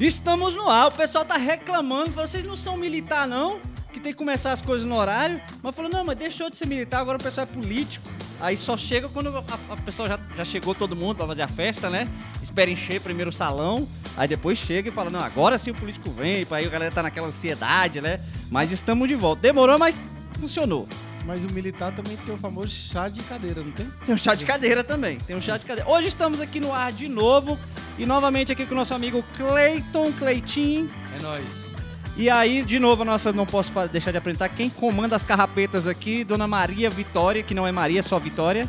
Estamos no ar, o pessoal tá reclamando, vocês não são militar não? Que tem que começar as coisas no horário. Mas falou, não, mas deixou de ser militar, agora o pessoal é político. Aí só chega quando a, a pessoa já, já chegou todo mundo pra fazer a festa, né? Espera encher primeiro o salão, aí depois chega e fala, não, agora sim o político vem, aí a galera tá naquela ansiedade, né? Mas estamos de volta. Demorou, mas funcionou. Mas o militar também tem o famoso chá de cadeira, não tem? Tem um chá de cadeira também. Tem um chá de cadeira. Hoje estamos aqui no ar de novo. E novamente aqui com o nosso amigo Cleiton Cleitinho. É nóis. E aí, de novo, a nossa não posso deixar de apresentar quem comanda as carrapetas aqui, Dona Maria Vitória, que não é Maria, é só Vitória.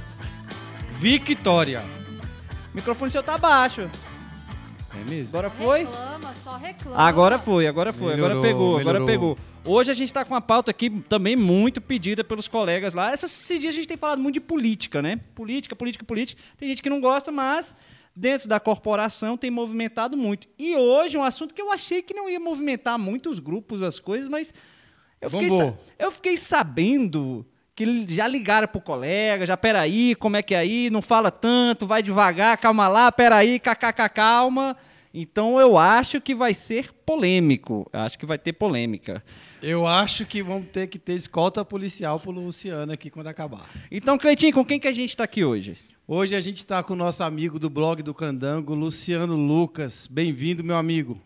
Victória. O microfone seu tá baixo. É mesmo? Agora foi? Reclama, só reclama. Agora foi, agora foi, agora Melhorou, pegou, agora melhorou. pegou. Hoje a gente tá com uma pauta aqui também muito pedida pelos colegas lá. Essas- Esses dias a gente tem falado muito de política, né? Política, política, política. Tem gente que não gosta, mas dentro da corporação tem movimentado muito. E hoje um assunto que eu achei que não ia movimentar muito os grupos, as coisas, mas eu fiquei, eu fiquei sabendo que já ligaram pro colega, já peraí, como é que é aí, não fala tanto, vai devagar, calma lá, peraí, kkk, calma. Então eu acho que vai ser polêmico. Acho que vai ter polêmica. Eu acho que vamos ter que ter escolta policial pro Luciano aqui quando acabar. Então, Cleitinho, com quem que a gente está aqui hoje? Hoje a gente está com o nosso amigo do blog do Candango, Luciano Lucas. Bem-vindo, meu amigo.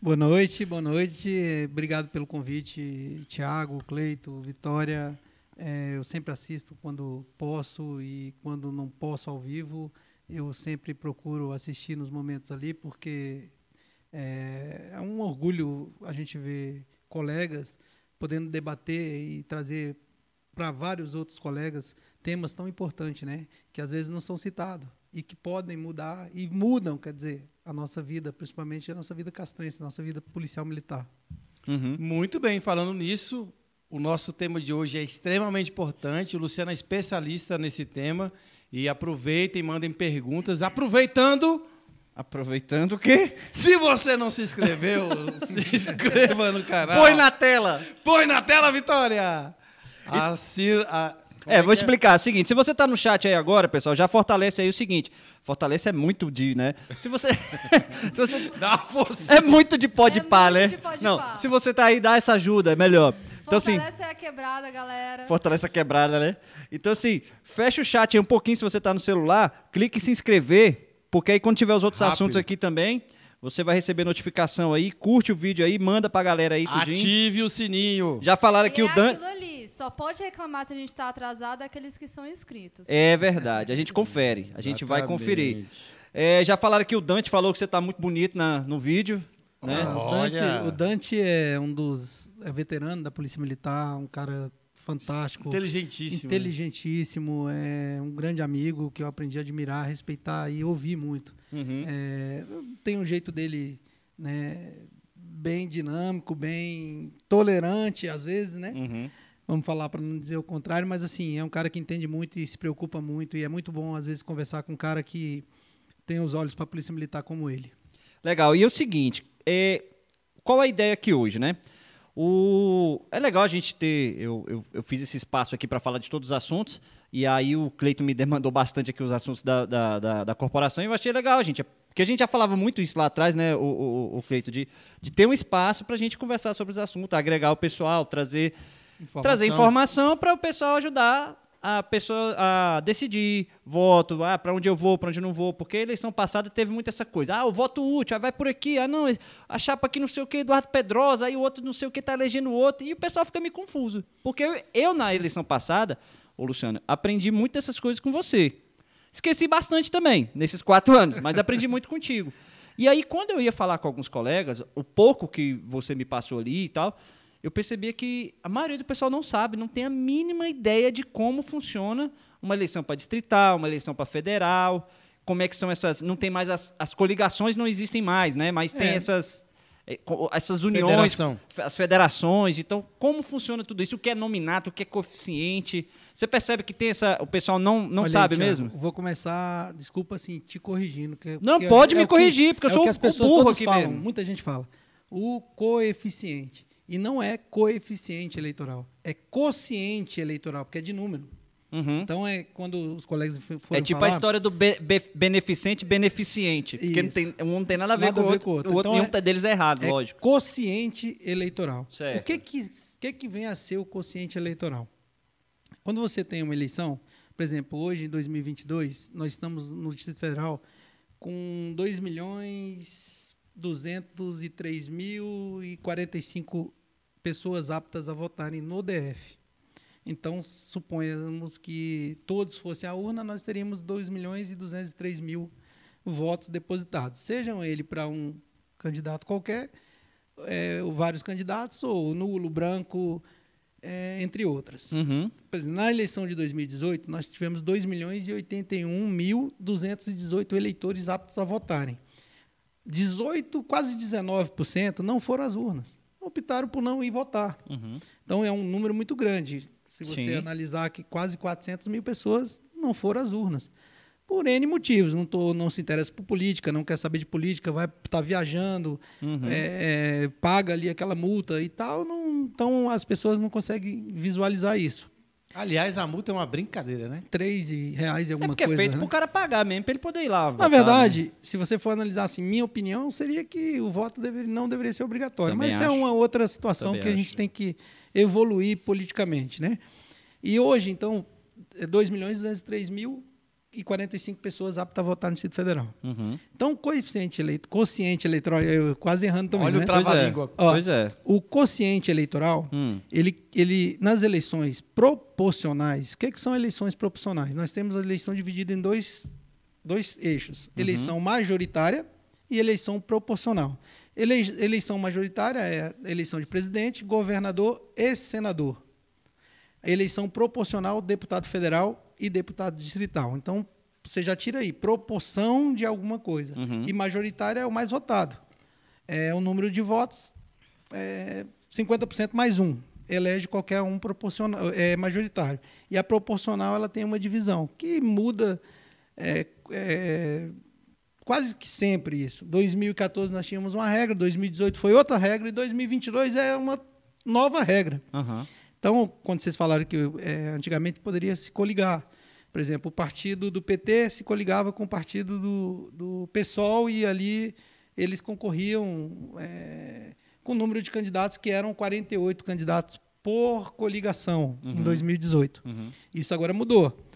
Boa noite, boa noite. Obrigado pelo convite, Tiago, Cleito, Vitória. É, eu sempre assisto quando posso e quando não posso ao vivo, eu sempre procuro assistir nos momentos ali, porque é, é um orgulho a gente ver colegas podendo debater e trazer para vários outros colegas temas tão importantes, né? Que às vezes não são citados e que podem mudar e mudam, quer dizer, a nossa vida, principalmente a nossa vida castrense, a nossa vida policial militar. Muito bem, falando nisso, o nosso tema de hoje é extremamente importante. O Luciano é especialista nesse tema. E aproveitem, mandem perguntas. Aproveitando, Aproveitando o quê? se você não se inscreveu, se inscreva no canal. Põe na tela! Põe na tela, Vitória! Assina, a, como É, vou te que explicar. É o seguinte, se você tá no chat aí agora, pessoal, já fortalece aí o seguinte. Fortalece é muito de, né? Se você... se você... Dá força. É muito de pó de É pá, né? de Não, pá. se você tá aí, dá essa ajuda, é melhor. Então, assim... Fortalece a quebrada, galera. Fortalece a quebrada, né? Então, assim, fecha o chat aí um pouquinho se você tá no celular, clique em se inscrever, porque aí quando tiver os outros Rápido. assuntos aqui também, você vai receber notificação aí, curte o vídeo aí, manda pra galera aí tudinho. Ative o sininho. Já falaram e aqui é o Dan... ali. Só pode reclamar se a gente tá atrasado aqueles que são inscritos. É verdade, a gente confere, a gente vai Exatamente. conferir. É, já falaram que o Dante falou que você tá muito bonito na, no vídeo, né? Ah, o, Olha. Dante, o Dante é um dos é veterano da Polícia Militar, um cara fantástico, Inteligentíssimo. inteligentíssimo, é um grande amigo que eu aprendi a admirar, respeitar e ouvir muito. Uhum. É, tem um jeito dele, né, bem dinâmico, bem tolerante às vezes, né? Uhum. Vamos falar para não dizer o contrário, mas assim, é um cara que entende muito e se preocupa muito e é muito bom às vezes conversar com um cara que tem os olhos para a Polícia Militar como ele. Legal. E é o seguinte, é, qual a ideia aqui hoje, né? O, é legal a gente ter. Eu, eu, eu fiz esse espaço aqui para falar de todos os assuntos. E aí o Cleito me demandou bastante aqui os assuntos da, da, da, da corporação. E eu achei legal, gente. Porque a gente já falava muito isso lá atrás, né, o, o, o Cleito, de, de ter um espaço para a gente conversar sobre os assuntos, agregar o pessoal, trazer Informação. trazer informação para o pessoal ajudar a pessoa a decidir voto, ah, para onde eu vou, para onde eu não vou, porque a eleição passada teve muito essa coisa. Ah, o voto útil, ah, vai por aqui, ah, não, a chapa aqui não sei o que, Eduardo Pedrosa, aí o outro não sei o que tá elegendo o outro, e o pessoal fica meio confuso. Porque eu, eu, na eleição passada, ô Luciano, aprendi muito dessas coisas com você. Esqueci bastante também, nesses quatro anos, mas aprendi muito contigo. E aí, quando eu ia falar com alguns colegas, o pouco que você me passou ali e tal, eu percebia que a maioria do pessoal não sabe, não tem a mínima ideia de como funciona uma eleição para distrital, uma eleição para federal, como é que são essas. Não tem mais as, as coligações, não existem mais, né? Mas tem É. essas. eh, Essas uniões, Federação. as federações, então como funciona tudo isso? O que é nominato, o que é coeficiente? Você percebe que tem essa, o pessoal não, não Olha sabe Thiago, mesmo? Vou começar, desculpa assim, te corrigindo. que- Não, porque pode é me que- corrigir, porque eu é sou o que as pessoas burro aqui falam, mesmo. Muita gente fala. O coeficiente. E não é coeficiente eleitoral, é quociente eleitoral, porque é de número. Uhum. Então é quando os colegas foram É tipo falar, a história do be- be- beneficente beneficiente. Porque não tem, um não tem nada a ver, Nada com, o outro, outro. O outro Então nenhum é- deles é errado, é lógico. quociente eleitoral. Certo. O que que, que que vem a ser o quociente eleitoral? Quando você tem uma eleição, por exemplo, hoje em 2022, nós estamos no Distrito Federal com 2 milhões 203 mil e 45 pessoas aptas a votarem no DF. Então, suponhamos que todos fossem à urna, nós teríamos 2 milhões e 203 mil votos depositados. Sejam ele para um candidato qualquer, é, ou vários candidatos, ou nulo, branco, é, entre outras. Uhum. Na eleição de 2018, nós tivemos 2 milhões e 81.218 eleitores aptos a votarem. 18, quase 19% não foram às urnas. Optaram por não ir votar. Uhum. Então é um número muito grande. Se você Sim. analisar que quase 400 mil pessoas não foram às urnas. Por N motivos. Não, tô, não se interessa por política, não quer saber de política, vai estar viajando, Uhum. é, é, paga ali aquela multa e tal. Não, então as pessoas não conseguem visualizar isso. Aliás, a multa é uma brincadeira, né? Três reais e É alguma porque é coisa. feito né? pro cara pagar mesmo, pra ele poder ir lá. Na votar, verdade, né? se você for analisar assim, minha opinião seria que o voto deveria, não deveria ser obrigatório. Também Mas isso é acho. uma outra situação Também que a gente acho. tem que evoluir politicamente. Né? E hoje, então, é 2 milhões e 203 mil e 45 pessoas aptas a votar no Distrito Federal. Uhum. Então, o coeficiente eleito, quociente eleitoral, eu quase errando também, Olha o né? é. Trava-língua. Ó, Pois é. O quociente eleitoral, Hum. ele, ele, nas eleições proporcionais, o que, que são eleições proporcionais? Nós temos a eleição dividida em dois, dois eixos: eleição majoritária e eleição proporcional. Ele, eleição majoritária é a eleição de presidente, governador e senador. A eleição proporcional, deputado federal e deputado distrital. Então, você já tira aí proporção de alguma coisa. Uhum. E majoritária é o mais votado. É o número de votos, é 50% mais um. Elege qualquer um proporcional, é majoritário. E a proporcional ela tem uma divisão que muda é, é, quase que sempre isso. 2014 nós tínhamos uma regra, 2018 foi outra regra e 2022 é uma nova regra. Aham. Então, quando vocês falaram que é, antigamente poderia se coligar, por exemplo, o partido do PT se coligava com o partido do, do PSOL e ali eles concorriam é, com o número de candidatos que eram 48 candidatos por coligação em 2018. Uhum. Isso agora mudou.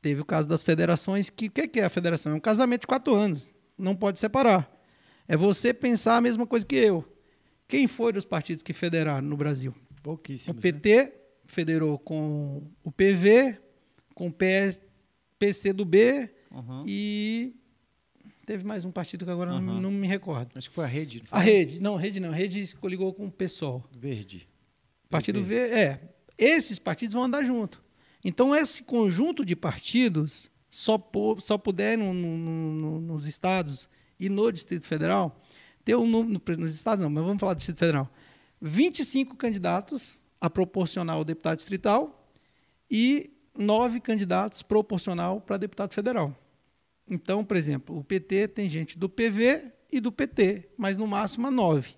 Teve o caso das federações, que o que que é a federação? É um casamento de quatro anos. Não pode separar. É você pensar a mesma coisa que eu. Quem foram os partidos que federaram no Brasil? O Pouquíssimos. né? PT federou com o PV, com o PS, PC do B Uhum. e teve mais um partido que agora não, Aham. não me recordo. Acho que foi a rede. não A foi? Rede, não, Rede não, Rede se coligou com o PSOL. Verde. Partido PT. V, é. Esses partidos vão andar junto. Então, esse conjunto de partidos só, po- só puderam no- no- no- nos estados e no Distrito Federal ter um número, nos estados não, mas vamos falar do Distrito Federal, 25 candidatos a proporcional ao deputado distrital e nove candidatos proporcional para deputado federal. Então, por exemplo, o PT tem gente do PV e do PT, mas no máximo nove.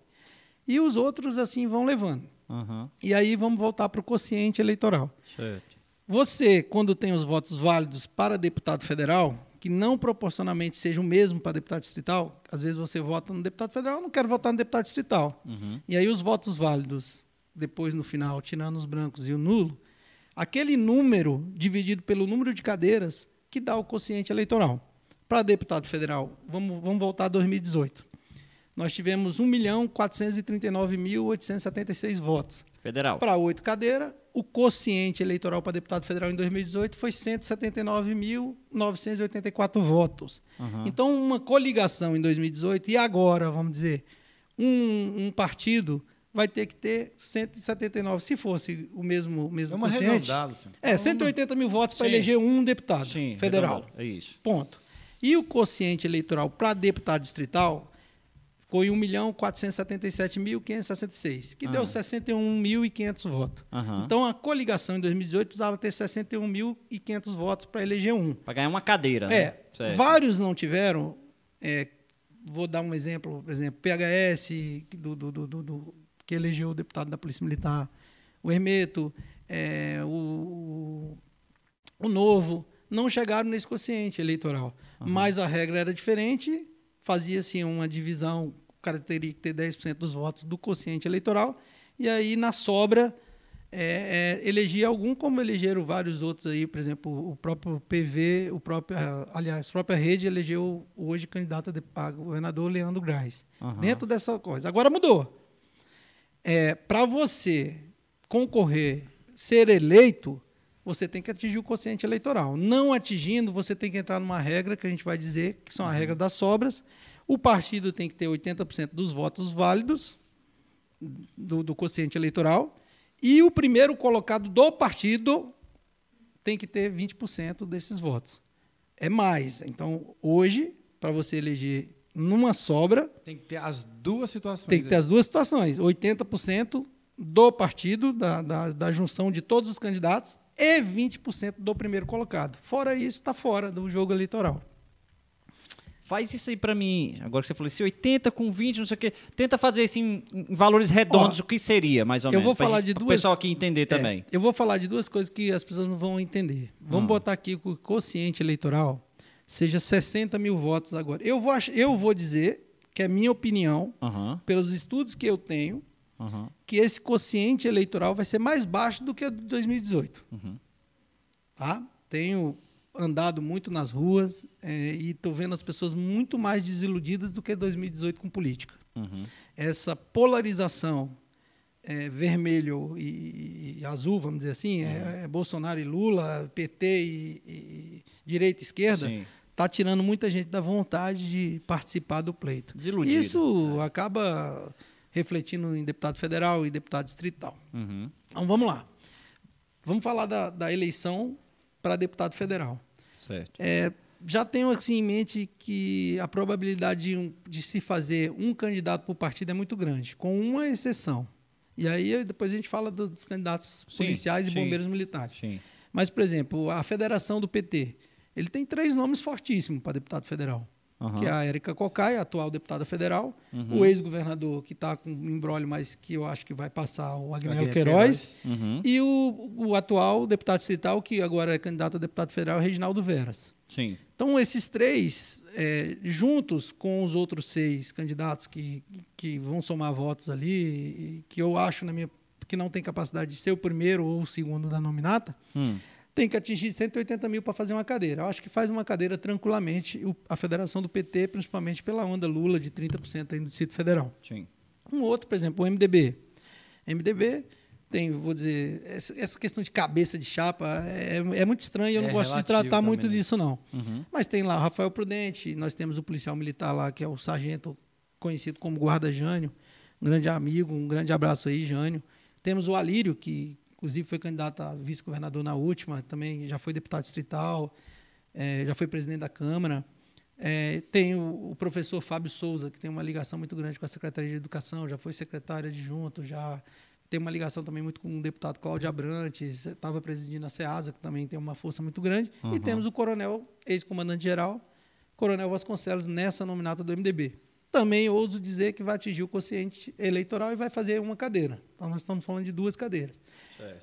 E os outros assim vão levando. Aham. E aí vamos voltar para o quociente eleitoral. Certo. Você, quando tem os votos válidos para deputado federal, que não proporcionalmente seja o mesmo para deputado distrital, às vezes você vota no deputado federal, eu não quero votar no deputado distrital. Uhum. E aí os votos válidos, depois no final, tirando os brancos e o nulo, aquele número dividido pelo número de cadeiras que dá o quociente eleitoral. Para deputado federal, vamos, vamos voltar a 2018. Nós tivemos 1.439.876 votos. Federal. Para oito cadeiras, o quociente eleitoral para deputado federal em 2018 foi 179.984 votos. Aham. Então, uma coligação em 2018, e agora, vamos dizer, um, um partido vai ter que ter 179, se fosse o mesmo, o mesmo Vamos quociente. arredondar, Luciano. É, 180 mil votos para eleger um deputado Sim, federal. arredondado. É isso. Ponto. E o quociente eleitoral para deputado distrital ficou em 1.477.566, que Ah. deu 61.500 votos. Aham. Então, a coligação em 2018 precisava ter 61.500 votos para eleger um. Pra ganhar uma cadeira, né? É, Certo. vários não tiveram. é, vou dar um exemplo, por exemplo, PHS, que do, do, do, do- que elegeu o deputado da Polícia Militar, o Hermeto, é, o, o Novo, não chegaram nesse quociente eleitoral. Mas a regra era diferente, fazia-se uma divisão, o cara teria que ter 10% dos votos do quociente eleitoral, e aí na sobra é, é, elegia algum, como elegeram vários outros aí, por exemplo, o próprio PV, o próprio, ah, aliás, a própria rede elegeu hoje candidato a, governador Leandro Graz. Aham. Dentro dessa coisa. Agora mudou. É, Para você concorrer, ser eleito, você tem que atingir o quociente eleitoral. Não atingindo, você tem que entrar numa regra que a gente vai dizer que são a regra das sobras. O partido tem que ter 80% dos votos válidos do, do quociente eleitoral. E o primeiro colocado do partido tem que ter 20% desses votos. É mais. Então, hoje, para você eleger numa sobra, Tem que ter as duas situações. tem que ter as duas situações: 80% do partido, da, da, da junção de todos os candidatos, e 20% do primeiro colocado. Fora isso, está fora do jogo eleitoral. Faz isso aí pra mim. Agora que você falou assim, 80 com 20, não sei o quê. Tenta fazer isso em, valores redondos, Ó, o que seria, mais ou eu menos. vou pra falar gente- de duas- pessoal aqui entender também. É, eu vou falar de duas coisas que as pessoas não vão entender. Vamos botar aqui que o quociente eleitoral seja 60 mil votos agora. Eu vou, eu vou dizer que é minha opinião, pelos estudos que eu tenho, que esse quociente eleitoral vai ser mais baixo do que o de 2018. Tá? Tenho andado muito nas ruas eh, e estou vendo as pessoas muito mais desiludidas do que 2018 com política. Uhum. Essa polarização eh, vermelho e, e azul, vamos dizer assim, é, é Bolsonaro e Lula, PT e, e direita e esquerda, está tirando muita gente da vontade de participar do pleito. Desiludido. Isso acaba refletindo em deputado federal e deputado distrital. Uhum. Então vamos lá. Vamos falar da, da eleição para deputado federal. Certo. É, já tenho assim em mente que a probabilidade de, um- de se fazer um candidato por partido é muito grande, com uma exceção. E aí depois a gente fala dos, dos candidatos Sim, policiais e sim. bombeiros militares. Sim. Mas, por exemplo, a federação do PT, ele tem três nomes fortíssimos para deputado federal. Aham. Que é a Érica Cocai, atual deputada federal, Uhum. o ex-governador que está com um embrólio, mas que eu acho que vai passar, o Agnello Agnello Queiroz, Uhum. e o, o atual deputado distrital, que agora é candidato a deputado federal, Reginaldo Veras. Sim. Então, esses três, é, juntos com os outros seis candidatos que, que vão somar votos ali, que eu acho na minha, que não tem capacidade de ser o primeiro ou o segundo da nominata, Hum. Tem que atingir 180 mil para fazer uma cadeira. Eu acho que faz uma cadeira tranquilamente a federação do PT, principalmente pela onda Lula de 30% aí no Distrito Federal. Sim. Um outro, por exemplo, o MDB. MDB tem, vou dizer, essa questão de cabeça de chapa é, é muito estranho, eu não É gosto de tratar também, muito né? disso, não. Uhum. Mas tem lá o Rafael Prudente, nós temos o policial militar lá, que é o sargento conhecido como Guarda Jânio, um grande amigo, um grande abraço aí, Jânio. Temos o Alírio, que inclusive foi candidato a vice-governador na última, também já foi deputado distrital, eh, já foi presidente da Câmara. Eh, tem o, o professor Fábio Souza, que tem uma ligação muito grande com a Secretaria de Educação, já foi secretário adjunto, já tem uma ligação também muito com o deputado Cláudio Abrantes, estava presidindo a SEASA, que também tem uma força muito grande. E temos o coronel, ex-comandante-geral, Coronel Vasconcelos, nessa nominata do MDB. Também ouso dizer que vai atingir o quociente eleitoral e vai fazer uma cadeira. Então, nós estamos falando de duas cadeiras.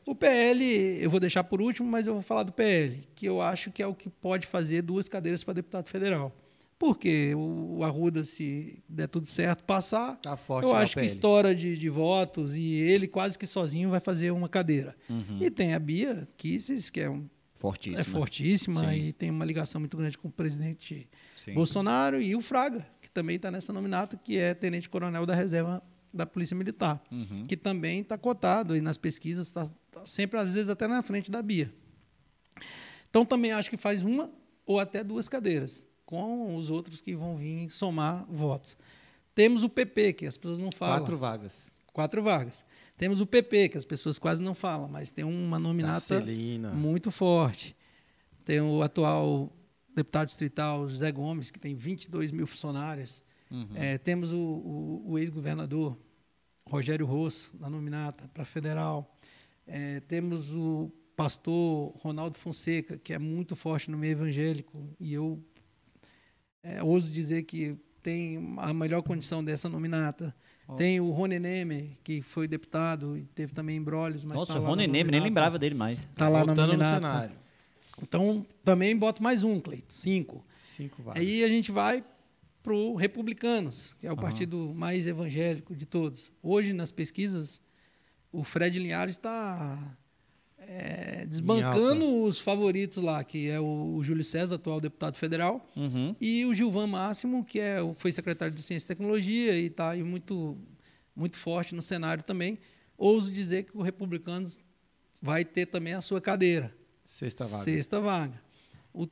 O PL, eu vou deixar por último, mas eu vou falar do PL, que eu acho que é o que pode fazer duas cadeiras para deputado federal. Porque o Arruda, se der tudo certo, passar, Tá forte eu acho que estoura de, de votos e ele quase que sozinho vai fazer uma cadeira. E tem a Bia Kisses, que é, um, Fortíssimo. é fortíssima Sim. e tem uma ligação muito grande com o presidente Sim. Bolsonaro e o Fraga, que também está nessa nominata, que é tenente-coronel da reserva da Polícia Militar, Uhum. que também está cotado e nas pesquisas está sempre, às vezes, até na frente da Bia. Então, também acho que faz uma ou até duas cadeiras, com os outros que vão vir somar votos. Temos o PP, que as pessoas não falam. Quatro vagas. Quatro vagas. Temos o PP, que as pessoas quase não falam, mas tem uma nominata muito forte. Tem o atual deputado distrital José Gomes, que tem 22 mil funcionários. Uhum. É, temos o, o- o ex-governador Rogério Rosso, na nominata para federal. É, temos o pastor Ronaldo Fonseca, que é muito forte no meio evangélico, e eu é, ouso dizer que tem a melhor condição dessa nominata. Tem o Rony Neme, que foi deputado e teve também embrólios, mas Nossa, tá o lá Rony Neme, nem lembrava dele mais. Tá lá na no cenário. Então, também boto mais um, Cleito. Cinco. Cinco vagas. Aí a gente vai para o Republicanos, que é o partido mais evangélico de todos. Hoje, nas pesquisas, o Fred Linhares está é, desbancando os favoritos lá, que é o, o Júlio César, atual deputado federal, Uhum. e o Gilvan Máximo, que é, foi secretário de Ciência e Tecnologia e está muito, muito forte no cenário também. Ouso dizer que o Republicanos vai ter também a sua cadeira. Sexta vaga. Sexta vaga. O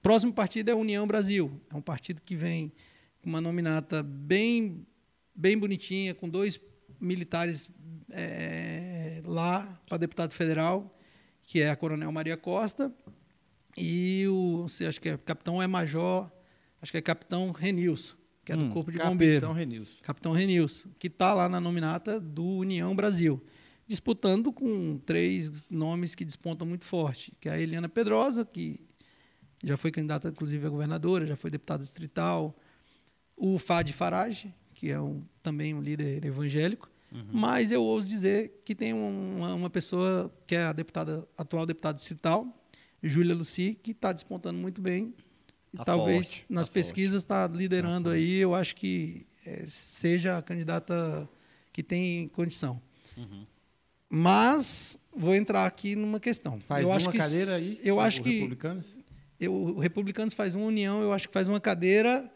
próximo partido é União Brasil. É um partido que vem com uma nominata bem, bem bonitinha, com dois militares eh, lá para deputado federal, que é a Coronel Maria Costa e o, sei, acho que é capitão é Major, acho que é Capitão Renilson, que é do Hum, Corpo de Capitão Bombeiro. Renilson. Capitão Renilson, que está lá na nominata do União Brasil, disputando com três nomes que despontam muito forte, que é a Eliana Pedrosa, que já foi candidata inclusive a governadora, já foi deputada distrital, o Fad Farage, que é um, também um líder evangélico, mas eu ouso dizer que tem um, uma, uma pessoa que é a deputada atual deputada distrital, Júlia Luci, que está despontando muito bem. E Tá talvez forte, nas tá pesquisas está liderando aí. Eu acho que eh, seja a candidata que tem condição. Uhum. Mas vou entrar aqui numa questão. Faz eu uma acho que, cadeira aí? Eu o acho que Republicanos? eu, o Republicanos faz uma união, eu acho que faz uma cadeira.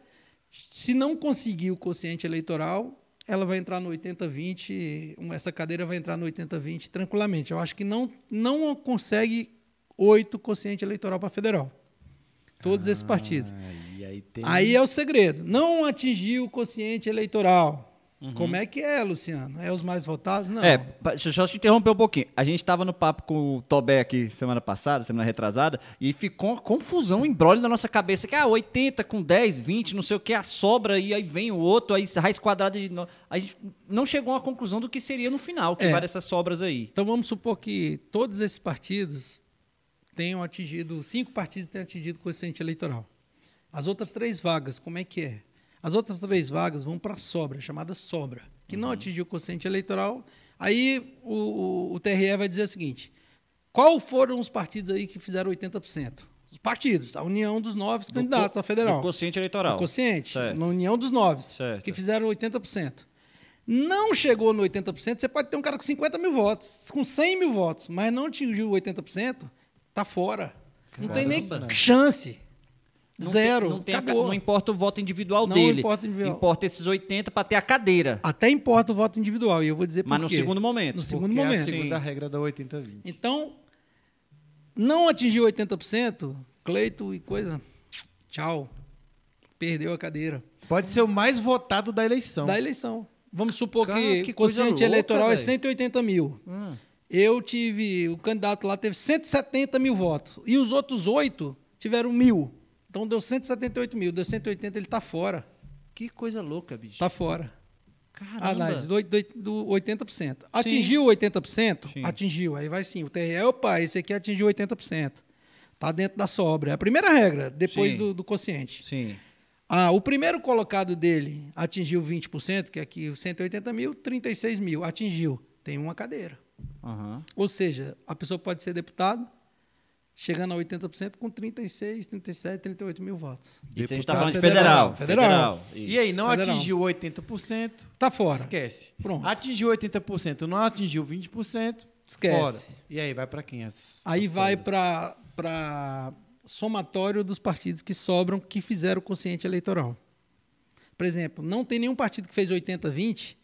Se não conseguir o quociente eleitoral, ela vai entrar no 80-20, um- essa cadeira vai entrar no 80-20 tranquilamente. Eu acho que não, não consegue oito quociente eleitoral para federal. Todos esses partidos. Ah, aí tem... Aí é o segredo. Não atingiu o quociente eleitoral. Uhum. Como é que é, Luciano? É os mais votados? Não. É, deixa eu só te interromper um pouquinho. A gente estava no papo com o Tobé aqui semana passada, semana retrasada, e ficou uma confusão, um embrólio na nossa cabeça, que ah, 80 com 10, 20, não sei o que, a sobra, e aí vem o outro, aí raiz quadrada de. A gente não chegou a conclusão do que seria no final, que É. vai dessas sobras aí. Então vamos supor que todos esses partidos tenham atingido, cinco partidos tenham atingido o quociente eleitoral. As outras três vagas, como é que é? As outras três vagas vão para a sobra, chamada sobra, que não atingiu o quociente eleitoral. Aí o, o- o TRE vai dizer o seguinte: qual foram os partidos aí que fizeram 80%? Os partidos, a união dos nove candidatos a federal. Do quociente eleitoral. O quociente, Certo. na união dos nove, que fizeram 80%. Não chegou no 80%, você pode ter um cara com 50 mil votos, com 100 mil votos, mas não atingiu 80%, tá fora. Não tem nem chance. Não Zero. Tem, não, tem a ca- acabou. não importa o voto individual Não dele. importa o individual. Importa esses 80 para ter a cadeira. Até importa o voto individual, e eu vou dizer por Mas no quê. segundo momento. No segundo Porque é a momento. segunda Sim. regra da 80-20. Então, não atingiu 80%, Cleito e coisa, tchau. Perdeu a cadeira. Pode ser o mais votado da eleição. da eleição. Vamos supor Cara, que, que o quociente eleitoral é velho. 180 mil. Hum. Eu tive, o candidato lá teve 170 mil votos. E os outros oito tiveram mil. Então deu 178 mil. Deu 180, ele está fora. Que coisa louca, bicho. Está fora. Caramba. Análise do, do, do 80%. Atingiu 80%? Sim. Atingiu. Aí vai sim. O TRE, opa, esse aqui atingiu 80%. Está dentro da sobra. É a primeira regra, depois do, do quociente. Sim. Ah, o primeiro colocado dele atingiu 20%, que é aqui os 180 mil, 36 mil. Atingiu. Tem uma cadeira. Aham. Ou seja, a pessoa pode ser deputado, chegando a 80% com 36, 37, 38 mil votos. Isso a gente tá Deputado falando de federal. federal. Federal. E aí, não Federal. atingiu 80%, Tá fora. esquece. Pronto. Atingiu 80%, não atingiu 20%, Esquece. fora. E aí, vai para quem? As, Aí as vai para somatório dos partidos que sobram que fizeram o quociente eleitoral. Por exemplo, não tem nenhum partido que fez 80-20.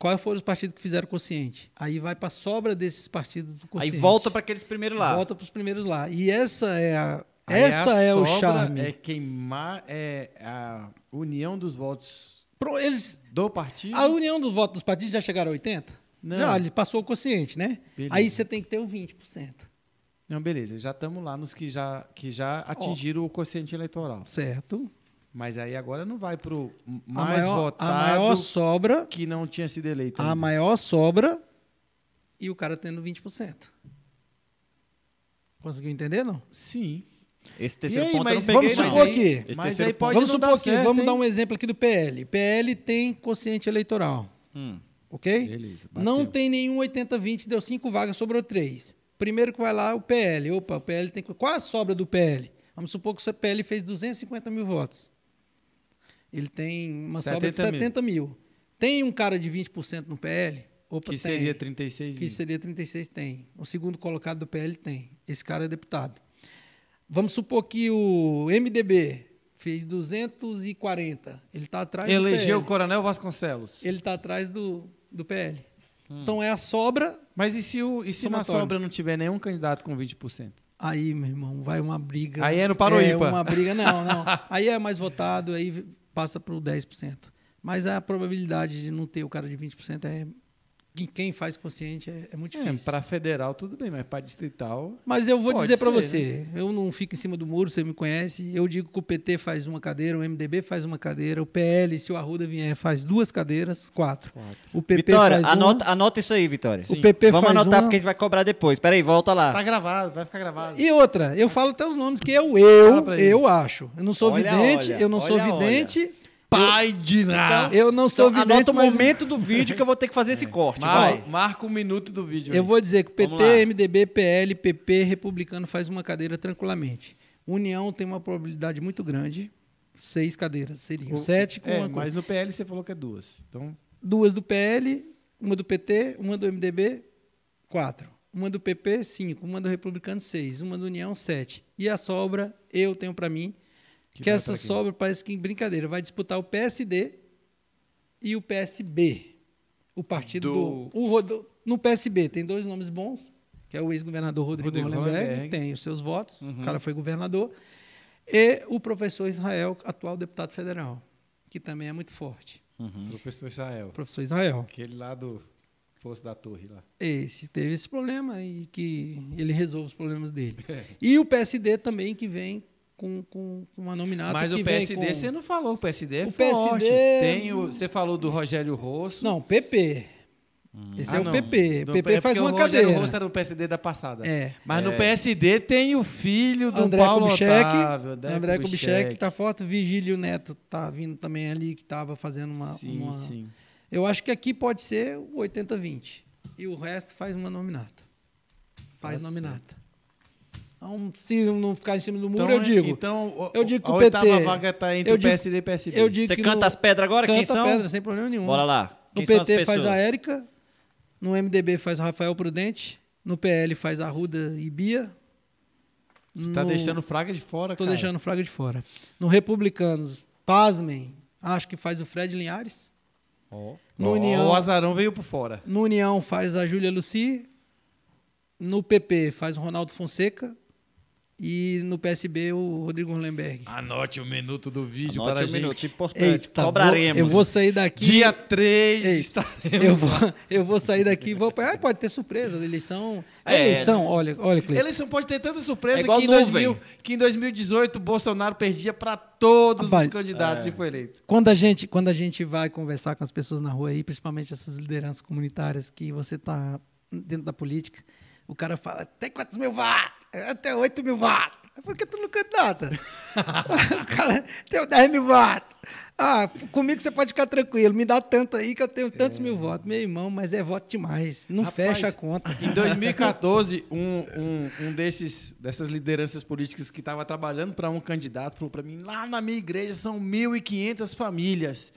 Quais foram os partidos que fizeram quociente? Aí vai para a sobra desses partidos do Aí quociente. volta para aqueles primeiros lá. Volta para os primeiros lá. E essa é a, Aí essa a é o charme. É queimar é a união dos votos Pro- Eles, do partido. a união dos votos dos partidos já chegaram a 80? Não. Já, ele passou o quociente, né? Beleza. Aí você tem que ter o 20%. Não, beleza, já estamos lá nos que já, que já atingiram o quociente eleitoral. Certo? Mas aí agora não vai para o A mais maior, votado a maior sobra que não tinha sido eleito. a ainda. maior sobra e o cara tendo 20%. Conseguiu entender, não? Sim. Esse terceiro aí, ponto eu mas não vamos peguei, não. supor mas aí pode vamos não dar supor que, certo, vamos hein? dar um exemplo aqui do PL. PL tem quociente eleitoral, Hum. ok? Beleza. Não tem nenhum 80-20, deu cinco vagas, sobrou três. Primeiro que vai lá o PL. Opa, o PL tem. Qual a sobra do PL? Vamos supor que o seu PL fez 250 mil votos. Ele tem uma sobra de 70 mil. 70 mil. Tem um cara de 20% no PL? Opa, Que tem. seria 36 Que mil. seria 36 tem. O segundo colocado do PL tem. Esse cara é deputado. Vamos supor que o MDB fez 240. Ele está atrás Elegeu o. Coronel Vasconcelos. Ele está atrás do, do PL. Hum. Então é a sobra. Mas e se, o, e se na Somatório. sobra não tiver nenhum candidato com 20%? Aí, meu irmão, vai uma briga. Aí é no Paroímpa. É uma briga, não, não. Aí é mais votado, aí passa para o 10%. Mas a probabilidade de não ter o cara de 20% é. Quem- Quem faz consciente é, é muito É, difícil. para federal, tudo bem, mas para distrital. Mas eu vou dizer para ser, né? você, eu não fico em cima do muro, você me conhece. Eu digo que o PT faz uma cadeira, o MDB faz uma cadeira, o PL, se o Arruda vier, faz duas cadeiras, quatro. O PP Vitória, faz uma. anota, anota isso aí, Vitória. O PP Vamos faz anotar uma. porque a gente vai cobrar depois. Peraí, volta lá. Tá gravado, vai ficar gravado. E outra, eu falo até os nomes que eu, eu, eu acho. Eu não sou Olha, vidente, olha, eu não sou olha, vidente. Pai de nada. Eu não sou Então, vidente, anota o mas momento do vídeo que eu vou ter que fazer esse corte. Mar- Vai. marca um minuto do vídeo. eu aí. vou dizer que o. PT, MDB, PL, PP, Republicano faz uma cadeira tranquilamente. União tem uma probabilidade muito grande. Seis cadeiras seriam. O- Sete com É, uma mas no PL você falou que é duas. Então, duas do PL, uma do PT, uma do MDB, quatro. Uma do PP, cinco. Uma do Republicano, seis. Uma do União, sete. E a sobra, eu tenho para mim, que, vai essa sobra parece que brincadeira. Vai disputar o PSD e o PSB. O partido Do- do. o Rodo- no PSB tem dois nomes bons, que é o ex-governador Rodrigo, Rodrigo Hollenberg, tem os seus votos, o cara foi governador, e o professor Israel, atual deputado federal, que também é muito forte. professor Israel. Professor Israel. Aquele lá do Poço da Torre lá. Esse teve esse problema e que ele resolve os problemas dele. É. E o PSD também que vem com, com uma nominata Mas que o vem PSD com... você não falou, o PSD é O forte. PSD Tem o, você falou do Rogério Rosso. Não, PP. Esse Ah, é o não. PP. Do- O PP é faz uma o Rogério cadeira. Rosso era o PSD da passada. É. Mas no É. PSD tem o filho do André Paulo Kubitschek, Otávio. André, André Kubitschek Kubitschek. tá forte, Vigílio Neto tá vindo também ali que estava fazendo uma, Sim, uma- sim. Eu acho que aqui pode ser o 80-20 e o resto faz uma nominata. Faz Tá nominata. Se não ficar em cima do muro, Então, eu digo. Então, eu digo que a o PT oitava vaga está entre eu o digo- PSD e PSB. eu digo Você que canta no- as pedras agora? Quem Canta são? pedra, sem problema nenhum. Bora lá. Quem No PT faz a Érica, no MDB faz o Rafael Prudente, no PL faz a Ruda e Bia. Você tá no- deixando Fraga de fora, Tô cara. deixando o Fraga de fora. No Republicanos, pasmem, acho que faz o Fred Linhares. Ó. No Ó, União, O Azarão veio por fora. no União faz a Júlia Luci. No PP faz o Ronaldo Fonseca. E no PSB o Rodrigo Hollenberg. Anote o minuto do vídeo Anote para a um gente. minuto importante. Eita, Cobraremos. vou- eu vou sair daqui. Dia 3 Ei, estaremos eu vou, eu vou sair daqui e vou. Ah, pode ter surpresa eleição. A É, eleição, olha, olha, Cleiton. Eleição pode ter tanta surpresa É que, em nuvem. 2000, que em 2018 o Bolsonaro perdia para todos Rapaz, os candidatos e foi eleito. Quando a, gente, quando a gente vai conversar com as pessoas na rua aí, principalmente essas lideranças comunitárias que você está dentro da política, o cara fala, tem quantos mil votos? Até 8 mil votos. Por que tu não candidata? o cara, tenho 10 mil votos. Ah, comigo você pode ficar tranquilo, me dá tanto aí que eu tenho tantos mil votos. Meu irmão, mas é voto demais. Não Rapaz, fecha a conta. Em 2014, um, um, um desses, dessas lideranças políticas que estava trabalhando para um candidato falou para mim: lá na minha igreja são 1.500 famílias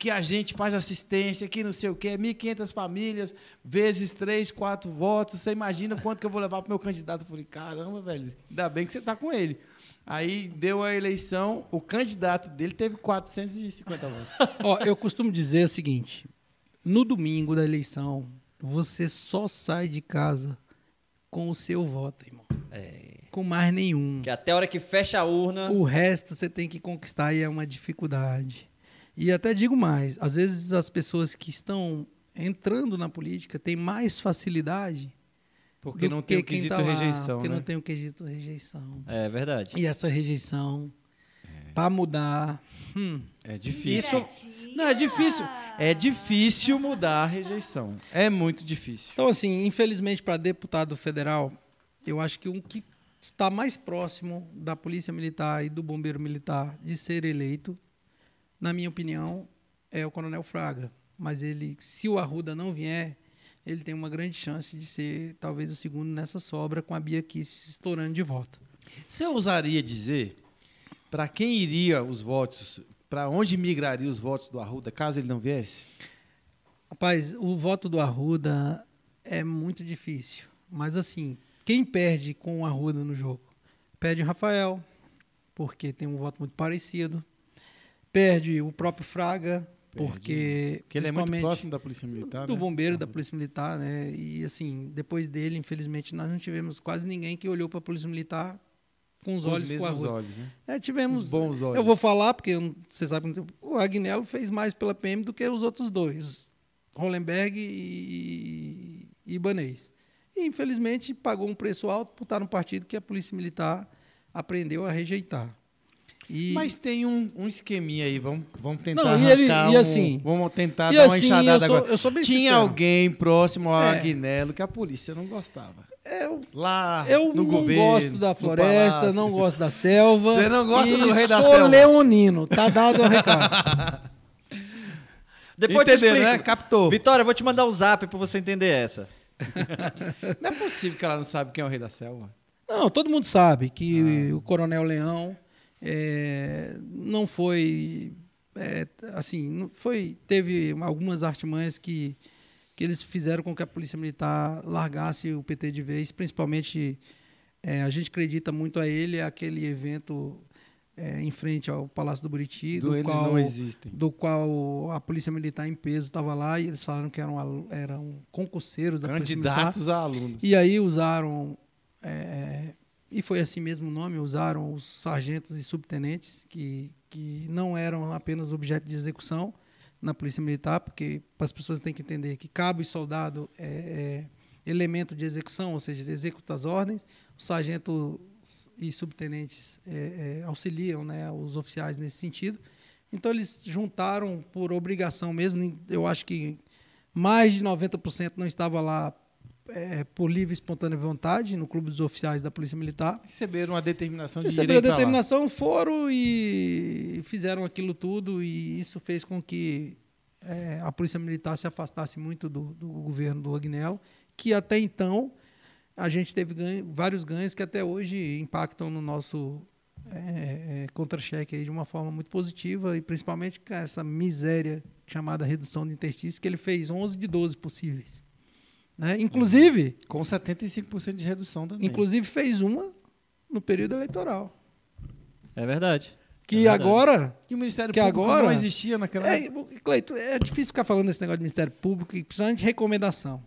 que a gente faz assistência, que não sei o quê, 1.500 famílias, vezes 3, 4 votos. Você imagina quanto que eu vou levar para o meu candidato? Eu falei: caramba, velho, ainda bem que você está com ele. Aí deu a eleição, o candidato dele teve 450 votos. Ó, eu costumo dizer o seguinte: no domingo da eleição, você só sai de casa com o seu voto, irmão. É. Com mais nenhum. Que até a hora que fecha a urna. O resto você tem que conquistar e é uma dificuldade. E até digo mais: às vezes as pessoas que estão entrando na política têm mais facilidade Porque não que tem o quesito tá lá, rejeição, porque né? não tem o quesito rejeição. É verdade. E essa rejeição, É. para mudar, hum, É difícil. Direitinho. Não, é difícil. É difícil mudar a rejeição. É muito difícil. Então, assim, infelizmente para deputado federal, eu acho que um que está mais próximo da Polícia Militar e do Bombeiro Militar de ser eleito, na minha opinião, é o Coronel Fraga. Mas ele, se o Arruda não vier, ele tem uma grande chance de ser talvez o segundo nessa sobra, com a Bia Kiss estourando de voto. Você ousaria dizer para quem iria os votos, para onde migraria os votos do Arruda, caso ele não viesse? Rapaz, o voto do Arruda é muito difícil. Mas assim, quem perde com o Arruda no jogo? Perde o Rafael, porque tem um voto muito parecido. Perde o próprio Fraga, porque. Porque ele é muito próximo da Polícia Militar. do né? bombeiro, da Polícia Militar, né? E assim, depois dele, infelizmente, nós não tivemos quase ninguém que olhou para a Polícia Militar com os Com olhos os mesmos olhos, né? É, tivemos. Os bons olhos. Eu vou falar, porque você sabe que o Agnello fez mais pela PM do que os outros dois, Hollenberg e, e Ibanez. E, infelizmente, pagou um preço alto por estar no partido que a Polícia Militar aprendeu a rejeitar. E, Mas tem um, um esqueminha aí, vamos, vamos tentar Não, e ele- e um- assim- vamos tentar e dar uma assim, enxadada eu sou- agora. eu sou bem Tinha sincero. alguém próximo ao É. Agnello que a polícia não gostava. eu, Lá eu no não governo, gosto da floresta, não gosto da selva. Você não gosta do rei da sou selva. leonino, tá dado o recado. Depois eu te Entenderam, né? Captou. Vitória, eu vou te mandar um zap pra você entender essa. Não é possível que ela não sabe quem é o rei da selva. Não, todo mundo sabe Ah. que o Coronel Leão é, não foi é, assim, não foi teve algumas artimanhas que que eles fizeram com que a polícia militar largasse o PT de vez, principalmente é, a gente acredita muito a ele aquele evento é, em frente ao Palácio do Buriti, Do do, qual do qual a polícia militar em peso estava lá e eles falaram que eram eram concurseiros da polícia militar. Candidatos a alunos. E aí usaram, é, e foi assim mesmo o nome, usaram os sargentos e subtenentes, que, que não eram apenas objeto de execução na Polícia Militar, porque as pessoas têm que entender que cabo e soldado é, é elemento de execução, ou seja, executa as ordens, os sargentos e subtenentes é, é, auxiliam né, os oficiais nesse sentido. Então, eles juntaram por obrigação mesmo, eu acho que mais de 90% não estava lá é, por livre e espontânea vontade no clube dos oficiais da Polícia Militar. Receberam a determinação de Receberam a determinação, foram e fizeram aquilo tudo, e isso fez com que é, a Polícia Militar se afastasse muito do, do governo do Agnello, que até então a gente teve ganho- vários ganhos que até hoje impactam no nosso é, é, contra-cheque de uma forma muito positiva, e principalmente com essa miséria chamada redução de interstício, que ele fez 11 de 12 possíveis. Né? Inclusive, Com 75% de redução também. inclusive fez uma no período eleitoral. É verdade. Que É verdade. agora. E o Ministério Que Público agora- não existia naquela É, Cleito, é difícil ficar falando desse negócio de Ministério Público, e principalmente de recomendação.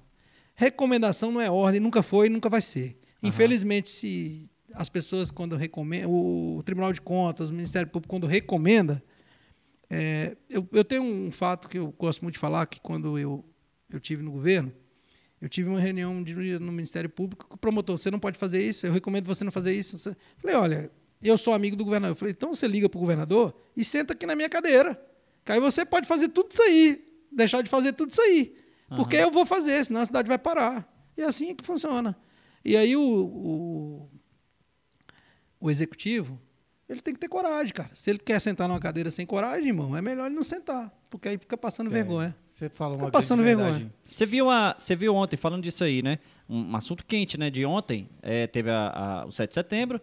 Recomendação não é ordem, nunca foi e nunca vai ser. Infelizmente, se as pessoas, quando recomendam, o Tribunal de Contas, o Ministério Público, quando recomenda, é, eu, eu tenho um fato que eu gosto muito de falar, que quando eu, eu tive no governo, eu tive uma reunião de- no Ministério Público com o promotor, você não pode fazer isso, eu recomendo você não fazer isso. Você- Falei, olha, eu sou amigo do governador. Eu falei, então você liga para o governador e senta aqui na minha cadeira. Que aí você pode fazer tudo isso aí, deixar de fazer tudo isso aí. Porque eu vou fazer, senão a cidade vai parar. E é assim que funciona. E aí o, o, o executivo, ele tem que ter coragem, cara. Se ele quer sentar numa cadeira sem coragem, irmão, é melhor ele não sentar. Porque aí fica passando vergonha. Você fala Fica uma passando grande vergonha. verdade. Você viu, a, você viu ontem, falando disso aí, né? Um, um assunto quente, né? De ontem, é, teve a- a- o 7 de setembro.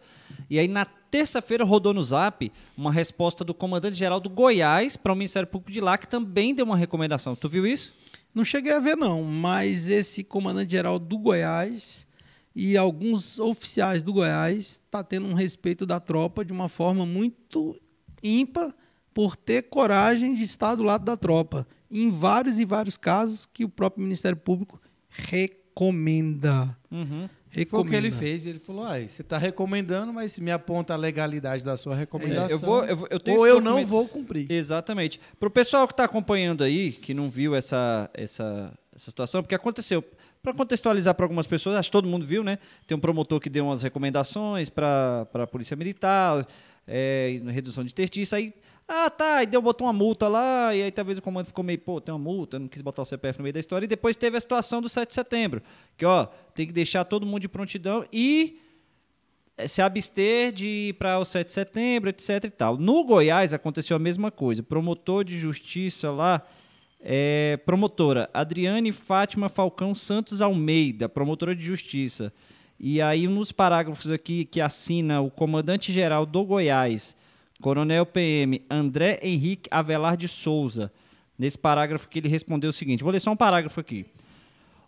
E aí, na terça-feira, rodou no zap uma resposta do comandante-geral do Goiás para o Ministério Público de lá, que também deu uma recomendação. Tu viu isso? Não cheguei a ver, não, mas esse comandante-geral do Goiás e alguns oficiais do Goiás está tendo um respeito da tropa de uma forma muito ímpar por ter coragem de estar do lado da tropa. Em vários e vários casos que o próprio Ministério Público recomenda. Uhum. Foi o Recomenda. que ele fez. Ele falou: ah, você está recomendando, mas se me aponta a legalidade da sua recomendação, É, eu vou- eu vou- eu tenho ou eu não vou cumprir. Exatamente. Para o pessoal que está acompanhando aí, que não viu essa, essa, essa situação, porque aconteceu. Para contextualizar para algumas pessoas, acho que todo mundo viu, né? Tem um promotor que deu umas recomendações para a Polícia Militar, é, redução de interstício. Aí, ah, tá, e deu, botou uma multa lá, e aí talvez o comando ficou meio, pô, tem uma multa, não quis botar o CPF no meio da história. E depois teve a situação do 7 de setembro, que, ó, tem que deixar todo mundo de prontidão e se abster de ir para o 7 de setembro, etc e tal. No Goiás aconteceu a mesma coisa. Promotor de justiça lá, é, promotora Adriane Fátima Falcão Santos Almeida, promotora de justiça. E aí, nos parágrafos aqui que assina o comandante-geral do Goiás, Coronel PM André Henrique Avelar de Souza, nesse parágrafo que ele respondeu o seguinte: vou ler só um parágrafo aqui.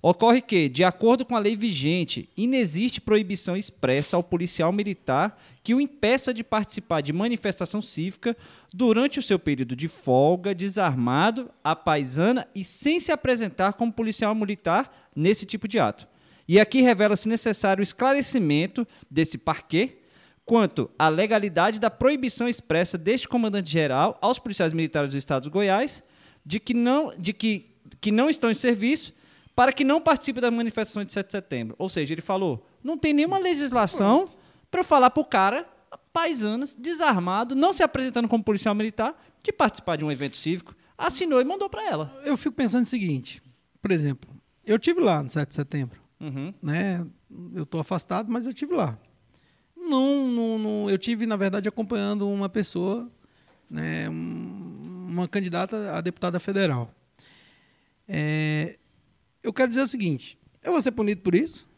Ocorre que, de acordo com a lei vigente, inexiste proibição expressa ao policial militar que o impeça de participar de manifestação cívica durante o seu período de folga, desarmado, à paisana e sem se apresentar como policial militar nesse tipo de ato. E aqui revela-se necessário o esclarecimento desse parquê quanto à legalidade da proibição expressa deste comandante-geral aos policiais militares do Estado de Goiás de que não, de que, que não estão em serviço para que não participe da manifestação de 7 de setembro. Ou seja, ele falou: não tem nenhuma legislação para eu falar para o cara, paisanas, desarmado, não se apresentando como policial militar, de participar de um evento cívico. Assinou e mandou para ela. Eu fico pensando o seguinte, por exemplo, eu tive lá no 7 de setembro, Uhum. né? Eu estou afastado, mas eu tive lá. Não, não, não- eu tive na verdade acompanhando uma pessoa, né? um- Uma candidata a deputada federal. É, eu quero dizer o seguinte: eu vou ser punido por isso?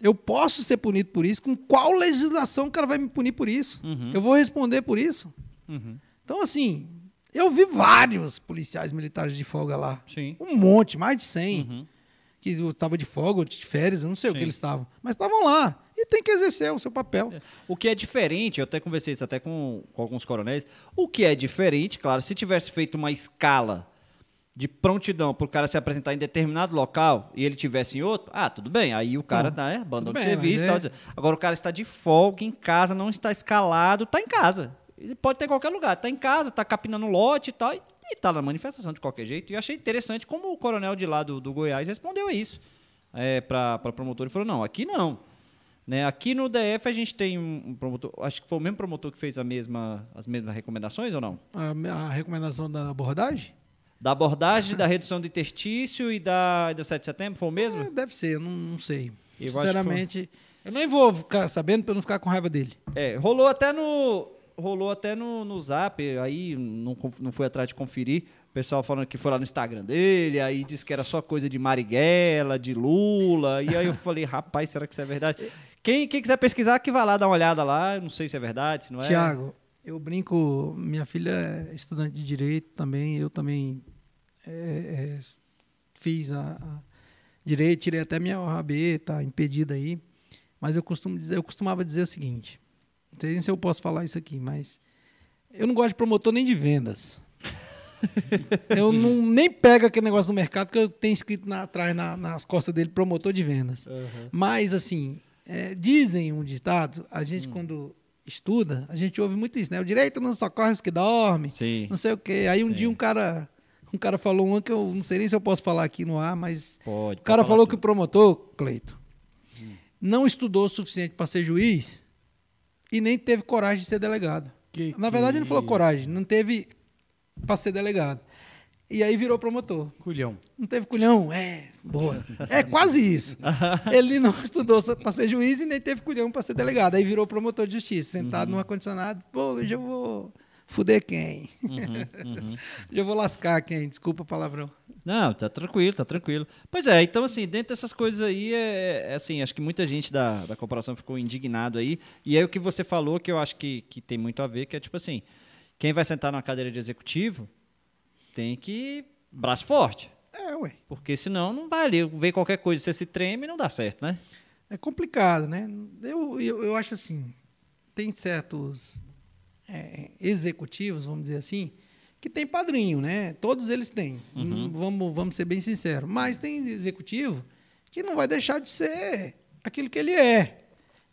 Eu posso ser punido por isso? Com qual legislação o cara vai me punir por isso? Eu vou responder por isso? Uhum. Então, assim, eu vi vários policiais militares de folga lá. Sim. Um monte, mais de 100. Uhum. Que estava de folga, de férias, não sei o Sim. que eles estavam. Mas estavam lá. E tem que exercer o seu papel. O que é diferente, eu até conversei isso até com, com alguns coronéis, o que é diferente, claro, se tivesse feito uma escala de prontidão para o cara se apresentar em determinado local e ele tivesse em outro, ah, tudo bem, aí o cara tá, né, abandono de serviço e mas tal. é- Agora o cara está de folga em casa, não está escalado, está em casa. Ele pode ter em qualquer lugar, está em casa, está capinando lote e tal, e está na manifestação de qualquer jeito. E eu achei interessante como o coronel de lá do, do Goiás respondeu a isso é, para a promotora. Ele falou, não, aqui não. Né? Aqui no DF a gente tem um promotor, acho que foi o mesmo promotor que fez a mesma, as mesmas recomendações ou não? A, a recomendação da abordagem? Da abordagem, da redução do interstício e da do 7 de setembro, foi o mesmo? É, deve ser, eu não, não sei. Eu Sinceramente, eu nem vou ficar sabendo para não ficar com raiva dele. É, rolou até no rolou até no, no Zap, aí não, não fui atrás de conferir, o pessoal falando que foi lá no Instagram dele, aí disse que era só coisa de Marighella, de Lula, e aí eu falei, rapaz, será que isso é verdade? Quem, quem quiser pesquisar, que vá lá dar uma olhada lá, não sei se é verdade, se não é. Tiago, eu brinco, minha filha é estudante de direito também, eu também é, é, fiz a, a direito, tirei até minha OAB, tá impedida aí, mas eu costumo dizer, eu costumava dizer o seguinte, não sei nem se eu posso falar isso aqui, mas eu não gosto de promotor nem de vendas. eu não, nem pego aquele negócio no mercado que eu tenho escrito na- atrás na- nas costas dele promotor de vendas. Mas, assim, é, dizem um ditado, a gente quando estuda, a gente ouve muito isso, né? O direito não socorre os que dormem, Sim. não sei o quê. Aí um Sim. dia um cara, um cara falou uma que eu não sei nem se eu posso falar aqui no ar, mas Pode. o cara falou falar que o tudo. promotor, Cleito, não estudou o suficiente para ser juiz e nem teve coragem de ser delegado. Que Na verdade, ele não falou que- coragem, não teve para ser delegado. E aí virou promotor. Culhão. Não teve culhão? É, boa. É quase isso. Ele não estudou para ser juiz e nem teve culhão para ser delegado. Aí virou promotor de justiça, sentado Uhum. num ar-condicionado. Pô, hoje eu vou fuder quem? Uhum, Hoje eu vou lascar quem? Desculpa o palavrão. Não, tá tranquilo, tá tranquilo. Pois é, então assim, dentro dessas coisas aí, é, é assim, acho que muita gente da, da corporação ficou indignado aí. E aí o que você falou, que eu acho que, que tem muito a ver, que é tipo assim, quem vai sentar na cadeira de executivo tem que braço forte. É, ué. Porque senão não vai ali, ver qualquer coisa, você se treme e não dá certo, né? É complicado, né? Eu, eu, eu acho assim, tem certos é, executivos, vamos dizer assim, que tem padrinho, né? Todos eles têm. Hum, Vamos, vamos ser bem sinceros. Mas tem executivo que não vai deixar de ser aquilo que ele é.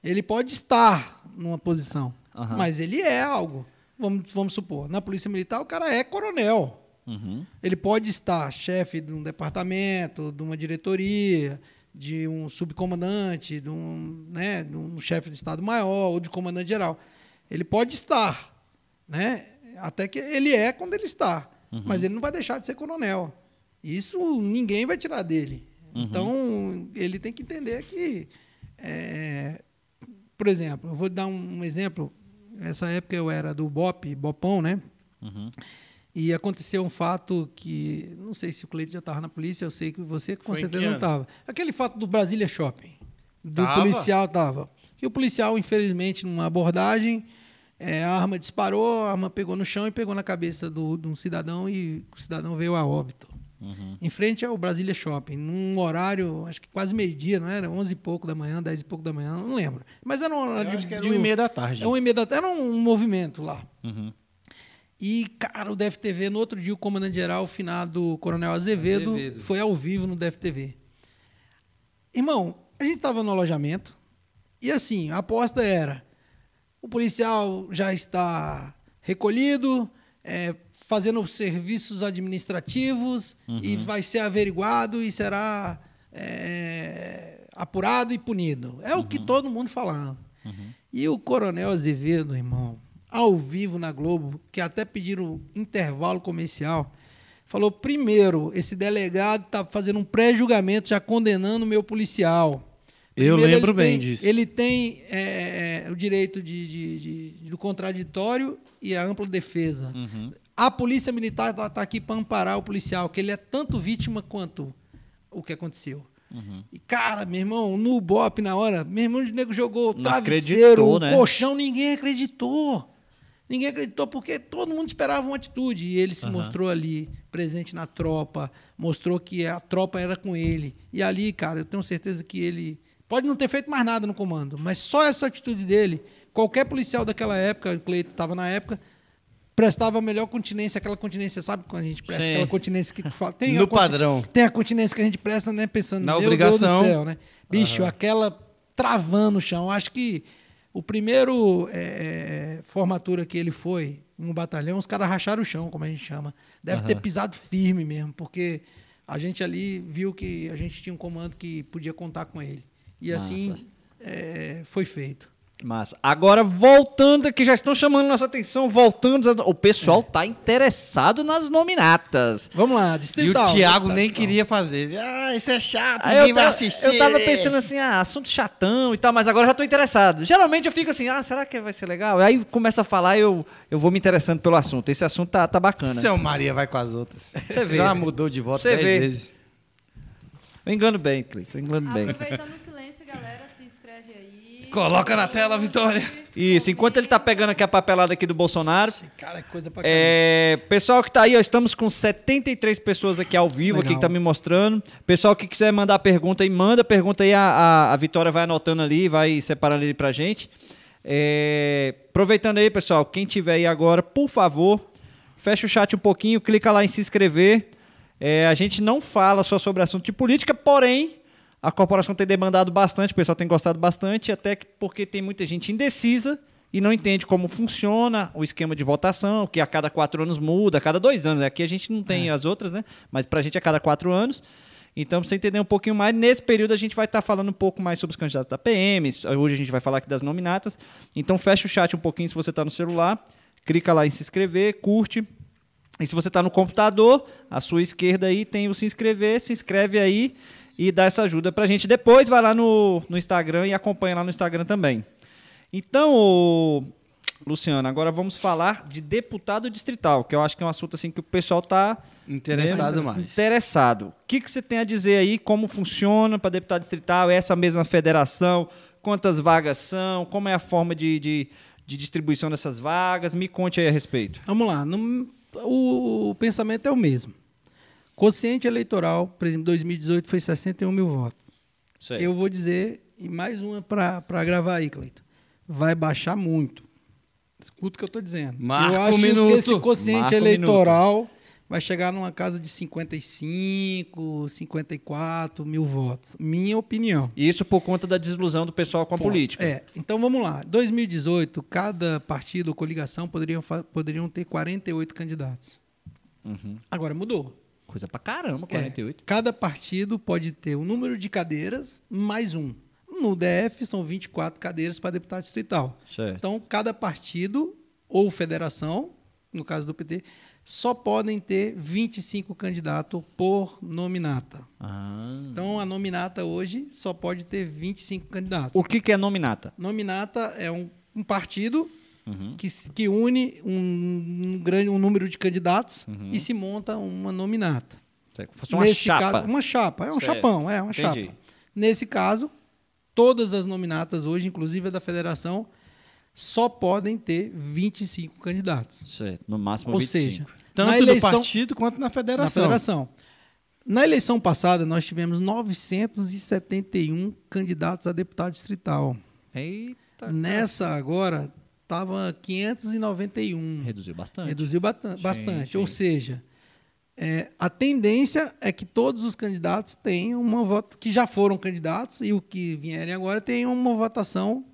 Ele pode estar numa posição, Aham. mas ele é algo. Vamos, vamos supor, na Polícia Militar o cara é coronel. Uhum. Ele pode estar chefe de um departamento, de uma diretoria, de um subcomandante, de um, né, de um chefe de Estado maior ou de comandante geral. Ele pode estar, né? Até que ele é quando ele está, mas ele não vai deixar de ser coronel. Isso ninguém vai tirar dele. Então ele tem que entender que é, por exemplo, eu vou dar um, um exemplo. Nessa época eu era do BOP, Bopão, né? E aconteceu um fato que, não sei se o Cleide já estava na polícia, eu sei que você com Foi certeza não estava. Aquele fato do Brasília Shopping. Do Tava? policial estava. E o policial, infelizmente, numa abordagem, eh, a arma disparou, a arma pegou no chão e pegou na cabeça do, de um cidadão e o cidadão veio a óbito. Em frente ao Brasília Shopping, num horário, acho que quase meio-dia, não era? 11 e pouco da manhã, 10 e pouco da manhã, não lembro. Mas era um Eu horário acho de, que era de uma e meia da tarde. é um e meia da tarde, era um movimento lá. E, cara, o DFTV, no outro dia, o comandante-geral, o finado Coronel Azevedo, Azevedo. foi ao vivo no DFTV. Irmão, a gente estava no alojamento e, assim, a aposta era: o policial já está recolhido, é, fazendo serviços administrativos e vai ser averiguado e será é, apurado e punido. É o que todo mundo falando. E o Coronel Azevedo, irmão, ao vivo na Globo, que até pediram intervalo comercial, falou: primeiro, esse delegado está fazendo um pré-julgamento já condenando o meu policial. Eu Primeiro, lembro bem tem- disso. Ele tem é, é, o direito de, de- de- do contraditório e a ampla defesa. A polícia militar está aqui para amparar o policial, que ele é tanto vítima quanto o que aconteceu. E, cara, meu irmão, no BOP na hora, meu irmão, o nego jogou Não travesseiro, né? colchão, ninguém acreditou. Ninguém acreditou porque todo mundo esperava uma atitude. E ele se mostrou ali, presente na tropa, mostrou que a tropa era com ele. E ali, cara, eu tenho certeza que ele pode não ter feito mais nada no comando, mas só essa atitude dele, qualquer policial daquela época, o Cleito estava na época, prestava a melhor continência, aquela continência, sabe quando a gente presta Sim. aquela continência que tu fala? Tem No padrão. Tem a continência que a gente presta, né, pensando, Na obrigação. Deus do céu, né? Bicho, aquela travando o chão. Acho que o primeiro é, é, formatura que ele foi um batalhão, os caras racharam o chão, como a gente chama. Deve ter pisado firme mesmo, porque a gente ali viu que a gente tinha um comando que podia contar com ele. E assim é, foi feito. Massa. Agora, voltando aqui, já estão chamando nossa atenção, voltando. O pessoal tá interessado nas nominatas. Vamos lá, E o distrital. Thiago nem Distrital. queria fazer. Ah, isso é chato, Aí ninguém vai assistir. eu tava pensando assim, ah, assunto chatão e tal, mas agora eu já tô interessado. Geralmente eu fico assim, ah, será que vai ser legal? Aí começa a falar e eu, eu vou me interessando pelo assunto. Esse assunto tá, tá bacana. Seu Maria vai com as outras. Você vê. Já mudou de voto Você dez vê. vezes. Eu engano bem, Cleiton, eu engano bem. Aproveitando galera, se inscreve aí. Coloca na tela, Vitória. Isso, enquanto ele tá pegando aqui a papelada aqui do Bolsonaro, Cara, que coisa pra caramba. É, pessoal que tá aí, ó, estamos com 73 pessoas aqui ao vivo, aqui Legal. que tá me mostrando. Pessoal que quiser mandar pergunta aí, manda pergunta aí, a, a, a Vitória vai anotando ali, vai separando ali pra gente. É, aproveitando aí, pessoal, quem tiver aí agora, por favor, fecha o chat um pouquinho, clica lá em se inscrever. É, a gente não fala só sobre assunto de política, porém, a corporação tem demandado bastante, o pessoal tem gostado bastante, até que porque tem muita gente indecisa e não entende como funciona o esquema de votação, que a cada quatro anos muda, a cada dois anos. Aqui a gente não tem as outras, né? Mas pra gente é a cada quatro anos. Então, pra você entender um pouquinho mais, nesse período a gente vai estar falando um pouco mais sobre os candidatos da PM. Hoje a gente vai falar aqui das nominatas. Então, fecha o chat um pouquinho se você está no celular. Clica lá em se inscrever, curte. E se você está no computador, à sua esquerda aí tem o se inscrever, se inscreve aí e dá essa ajuda pra gente. Depois vai lá no, no Instagram e acompanha lá no Instagram também. Então, Luciano, agora vamos falar de deputado distrital, que eu acho que é um assunto assim que o pessoal está Interessado mais. Interessado. O que, que você tem a dizer aí? Como funciona para deputado distrital? É essa mesma federação? Quantas vagas são? Como é a forma de, de, de distribuição dessas vagas? Me conte aí a respeito. Vamos lá. no- o, o pensamento é o mesmo. Quociente eleitoral, por exemplo, 2018 foi 61 mil votos. Eu vou dizer, e mais uma para gravar aí, Cleiton. Vai baixar muito. Escuta o que eu estou dizendo. Marca eu um acho minuto. que esse quociente Marca um eleitoral vai chegar numa casa de 55, 54 mil votos. Minha opinião. Isso por conta da desilusão do pessoal com a política. É, então vamos lá. 2018, cada partido ou coligação poderiam, poderiam ter 48 candidatos. Uhum. Agora mudou. Coisa pra caramba, É, 48. cada partido pode ter o número de cadeiras mais um. No DF são 24 cadeiras para deputado distrital. Certo. Então, cada partido ou federação, no caso do PT, só podem ter 25 candidatos por nominata. Ah. Então, a nominata hoje só pode ter 25 candidatos. O que, que é nominata? Nominata é um, um partido Uhum. que, que une um, um grande um número de candidatos Uhum. e se monta uma nominata. Certo. Fosse uma Nesse chapa. Caso, uma chapa, é um Certo. chapão, é uma Entendi. chapa. Nesse caso, todas as nominatas hoje, inclusive a da federação, só podem ter 25 candidatos. Certo. No máximo Ou 25. seja, Tanto na no eleição, partido quanto na na federação. federação. Na eleição passada, nós tivemos 971 candidatos a deputado distrital. Eita. Nessa agora, estava 591. Reduziu bastante. Reduziu bastante. Ou seja, é, a tendência é que todos os candidatos tenham uma voto que já foram candidatos e o que vierem agora tenham uma votação,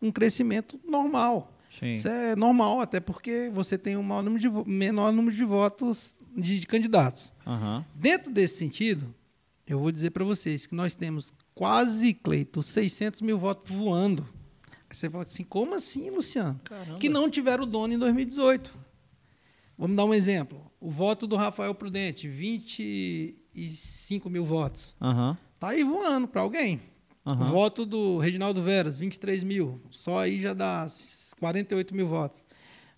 um crescimento normal. Sim. Isso é normal, até porque você tem um maior número de, menor número de votos de, de candidatos. Aham. Dentro desse sentido, eu vou dizer para vocês que nós temos quase, Cleito, 600 mil votos voando. Você fala assim, como assim, Luciano? Caramba. Que não tiveram dono em 2018. Vamos dar um exemplo. O voto do Rafael Prudente, 25 mil votos. Aham. Está aí voando para alguém. O Aham. voto do Reginaldo Veras, 23 mil. Só aí já dá 48 mil votos.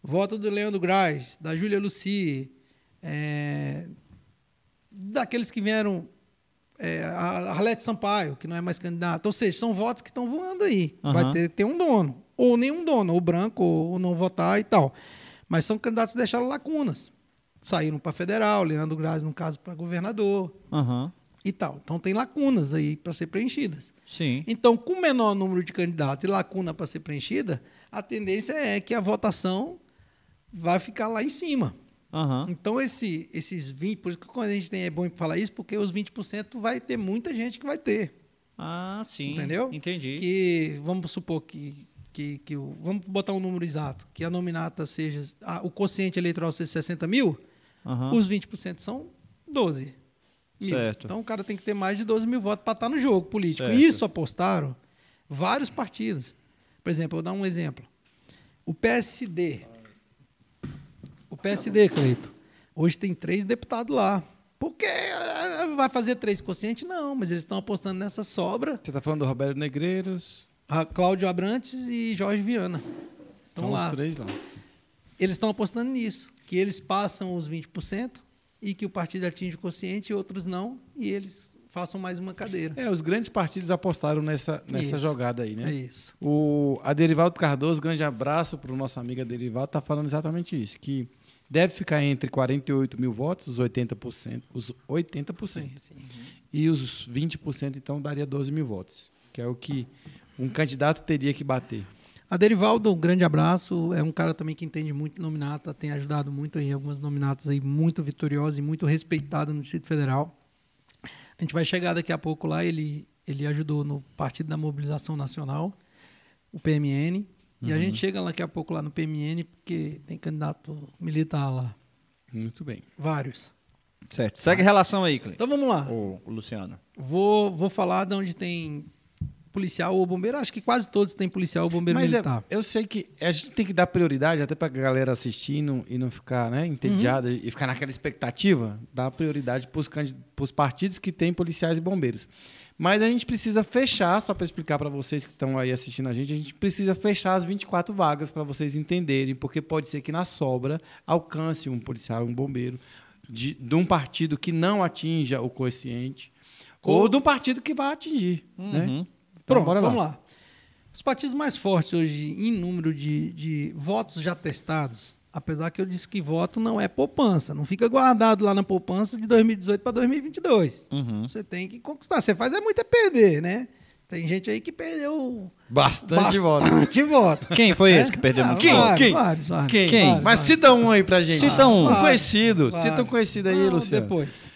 Voto do Leandro Graz, da Júlia Luci, é, daqueles que vieram, é, a Arlete Sampaio, que não é mais candidata. Ou seja, são votos que estão voando aí. Aham. Vai ter que ter um dono. Ou nenhum dono, ou branco, ou não votar e tal. Mas são candidatos que deixaram lacunas. Saíram para federal, Leandro Graz, no caso, para governador Aham. e tal. Então tem lacunas aí para ser preenchidas. Sim. Então, com menor número de candidatos e lacuna para ser preenchida, a tendência é que a votação vai ficar lá em cima. Aham. Então, esse, esses 20%, por isso que quando a gente tem, é bom falar isso, porque os 20% vai ter muita gente que vai ter. Ah, sim. Entendeu? Entendi. Que vamos supor que, que, que o, vamos botar um número exato, que a nominata seja, a- o quociente eleitoral seja 60 mil, Aham. os 20% são 12 mil. Certo. Então o cara tem que ter mais de 12 mil votos para estar no jogo político. Certo. Isso apostaram vários partidos. Por exemplo, eu vou dar um exemplo. O PSD. PSD, Cleito, hoje tem três deputados lá. Por que eh, vai fazer três conscientes? Não, mas eles estão apostando nessa sobra. Você está falando do Roberto Negreiros. A Cláudio Abrantes e Jorge Viana. Estão lá. os três lá. Eles estão apostando nisso, que eles passam os 20% e que o partido atinge o consciente e outros não, e eles façam mais uma cadeira. É, os grandes partidos apostaram nessa, nessa Isso. jogada aí, né? É isso. O Aderivaldo Cardoso, grande abraço para o nosso amigo Aderivaldo, está falando exatamente isso, que deve ficar entre 48 mil votos, os 80%, os 80%, Sim, sim. e os 20%, então, daria 12 mil votos, que é o que um candidato teria que bater. A Derivaldo, um grande abraço. É um cara também que entende muito nominata, tem ajudado muito em algumas nominatas aí, muito vitoriosa e muito respeitada no Distrito Federal. A gente vai chegar daqui a pouco lá, ele, ele ajudou no Partido da Mobilização Nacional, o PMN. E a gente chega daqui a pouco lá no PMN, porque tem candidato militar lá. Muito bem. Vários. Certo. Segue relação aí, Cleiton. Então vamos lá. Ô, Luciano. Vou, vou falar de onde tem policial ou bombeiro. Acho que quase todos têm policial ou bombeiro Mas é, militar. eu sei que a gente tem que dar prioridade até para a galera assistir e não, ficar né, entediada e ficar naquela expectativa, dar prioridade para os partidos que têm policiais e bombeiros. Mas a gente precisa fechar, só para explicar para vocês que estão aí assistindo a gente, a gente precisa fechar as 24 vagas para vocês entenderem, porque pode ser que na sobra alcance um policial um bombeiro de, de um partido que não atinja o coeficiente ou, Ou- de um partido que vai atingir. Né? Uhum. Então, Pronto, bora lá. vamos lá. Os partidos mais fortes hoje em número de, de votos já testados, apesar que eu disse que voto não é poupança, não fica guardado lá na poupança de 2018 para 2022. Uhum. Você tem que conquistar. Você faz é muito é perder, né? Tem gente aí que perdeu Bastante, voto. bastante voto. Quem foi esse que perdeu Ah, muito Quem? voto? Vários, Quem? vários, vários. Quem? Quem? Vários, Mas vários. cita um aí pra gente. Cita um. Um Vários, conhecido. vários. Cita um conhecido aí, Não, Luciano. Depois.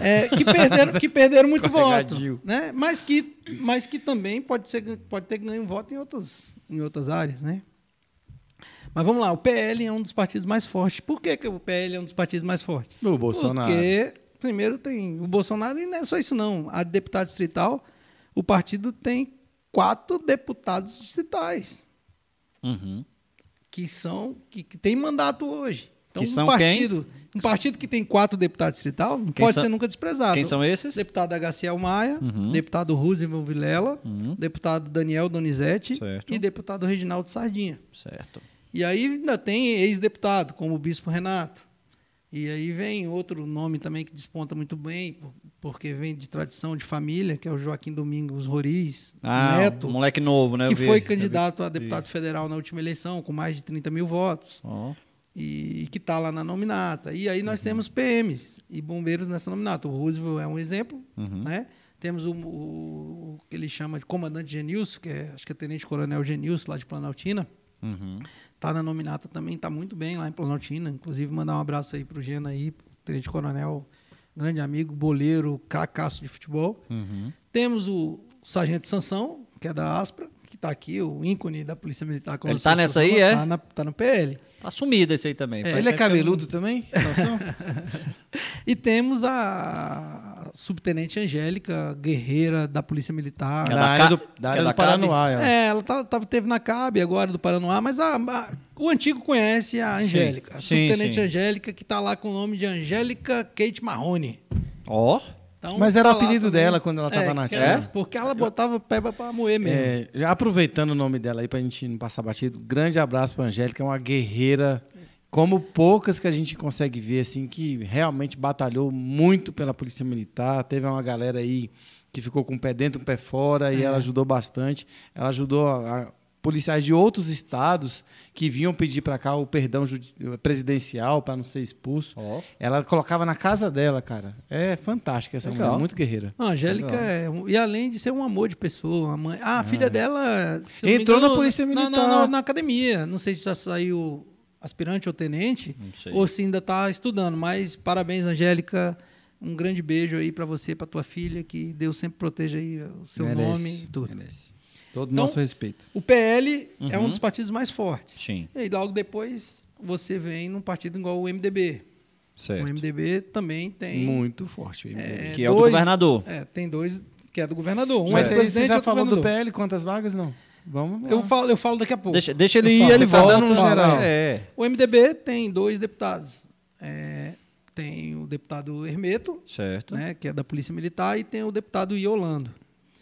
É, que, perderam, que perderam muito voto. Né? Mas, que, mas que também pode, ser, pode ter ganho voto em outras, em outras áreas. Né? Mas vamos lá, o PL é um dos partidos mais fortes. Por que, que o PL é um dos partidos mais fortes? O Bolsonaro. Porque, primeiro, tem o Bolsonaro, e não é só isso, não. A deputada distrital, o partido tem quatro deputados distritais Uhum. que são que, que tem mandato hoje. Então, Que um partido, um partido que tem quatro deputados distrital não Quem pode são- ser nunca desprezado. Quem são esses? Deputado HCL Maia, Uhum. deputado Roosevelt Vilela, Uhum. deputado Daniel Donizete Certo. e deputado Reginaldo Sardinha. Certo. E aí ainda tem ex-deputado, como o Bispo Renato. E aí vem outro nome também que desponta muito bem, por- porque vem de tradição de família, que é o Joaquim Domingos Roriz Ah, Neto, um moleque novo, né? Que vi, foi candidato a deputado federal na última eleição, com mais de 30 mil votos, Ó, e que está lá na nominata. E aí Uhum. nós temos PMs e bombeiros nessa nominata. O Roosevelt é um exemplo, Uhum. né? Temos o, o- o que ele chama de comandante Genilson, que é, acho que é tenente-coronel Genilson, lá de Planaltina. Uhum. Tá na nominata também, tá muito bem lá em Planaltina. Inclusive, mandar um abraço aí pro Gena aí, tenente coronel, grande amigo, boleiro, cracaço de futebol. Uhum. Temos o sargento Sansão, que é da Aspra, que tá aqui, o ícone da Polícia Militar. Ele se tá fosse nessa Sansão, aí, é? Tá, na- tá no PL. Tá sumido esse aí também. Faz Ele é tempo que eu cabeludo também? Sansão? E temos a subtenente Angélica, guerreira da Polícia Militar. É da área do, da área é da do Paranoá. ela. É, ela tá, tava, teve na CAB, agora do Paranoá, mas a- a- o antigo conhece a Angélica. A Sim, subtenente sim. Angélica, que tá lá com o nome de Angélica Kate Marrone. Ó, Então, Mas era tá o apelido também. dela quando ela tava é, na ativa. era- Porque ela botava peba pra moer mesmo. É, já aproveitando o nome dela aí pra gente não passar batido, grande abraço pra Angélica, é uma guerreira como poucas que a gente consegue ver, assim, que realmente batalhou muito pela Polícia Militar. Teve uma galera aí que ficou com o pé dentro, o pé fora, e ela ajudou bastante. Ela ajudou a- a policiais de outros estados que vinham pedir para cá o perdão presidencial para não ser expulso. ó. Ela colocava na casa dela, cara. É fantástica essa Legal. mulher, muito guerreira. A Angélica é. E além de ser um amor de pessoa, a mãe. Ah, a filha dela. não me Entrou engano, na Polícia na- Militar. Na, na- na academia. Não sei se já saiu aspirante ou tenente, ou se ainda está estudando. Mas parabéns, Angélica. Um grande beijo aí para você, para tua filha. Que Deus sempre proteja aí o seu Merece, nome e tudo. merece. Todo Então, nosso respeito. O PL é um Uhum. dos partidos mais fortes. Sim, E logo depois você vem num partido igual o MDB. certo. O MDB também tem. Muito forte. o MDB. que é o do dois- governador. É, tem dois que é do governador. Um Mas é presidente você já falou do. PL, quantas vagas não? Vamos lá. Eu falo, eu falo daqui a pouco. Deixa, deixa ele Eu ir, falo. ele tá volta. um Fala, geral. É. O MDB tem dois deputados. É, tem o deputado Hermeto, Certo. né, que é da Polícia Militar, e tem o deputado Iolando.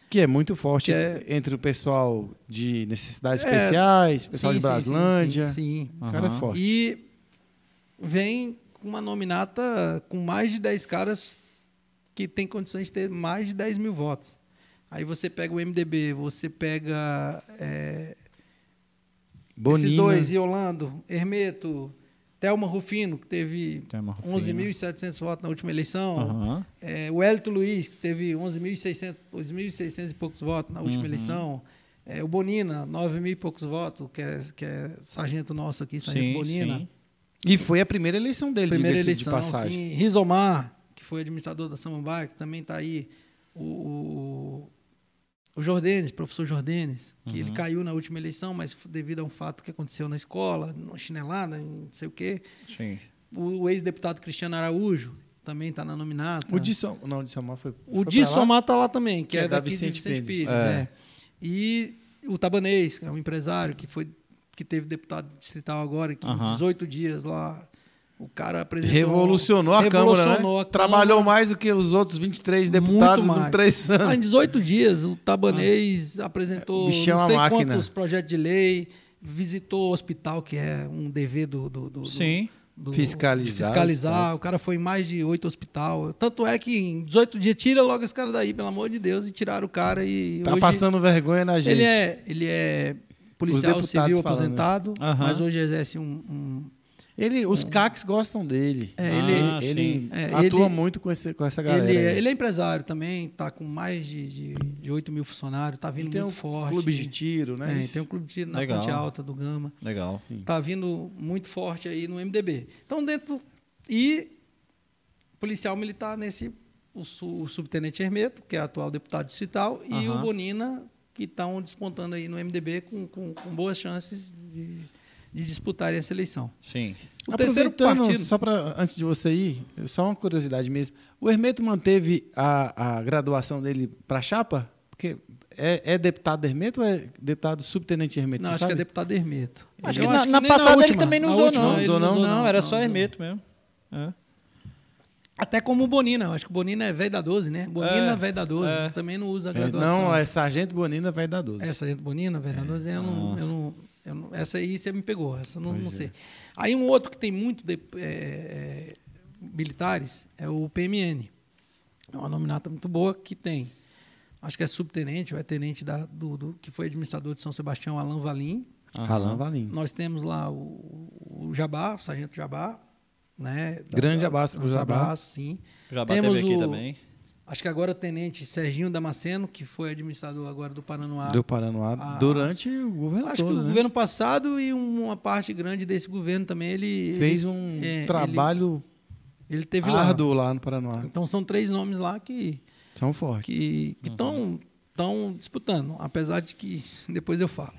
Que é muito forte é- entre o pessoal de necessidades É, especiais, o pessoal Sim, de sim, Braslândia. Sim, sim, O cara é forte. E vem com uma nominata com mais de 10 caras que tem condições de ter mais de 10 mil votos. Aí você pega o MDB, você pega é, esses dois, Iolando, Hermeto, Thelma Rufino, que teve Thelma Rufino. 11.700 votos na última eleição. Aham. É, o Hélito Luiz, que teve 11.600 11.600 e poucos votos na última Uhum. eleição. É, o Bonina, 9 mil e poucos votos, que é, que é sargento nosso aqui, sargento Sim, Bonina. sim. E foi a primeira eleição dele, Primeira diga-se de eleição, passagem. sim. Rizomar, que foi administrador da Samambaia, que também está aí. O, o, o Jordenes, professor Jordenes, que Uhum. ele caiu na última eleição, mas devido a um fato que aconteceu na escola, uma chinelada, não sei o quê. Sim. O, o ex-deputado Cristiano Araújo também está na nominata. O Dissom... Não, o Dissomar foi. O foi pra Di lá? Também, que, Que é, é da daqui Vicente de Vicente Pires. Pires. É. é. E o Tabanês, que é um empresário que foi que teve deputado distrital agora, que Aham. 18 dias lá o cara apresentou Revolucionou a revolucionou Câmara, né? a Trabalhou Câmara. mais do que os outros 23 Muito deputados em três Ah, anos. em 18 dias, o Tabanês apresentou Bichão não a sei máquina. quantos projetos de lei, visitou o hospital, que é um dever do, do, do- Sim. do- Fiscalizar, de fiscalizar. O cara foi em mais de oito hospital. Tanto é que em 18 dias, tira logo esse cara daí, pelo amor de Deus, e tiraram o cara e Tá hoje passando vergonha na gente. ele é, ele é policial civil falando, aposentado, mas hoje exerce um, um- Ele, os CACs gostam dele. É, ele- ele Ah, ele sim. É, atua ele- muito com, esse, com essa galera. ele, é, ele é empresário também, está com mais de, de, de 8 mil funcionários, está Ele vindo muito um forte. clube de tiro, né? É, tem um clube de tiro na Legal. Ponte Alta do Gama. Legal. Está vindo muito forte aí no MDB. Então, dentro. E policial militar nesse. O, su- o subtenente Hermeto, que é atual deputado distrital, e Aham. o Bonina, que estão disputando aí no MDB com, com, com boas chances de, de disputarem essa eleição. Sim. O terceiro partido. só para antes de você ir, só uma curiosidade mesmo. O Hermeto manteve a, a graduação dele para chapa? Porque é, é deputado Hermeto ou é deputado subtenente Hermeto? Não, Você acho que é sabe? deputado Hermeto. Acho Eu que na, na nem passada ele última, também não na usou, última não. ele Usou, não? Não, era não, só não. Hermeto mesmo. É. Até como o Bonina, eu acho que o Bonina é velho da 12, né? Bonina, É, velho da 12, é. também não usa a É, graduação. não, é Sargento Bonina, vai dar 12. Essa gente Bonina, velho da 12, eu, não, Ah. eu, não, eu Essa aí você me pegou, essa eu não, não é. sei. Aí um outro que tem muito de, é, é, militares é o PMN. É uma nominata muito boa que tem. Acho que é subtenente ou é tenente da, do, do- que foi administrador de São Sebastião, Alain Valim. Alan Valim. Nós temos lá o, o Jabá, Sargento Jabá. Né? Da- Grande da- abraço pro nosso Jabá. abraço, sim. Já Temos o- também. Acho que agora o tenente Serginho Damasceno, que foi administrador agora do Paranoá. Do Paranoá Ah. durante o governo Acho que todo, o né? governo passado e uma parte grande desse governo também, ele Fez ele, um é, trabalho ele, ele teve lá. árduo lá no Paranoá. Então são três nomes lá que São fortes. que estão estão disputando, apesar de que depois eu falo.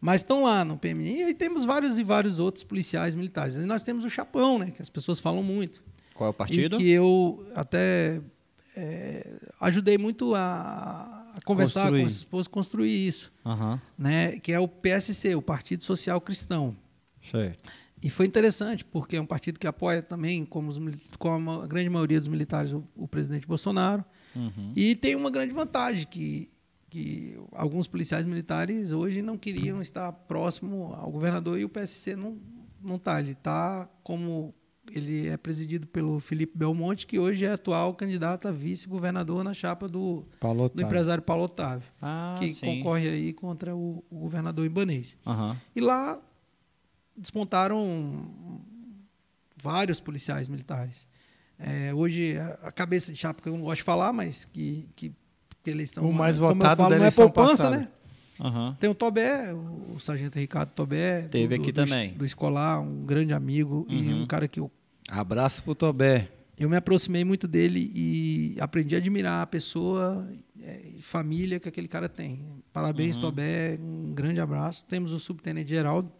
Mas estão lá no PMI e aí temos vários e vários outros policiais militares. E nós temos o Chapão, né, que as pessoas falam muito. Qual é o partido? E que eu até é, ajudei muito a, a conversar Construir. com as pessoas, construir isso, Aham, né, que é o PSC, o Partido Social Cristão. certo. E foi interessante, porque é um partido que apoia também, como, os, como a grande maioria dos militares, o, o presidente Bolsonaro. Uhum. E tem uma grande vantagem, que, que alguns policiais militares hoje não queriam estar próximo ao governador e o PSC não não está. Ele está como ele é presidido pelo Felipe Belmonte, que hoje é atual candidato a vice-governador na chapa do, Paulo do empresário Paulo Otávio, Ah, que sim. concorre aí contra o, o governador Ibanês. Aham. E lá despontaram vários policiais militares. É, hoje, a- cabeça de chapa, que eu não gosto de falar, mas que, que, que eles são. O mais como eu votado falo, da não é eleição poupança, passada. né? Aham. Tem o Tobé, o, sargento Ricardo Tobé. do- Teve do- aqui do, também. Do escolar, um grande amigo e Uhum. um cara que eu, Abraço pro Tobé. eu me aproximei muito dele e aprendi a admirar a pessoa é, e família que aquele cara tem. Parabéns, Uhum. Tobé, um grande abraço. Temos o subtenente Geraldo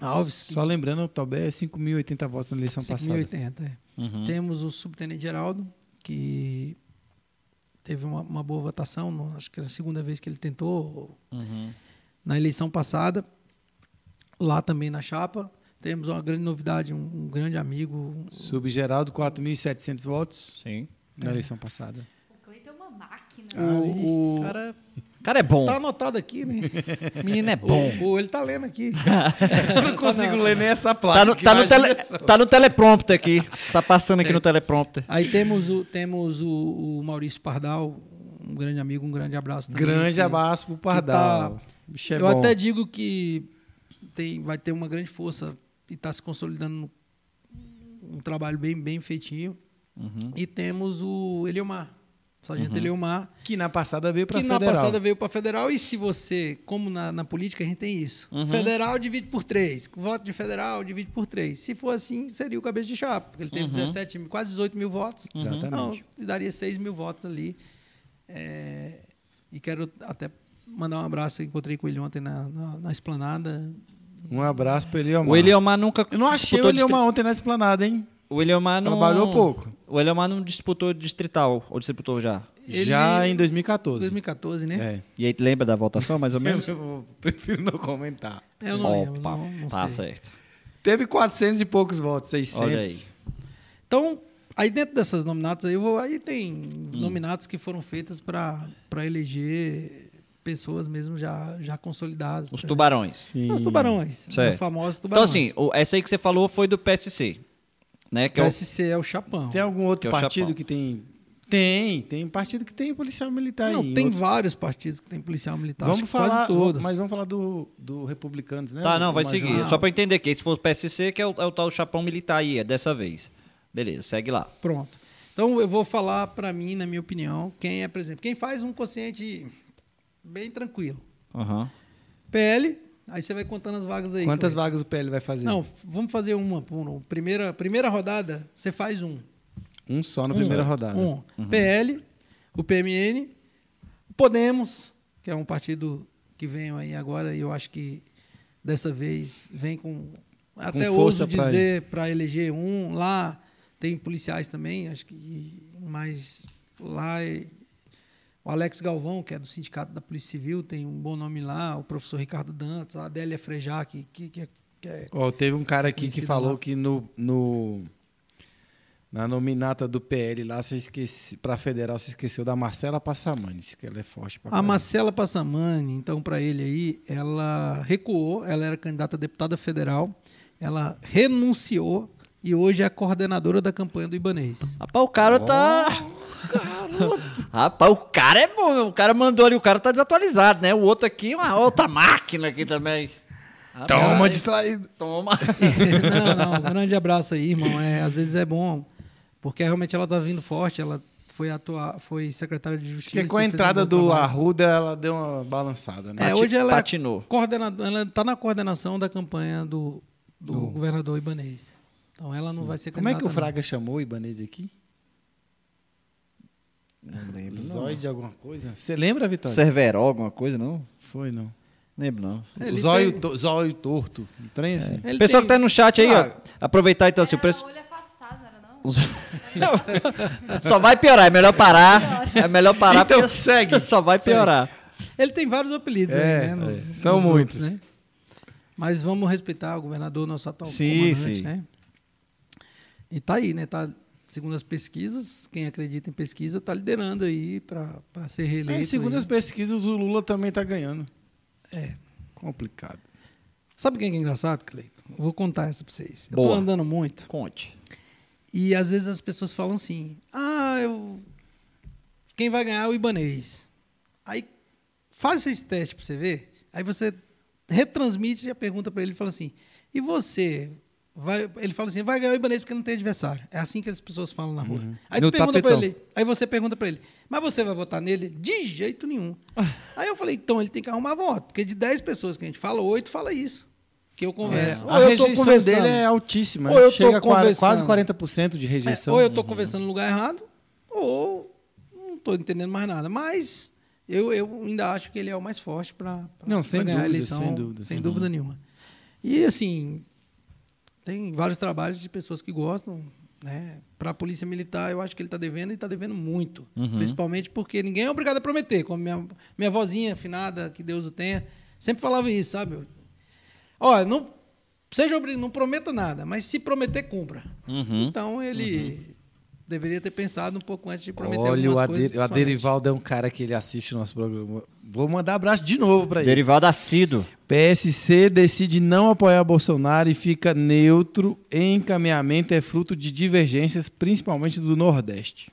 Alves, que Só lembrando, o Tobé é 5.080 votos na eleição passada. 5.080, é. Uhum. Temos o subtenente Geraldo, que teve uma, uma boa votação, no- acho que era a segunda vez que ele tentou, Uhum. na eleição passada. Lá também na chapa. Temos uma grande novidade, um, um grande amigo. Subgeraldo, 4.700 votos Sim. na eleição passada. O Cleiton é uma máquina. O, o- Cara, cara é bom. tá anotado aqui, né? O menino é bom. O, o- ele tá lendo aqui. Eu não consigo ler nem essa placa. Tá no, tá, no tele, tá no teleprompter aqui. Tá passando aqui no teleprompter. Aí temos o, temos o, o Maurício Pardal, um grande amigo, um grande abraço também. Grande que- abraço pro Pardal. tá- é eu bom. até digo que tem, vai ter uma grande força e está se consolidando um trabalho bem, bem feitinho. Uhum. E temos o Eliomar, o sargento Eliomar, Que na passada veio pra que na federal. passada veio para federal. E se você, como na, na política a gente tem isso, Uhum. federal divide por três, voto de federal divide por três. Se for assim, seria o cabeça de chapa, porque ele teve Uhum. 17, mil- quase 18 mil votos. Exatamente. Não, daria 6 mil votos ali. É, e quero até mandar um abraço. Eu encontrei com ele ontem na, na, na esplanada. Um abraço pro Eliomar. O Eliomar nunca. Eu não achei o Eliomar ontem na esplanada, hein? distri- O Eliomar não. Trabalhou pouco. O Eliomar não disputou distrital. Ou disputou já? Ele- Já em 2014. 2014, né? É. E aí, lembra da votação, mais ou menos? Eu prefiro não comentar. Eu não lembro, Opa, não, não tá sei. certo. Teve 400 e poucos votos, 600. Olha aí. Então, aí dentro dessas nominatas, aí, eu vou, aí tem Hum. nominatas que foram feitas para eleger pessoas mesmo já, já consolidadas. Os tubarões. Sim. Os tubarões. Certo. Os famosos Então, tubarões. assim, o- essa aí que você falou foi do PSC. Né? Que o é o, PSC é o chapão. Tem algum outro Que é partido que tem... Tem, tem partido que tem policial militar Não, aí. tem Outros- vários partidos que tem policial militar. Vamos acho que quase falar, todos. mas vamos falar do, do Republicanos, né? Tá, não, vai seguir. Ah. Só pra eu entender que se for o PSC, que é o, é o tal chapão militar aí, é dessa vez. Beleza, segue lá. Pronto. Então eu vou falar para mim, na minha opinião, quem é, por exemplo, quem faz um consciente bem tranquilo. Aham. PL, aí você vai contando as vagas aí. Quantas vagas o PL vai fazer? Não, vamos fazer uma. um. Primeira, primeira rodada, você faz um. Um só na Um. primeira rodada. Um. PL, o PMN, Podemos, que é um partido que vem aí agora e eu acho que dessa vez vem com. Até força ouso dizer para eleger um. Lá tem policiais também, acho que. Mas lá é- O Alex Galvão, que é do Sindicato da Polícia Civil, tem um bom nome lá. O professor Ricardo Dantas, a Adélia Frejá, que, que, que é- que é Ó, teve um cara aqui que falou lá. que no, no- na nominata do PL lá, você esquece, pra federal, você esqueceu da Marcela Passamani, disse que ela é forte pra A caramba. Marcela Passamani, então, para ele aí, ela recuou, ela era candidata a deputada federal, ela renunciou e hoje é a coordenadora da campanha do Ibanês. Rapaz, o cara tá. Rapaz, o cara é bom. O cara mandou ali, o cara tá desatualizado, né? O outro aqui, uma outra máquina aqui também. Toma, Rapaz, distraído. Toma. não, não, um grande abraço aí, irmão. É, às vezes é bom, porque realmente ela tá vindo forte, ela foi atuar, foi secretária de Acho justiça. que com a um entrada bom do trabalho. Arruda, ela deu uma balançada, né? É, hoje ela é patinou. coordenadora, ela tá na coordenação da campanha do, do governador Ibanês. Então ela não vai ser Como é que o candidata, não. Fraga chamou o Ibanez aqui? Não lembro. Zóio de alguma coisa? Você lembra, Vitória? Cerveró, alguma coisa, não? Foi, não. Lembro, não. Ele Zóio, tem- to- zóio torto. Um trem assim. ele Pessoal tem- que tá no chat aí, Ah, ó. Aproveitar então, assim, o preço. olho afastado, não era não? Só vai piorar, é melhor parar. É melhor parar Então porque segue. Só vai piorar. Ele tem vários apelidos É, aí, né? nos- é. nos São grupos, muitos. né? Mas vamos respeitar o governador, nosso atual Sim, comandante, sim. né? E tá aí, né? Tá, segundo as pesquisas, quem acredita em pesquisa tá liderando aí para ser reeleito. É, segundo aí. as pesquisas, o Lula também tá ganhando. É. Complicado. Sabe quem que é engraçado, Cleiton? Eu Vou contar essa para vocês. Eu Boa. tô andando muito Conte. e às vezes as pessoas falam assim: "Ah, eu quem vai ganhar é o Ibanês". Aí faz esse teste para você ver. Aí você retransmite a pergunta para ele e fala assim: "E você vai ele fala assim: "Vai ganhar o Ibanês porque não tem adversário". É assim que as pessoas falam na rua. Aí para tapetão. ele, aí você pergunta para ele: "Mas você vai votar nele?" De jeito nenhum. aí eu falei: "Então ele tem que arrumar voto, porque de 10 pessoas que a gente fala, oito fala isso". Que eu converso. É, Ou a eu tô rejeição dele é altíssima. Ou eu tô Chega a qua- conversando. quase 40% de É, rejeição. ou eu estou conversando no lugar errado, ou não estou entendendo mais nada. Mas eu, eu ainda acho que ele é o mais forte para sem ganhar a dúvida, eleição. sem dúvida. Sem dúvida nenhuma. E assim, tem vários trabalhos de pessoas que gostam. Né? Para a Polícia Militar, eu acho que ele está devendo e está devendo muito. Principalmente porque ninguém é obrigado a prometer. Como minha, minha vozinha afinada, que Deus o tenha, sempre falava isso, sabe? Olha, não, seja não prometa nada, mas se prometer, cumpra. Uhum. Então ele deveria ter pensado um pouco antes de prometer Olha, o, algumas Ade- coisas. o principalmente. Aderivaldo é um cara que ele assiste o nosso programa. Vou mandar abraço de novo para ele. Derivaldo Assíduo. PSC decide não apoiar Bolsonaro e fica neutro em encaminhamento é fruto de divergências, principalmente do Nordeste.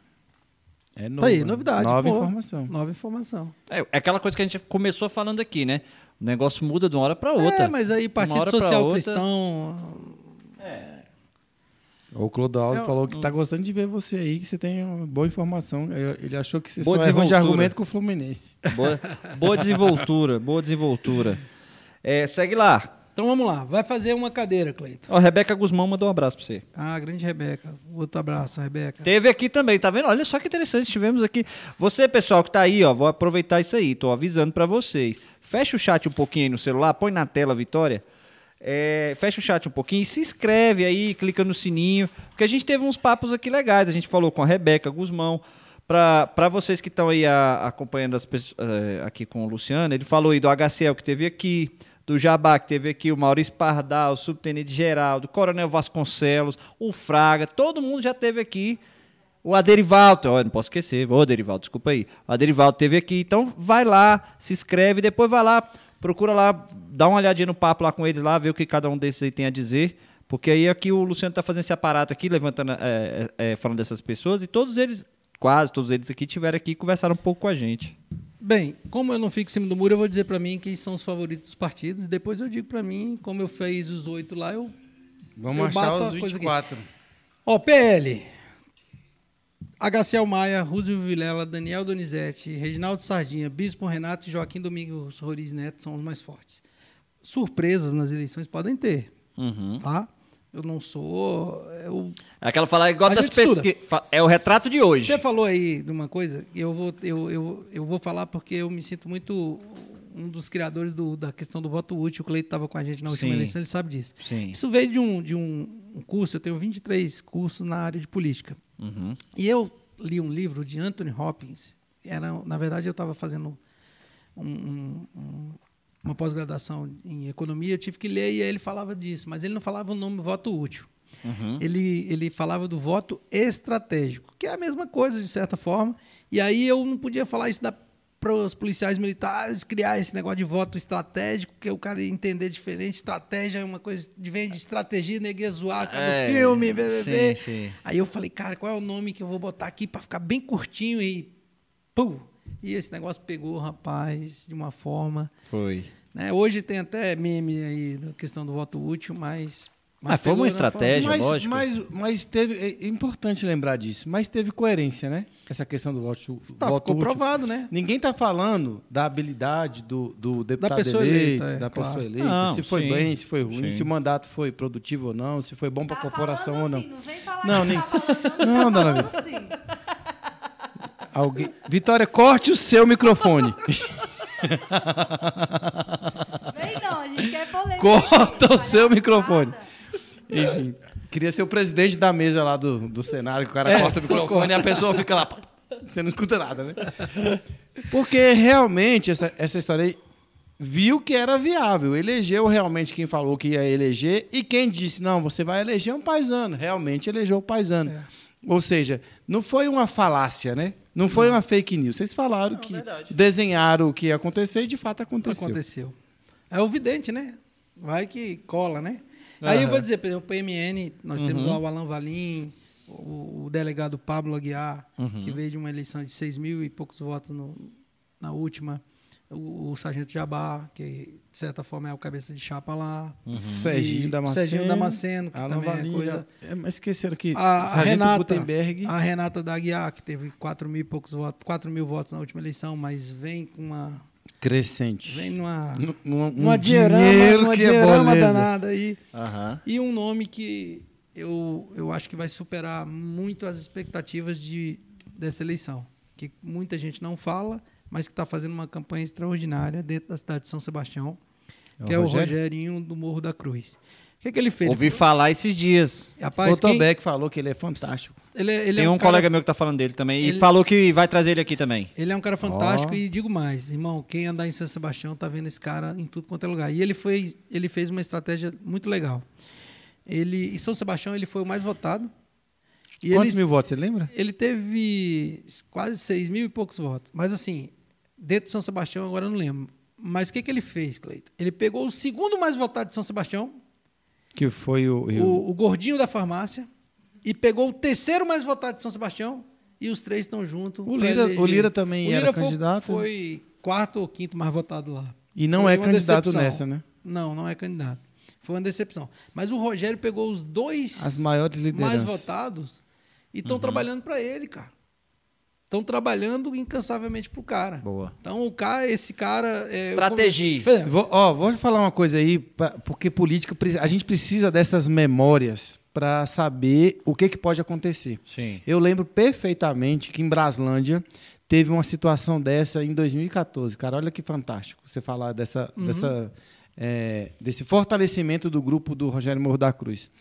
É novo, Tá aí, né? novidade. Nova pô. informação. Nova informação. É, é aquela coisa que a gente começou falando aqui, né? O negócio muda de uma hora pra outra. É, mas aí Partido Social outra. Cristão. O Clodoaldo É, falou que tá gostando de ver você aí, que você tem uma boa informação. Ele achou que você Boa só errou de argumento com o Fluminense. Boa, boa desenvoltura, boa desenvoltura. É, segue lá. Então vamos lá. Vai fazer uma cadeira, Cleiton. Ó, Rebeca Guzmão mandou um abraço pra você. Ah, grande Rebeca. Outro abraço, Rebeca. Teve aqui também, tá vendo? Olha só que interessante, tivemos aqui. Você, pessoal, que tá aí, ó, vou aproveitar isso aí, tô avisando pra vocês. Fecha o chat um pouquinho aí no celular, põe na tela, Vitória. É, fecha o chat um pouquinho se inscreve aí, clica no sininho, porque a gente teve uns papos aqui legais. A gente falou com a Rebeca Guzmão. Para vocês que estão aí a- acompanhando as pessoas, eh, aqui com o Luciano, ele falou aí do HCL que teve aqui, do Jabá que teve aqui, o Maurício Pardal, o Subtenente Geraldo, o Coronel Vasconcelos, o Fraga, todo mundo já teve aqui. O Aderivaldo, ó, não posso esquecer, ô Aderivaldo, desculpa aí. O Aderivaldo teve aqui, então vai lá, se inscreve, depois vai lá, procura lá, dá uma olhadinha no papo lá com eles lá, ver o que cada um desses aí tem a dizer. Porque aí aqui o Luciano tá fazendo esse aparato aqui, levantando, é, é, é, falando dessas pessoas, e todos eles, quase todos eles aqui, tiveram aqui e conversaram um pouco com a gente. Bem, como eu não fico em cima do muro, eu vou dizer pra mim quem são os favoritos dos partidos. Depois eu digo pra mim, como eu fiz os oito lá, eu. Vamos Eu achar bato os a coisa aqui. 24. Ó, PL. HCL Maia, Roosevelt Vilela, Daniel Donizete, Reginaldo Sardinha, Bispo Renato e Joaquim Domingos Roriz Neto são os mais fortes. Surpresas nas eleições podem ter, tá? Eu não sou. Eu, Aquela falar igual A das pesquisas. É o retrato de hoje. Você falou aí de uma coisa, eu vou, eu, eu, eu vou falar porque eu me sinto muito um dos criadores do- da questão do voto útil. O Cleito estava com a gente na última Sim. eleição, ele sabe disso. Sim. Isso veio de um, de um um curso, eu tenho 23 cursos na área de política. Uhum. E eu li um livro de Anthony Hopkins, era, na verdade, eu estava fazendo um- um- um- uma pós-graduação em economia, eu tive que ler e aí ele falava disso, mas ele não falava o nome voto útil. Ele, ele falava do voto estratégico, que é a mesma coisa, de certa forma. E aí eu não podia falar isso para os policiais militares, criar esse negócio de voto estratégico, que o cara ia entender diferente. Estratégia é uma coisa, vem de estratégia, neguei zoar, cada É, filme, BBB. sim, sim. Aí eu falei, cara, qual é o nome que eu vou botar aqui para ficar bem curtinho e pum! E esse negócio pegou, rapaz, de uma forma. Foi. né? Hoje tem até meme aí da questão do voto útil, mas. Ah, foi pegou uma estratégia. mas, lógico. mas, mas teve. É importante lembrar disso. Mas teve coerência, né? Essa questão do voto, Tá, voto ficou útil. provado, né? Ninguém está falando da habilidade do, do deputado pessoa eleito, eleita, é, da claro. pessoa eleita, Não, se foi sim, bem, se foi ruim, sim. se o mandato foi produtivo ou não, se foi bom para a Tá corporação ou não. assim, não vem falar Não, que nem- tá falando, Não, tá dona assim. Alguém... Vitória, corte o seu microfone. Vem não, a gente quer polêmica. Corta o seu microfone. Enfim, queria ser o presidente da mesa lá do, do Senado, que o cara É, corta o microfone e a pessoa fica lá. Você não escuta nada, né? Porque realmente essa, essa história aí viu que era viável. Elegeu realmente quem falou que ia eleger e quem disse, não, você vai eleger um paisano. Realmente elegeu o paisano. É. Ou seja, não foi uma falácia, né? Não foi uma fake news. Vocês falaram que verdade. desenharam o que ia acontecer e de fato aconteceu. Aconteceu. É o vidente, né? Vai que cola, né? Aí eu vou dizer, por exemplo, o PMN, nós temos Uhum. lá o Alan Valim, o, o delegado Pablo Aguiar, Uhum. que veio de uma eleição de 6 mil e poucos votos no- na última. O, o Sargento Jabá, que de certa forma é o cabeça de chapa lá. Serginho E Damasceno. Serginho Damasceno, que Alan também é Valim, coisa... já- é, mas esqueceram que A, a Renata, Gutenberg. a Renata da Aguiar, que teve 4 mil e poucos votos, 4 mil votos na última eleição, mas vem com uma... Crescente. Vem numa... N- Um, um Uma dinheirama, dinheiro uma que é danada aí. Aham. E um nome que eu, eu acho que vai superar muito as expectativas de, dessa eleição. Que muita gente não fala, mas que está fazendo uma campanha extraordinária dentro da cidade de São Sebastião, É o que é o Rogério? Rogerinho do Morro da Cruz. O que, que ele fez? Ouvi Ele falar esses dias. Rapaz, o quem- Tobeck falou que ele é fantástico. Ele, é- ele Tem é um, um cara- colega meu que tá falando dele também. E Ele- falou que vai trazer ele aqui também. Ele é um cara fantástico Ó. e digo mais, irmão, quem andar em São Sebastião tá vendo esse cara em tudo quanto é lugar. E ele fez, ele fez uma estratégia muito legal. Ele, em São Sebastião ele foi o mais votado. E Quantos ele, mil votos, você lembra? ele teve quase 6 mil e poucos votos. Mas assim, dentro de São Sebastião agora eu não lembro. Mas o que, que ele fez, Cleiton? Ele pegou o segundo mais votado de São Sebastião, Que foi o- o, o gordinho da farmácia, e pegou o terceiro mais votado de São Sebastião, e os três estão juntos. O Lira- o Lira também O era Lira foi- candidato? Foi quarto ou quinto mais votado lá. E não Foi é candidato decepção. nessa, né? Não, não é candidato. Foi uma decepção. Mas o Rogério pegou os dois As maiores mais lideranças. votados e Uhum. estão trabalhando para ele, cara. Estão trabalhando incansavelmente pro cara. Boa. Então o cara, esse cara. é, Estratégia. exemplo, Vou, ó, vou falar uma coisa aí, pra- porque política, a gente precisa dessas memórias para saber o que, que pode acontecer. Sim. Eu lembro perfeitamente que em Braslândia teve uma situação dessa em 2014. Cara, olha que fantástico você falar dessa, dessa, é, desse fortalecimento do grupo do Rogério Morro da Cruz.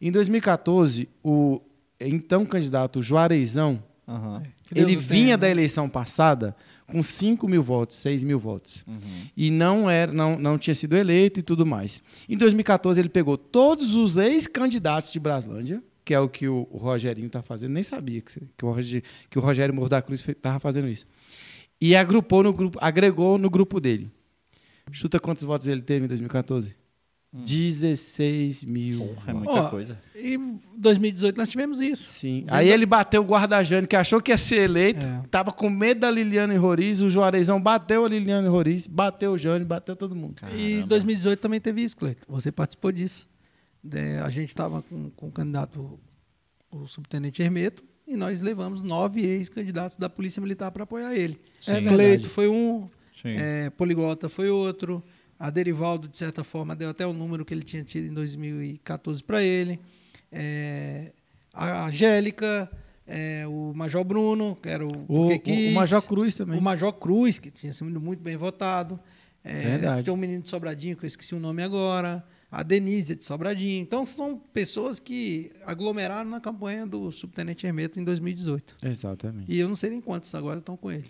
Em 2014, o então candidato Juarezão, Deus ele o tenha, vinha né? da eleição passada com 5 mil votos, 6 mil votos. E não, era, não, não tinha sido eleito e tudo mais. Em 2014, ele pegou todos os ex-candidatos de Braslândia, que é o que o, o Rogerinho está fazendo. Nem sabia que, que, o, Rogério, que o Rogério Morro da Cruz estava fazendo isso. E agrupou no grupo, agregou no grupo dele. Chuta quantos votos ele teve em 2014? 16 mil. Porra, é muita Ó, coisa. E em 2018 nós tivemos isso. Sim. Aí ele bateu o guarda-Jane, que achou que ia ser eleito, É. tava com medo da Liliane Roriz, o Juarezão bateu a Liliane Roriz, bateu o Jane, bateu todo mundo. E 2018 também teve isso, Cleiton. Você participou disso. É, a gente estava com, com o candidato, o subtenente Hermeto, e nós levamos nove ex-candidatos da Polícia Militar para apoiar ele. Sim. É verdade. Cleito foi um, Sim. é, Poliglota foi outro, a Derivaldo, de certa forma, deu até o número que ele tinha tido em 2014 para ele. É, a Angélica, é, o Major Bruno, que era o, O, o, Quis, o Major Cruz também. o Major Cruz, que tinha sido muito bem votado. É, Verdade. Tem um menino de Sobradinho, que eu esqueci o nome agora. A Denise de Sobradinho. Então, são pessoas que aglomeraram na campanha do subtenente Hermeto em 2018. Exatamente. E eu não sei nem quantos agora estão com ele.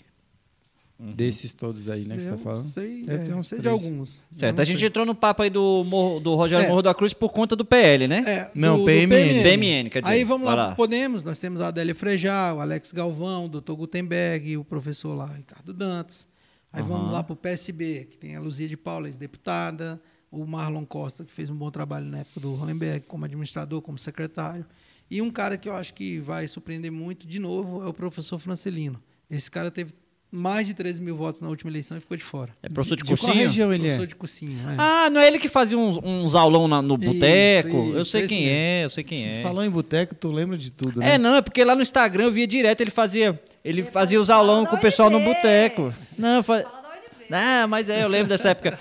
Desses todos aí, né, que você tá Eu falando? sei, é, ter uns sei de três. alguns. Certo, Eu a gente sei. entrou no papo aí do, Morro- do Rogério É. Morro da Cruz por conta do PL, né? É, Não, PMN. PMN, quer dizer, Aí vamos lá, pro Podemos, nós temos a Adélia Frejá, o Alex Galvão, o Dr. Gutenberg, o professor lá, Ricardo Dantas. Aí Aham. vamos lá para o PSB, que tem a Luzia de Paula, ex-deputada, o Marlon Costa, que fez um bom trabalho na época do Hollenberg, como administrador, como secretário. E um cara que eu acho que vai surpreender muito, de novo, é o professor Francelino. Esse cara teve mais de 13 mil votos na última eleição e ficou de fora. É professor de, De qual cursinho? região ele professor é? de cursinho, é. Ah, não é ele que fazia uns, uns aulão na- no boteco? eu sei quem mesmo. é, eu sei quem Você é. falou em boteco, tu lembra de tudo, né? É, não, é porque lá no Instagram eu via direto, ele fazia, ele fazia os aulão com o pessoal no boteco. Não, fa... Fala da UNB. Ah, mas é, eu lembro dessa época.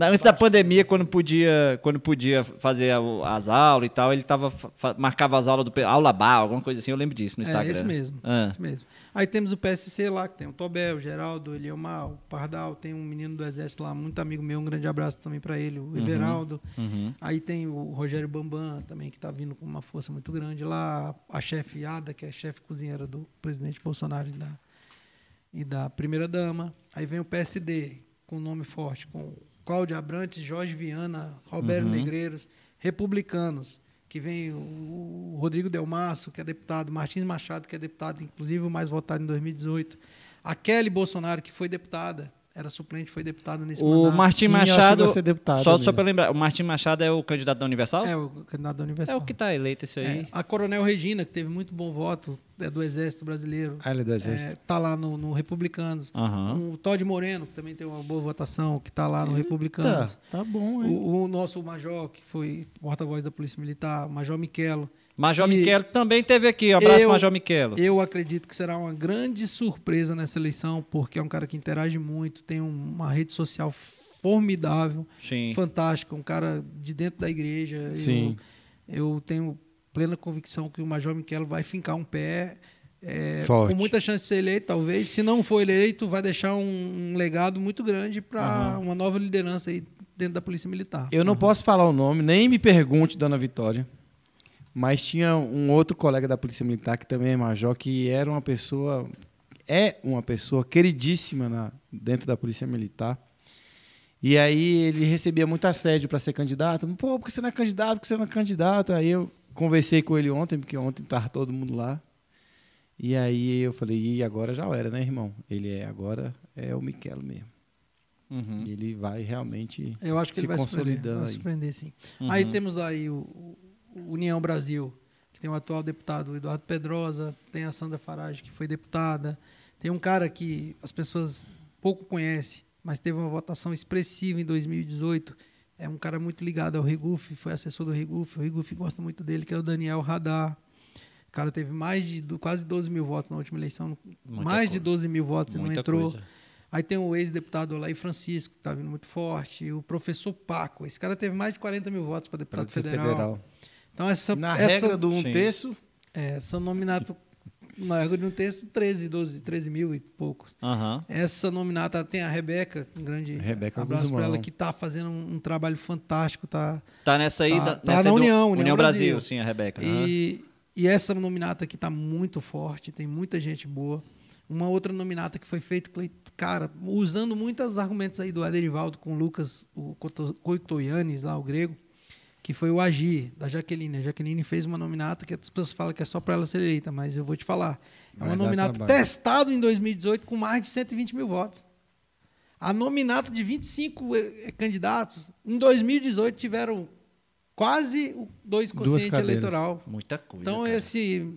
Antes da pandemia, quando podia, quando podia fazer as aulas e tal, ele tava, marcava as aulas do aula bar, alguma coisa assim, eu lembro disso no Instagram. É esse mesmo, Ah. esse mesmo. Aí temos o PSC lá, que tem o Tobel, o Geraldo, o Eliomar, o Pardal, tem um menino do Exército lá, muito amigo meu, um grande abraço também para ele, o Everaldo. Uhum. Aí tem o Rogério Bambam também, que está vindo com uma força muito grande lá, a chefe Ada, que é chefe cozinheira do presidente Bolsonaro e da, e da primeira-dama. Aí vem o PSD, com nome forte, com Cláudio Abrantes, Jorge Viana, Roberto Uhum. Negreiros, republicanos, que vem o, Rodrigo Delmasso, que é deputado, Martins Machado, que é deputado, inclusive o mais votado em 2018, a Kelly Bolsonaro, que foi deputada, era suplente, foi deputada nesse O mandato. Martim Sim, Machado. ser deputado só, só mesmo. para lembrar, o Martim Machado é o candidato da Universal? É, o candidato da É Universal. o que tá eleito esse aí. É, a Coronel Regina, que teve muito bom voto, é do Exército Brasileiro. Ah, ele é do Exército. Está lá no, no Republicanos. Aham. O Todd Moreno, que também tem uma boa votação, que está lá no Tá, Republicanos. tá bom, hein? O, o nosso major, que foi porta-voz da Polícia Militar, o Major Miquelo. Major E- Miquelo também teve aqui. Abraço, Eu- Major Miquelo. Eu acredito que será uma grande surpresa nessa eleição, porque é um cara que interage muito, tem um- uma rede social formidável, Sim. fantástica, um cara de dentro da igreja. Eu- Sim. Eu, tenho plena convicção que o Major Miquelo vai fincar um pé. é, com muita chance de ser eleito, talvez. Se não for eleito, vai deixar um, um legado muito grande para uma nova liderança aí dentro da Polícia Militar. Eu não posso falar o nome, nem me pergunte, Dona Vitória. Mas tinha um outro colega da Polícia Militar, que também é major, que era uma pessoa. É uma pessoa queridíssima na- dentro da Polícia Militar. E aí ele recebia muito assédio para ser candidato. Pô, por que você não é candidato? Por que você não é candidato? Aí eu conversei com ele ontem, porque ontem estava todo mundo lá. E aí eu falei, e agora já era, né, irmão? Ele é agora é o Miquelo mesmo. Uhum. Ele vai realmente Eu acho que se ele vai surpreender, consolidando vai aí. surpreender sim. Uhum. Aí temos aí o União Brasil, que tem o atual deputado Eduardo Pedrosa, tem a Sandra Farage, que foi deputada, tem um cara que as pessoas pouco conhecem, mas teve uma votação expressiva em 2018, é um cara muito ligado ao Regufe, foi assessor do Regufe, o Regufe gosta muito dele, que é o Daniel Radar. O cara teve mais de quase 12 mil votos na última eleição, Muita mais de coisa. 12 mil votos e não Muita entrou. coisa. Aí tem o ex-deputado Olaí Francisco, que está vindo muito forte, o professor Paco. Esse cara teve mais de 40 mil votos para deputado federal. federal. Então, essa, Na essa, regra do um Sim. terço, é, essa nominata, na regra de um texto, 13, 12, 13 mil e poucos. Aham. Essa nominata tem a Rebeca, um grande Rebeca abraço para ela, que está fazendo um, um trabalho fantástico. Tá, Tá nessa aí. Tá- da- tá nessa na do- União, União Brasil. Brasil. sim, a Rebeca. E, e essa nominata aqui está muito forte, tem muita gente boa. Uma outra nominata que foi feita, cara, usando muitos argumentos aí do Aderivaldo com o Lucas o Coitoianes, lá, o grego, que foi o Agir, da Jaqueline. A Jaqueline fez uma nominata que as pessoas falam que é só para ela ser eleita, mas eu vou te falar. É uma nominata trabalho. testada em 2018 com mais de 120 mil votos. A nominata de 25 eh, candidatos, em 2018 tiveram quase o 2% Duas cadeiras. eleitoral. Muita coisa. Então, cara. esse.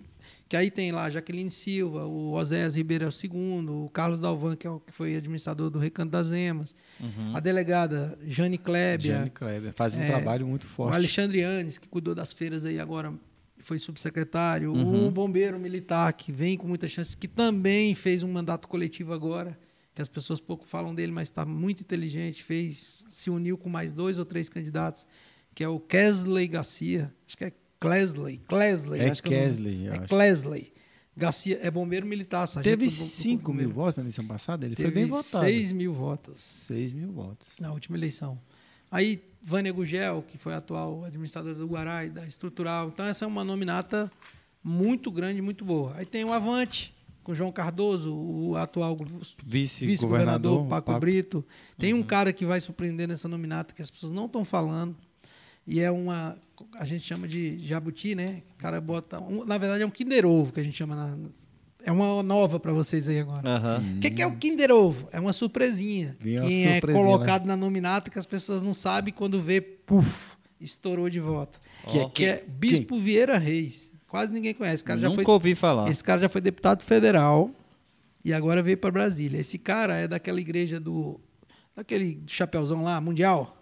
Que aí tem lá Jaqueline Silva, o Oséias Ribeiro é o segundo, o Carlos Dalvan, que, é o, que foi administrador do Recanto das Emas, Uhum. a delegada Jane Klebia, Jane Kleber faz um É, trabalho muito o forte. Alexandre Anes, que cuidou das feiras aí agora, foi subsecretário, Uhum. o bombeiro militar, que vem com muita chance, que também fez um mandato coletivo agora, que as pessoas pouco falam dele, mas está muito inteligente, fez, se uniu com mais dois ou três candidatos, que é o Kesley Garcia, acho que é Klesley, Klesley, É acho Kesley, é acho. Klesley. Garcia é bombeiro militar, sargento Teve do- do 5 bombeiro. mil votos na eleição passada? Ele Teve foi bem votado. 6 mil votos 6 mil votos. na última eleição. Aí, Vânia Gugel, que foi a atual administradora do Guarai, da Estrutural. Então, essa é uma nominata muito grande, muito boa. Aí tem o Avante, com João Cardoso, o atual Vice-governador vice-governador Paco, Brito. Tem um cara que vai surpreender nessa nominata que as pessoas não estão falando. E é uma. A gente chama de jabuti, né? O cara bota. um- na verdade, é um Kinder Ovo que a gente chama. Na, é uma nova para vocês aí agora. Aham. O que, que é o Kinder Ovo? É uma surpresinha. Vem que é surpresinha, colocado na nominata que as pessoas não sabem quando vê, puf, estourou de voto. Que é- Que é Bispo Vieira Reis. Quase ninguém conhece. Esse cara já Nunca foi ouvi falar. esse cara já foi deputado federal e agora veio para Brasília. Esse cara é daquela igreja do. daquele chapeuzão lá, Mundial.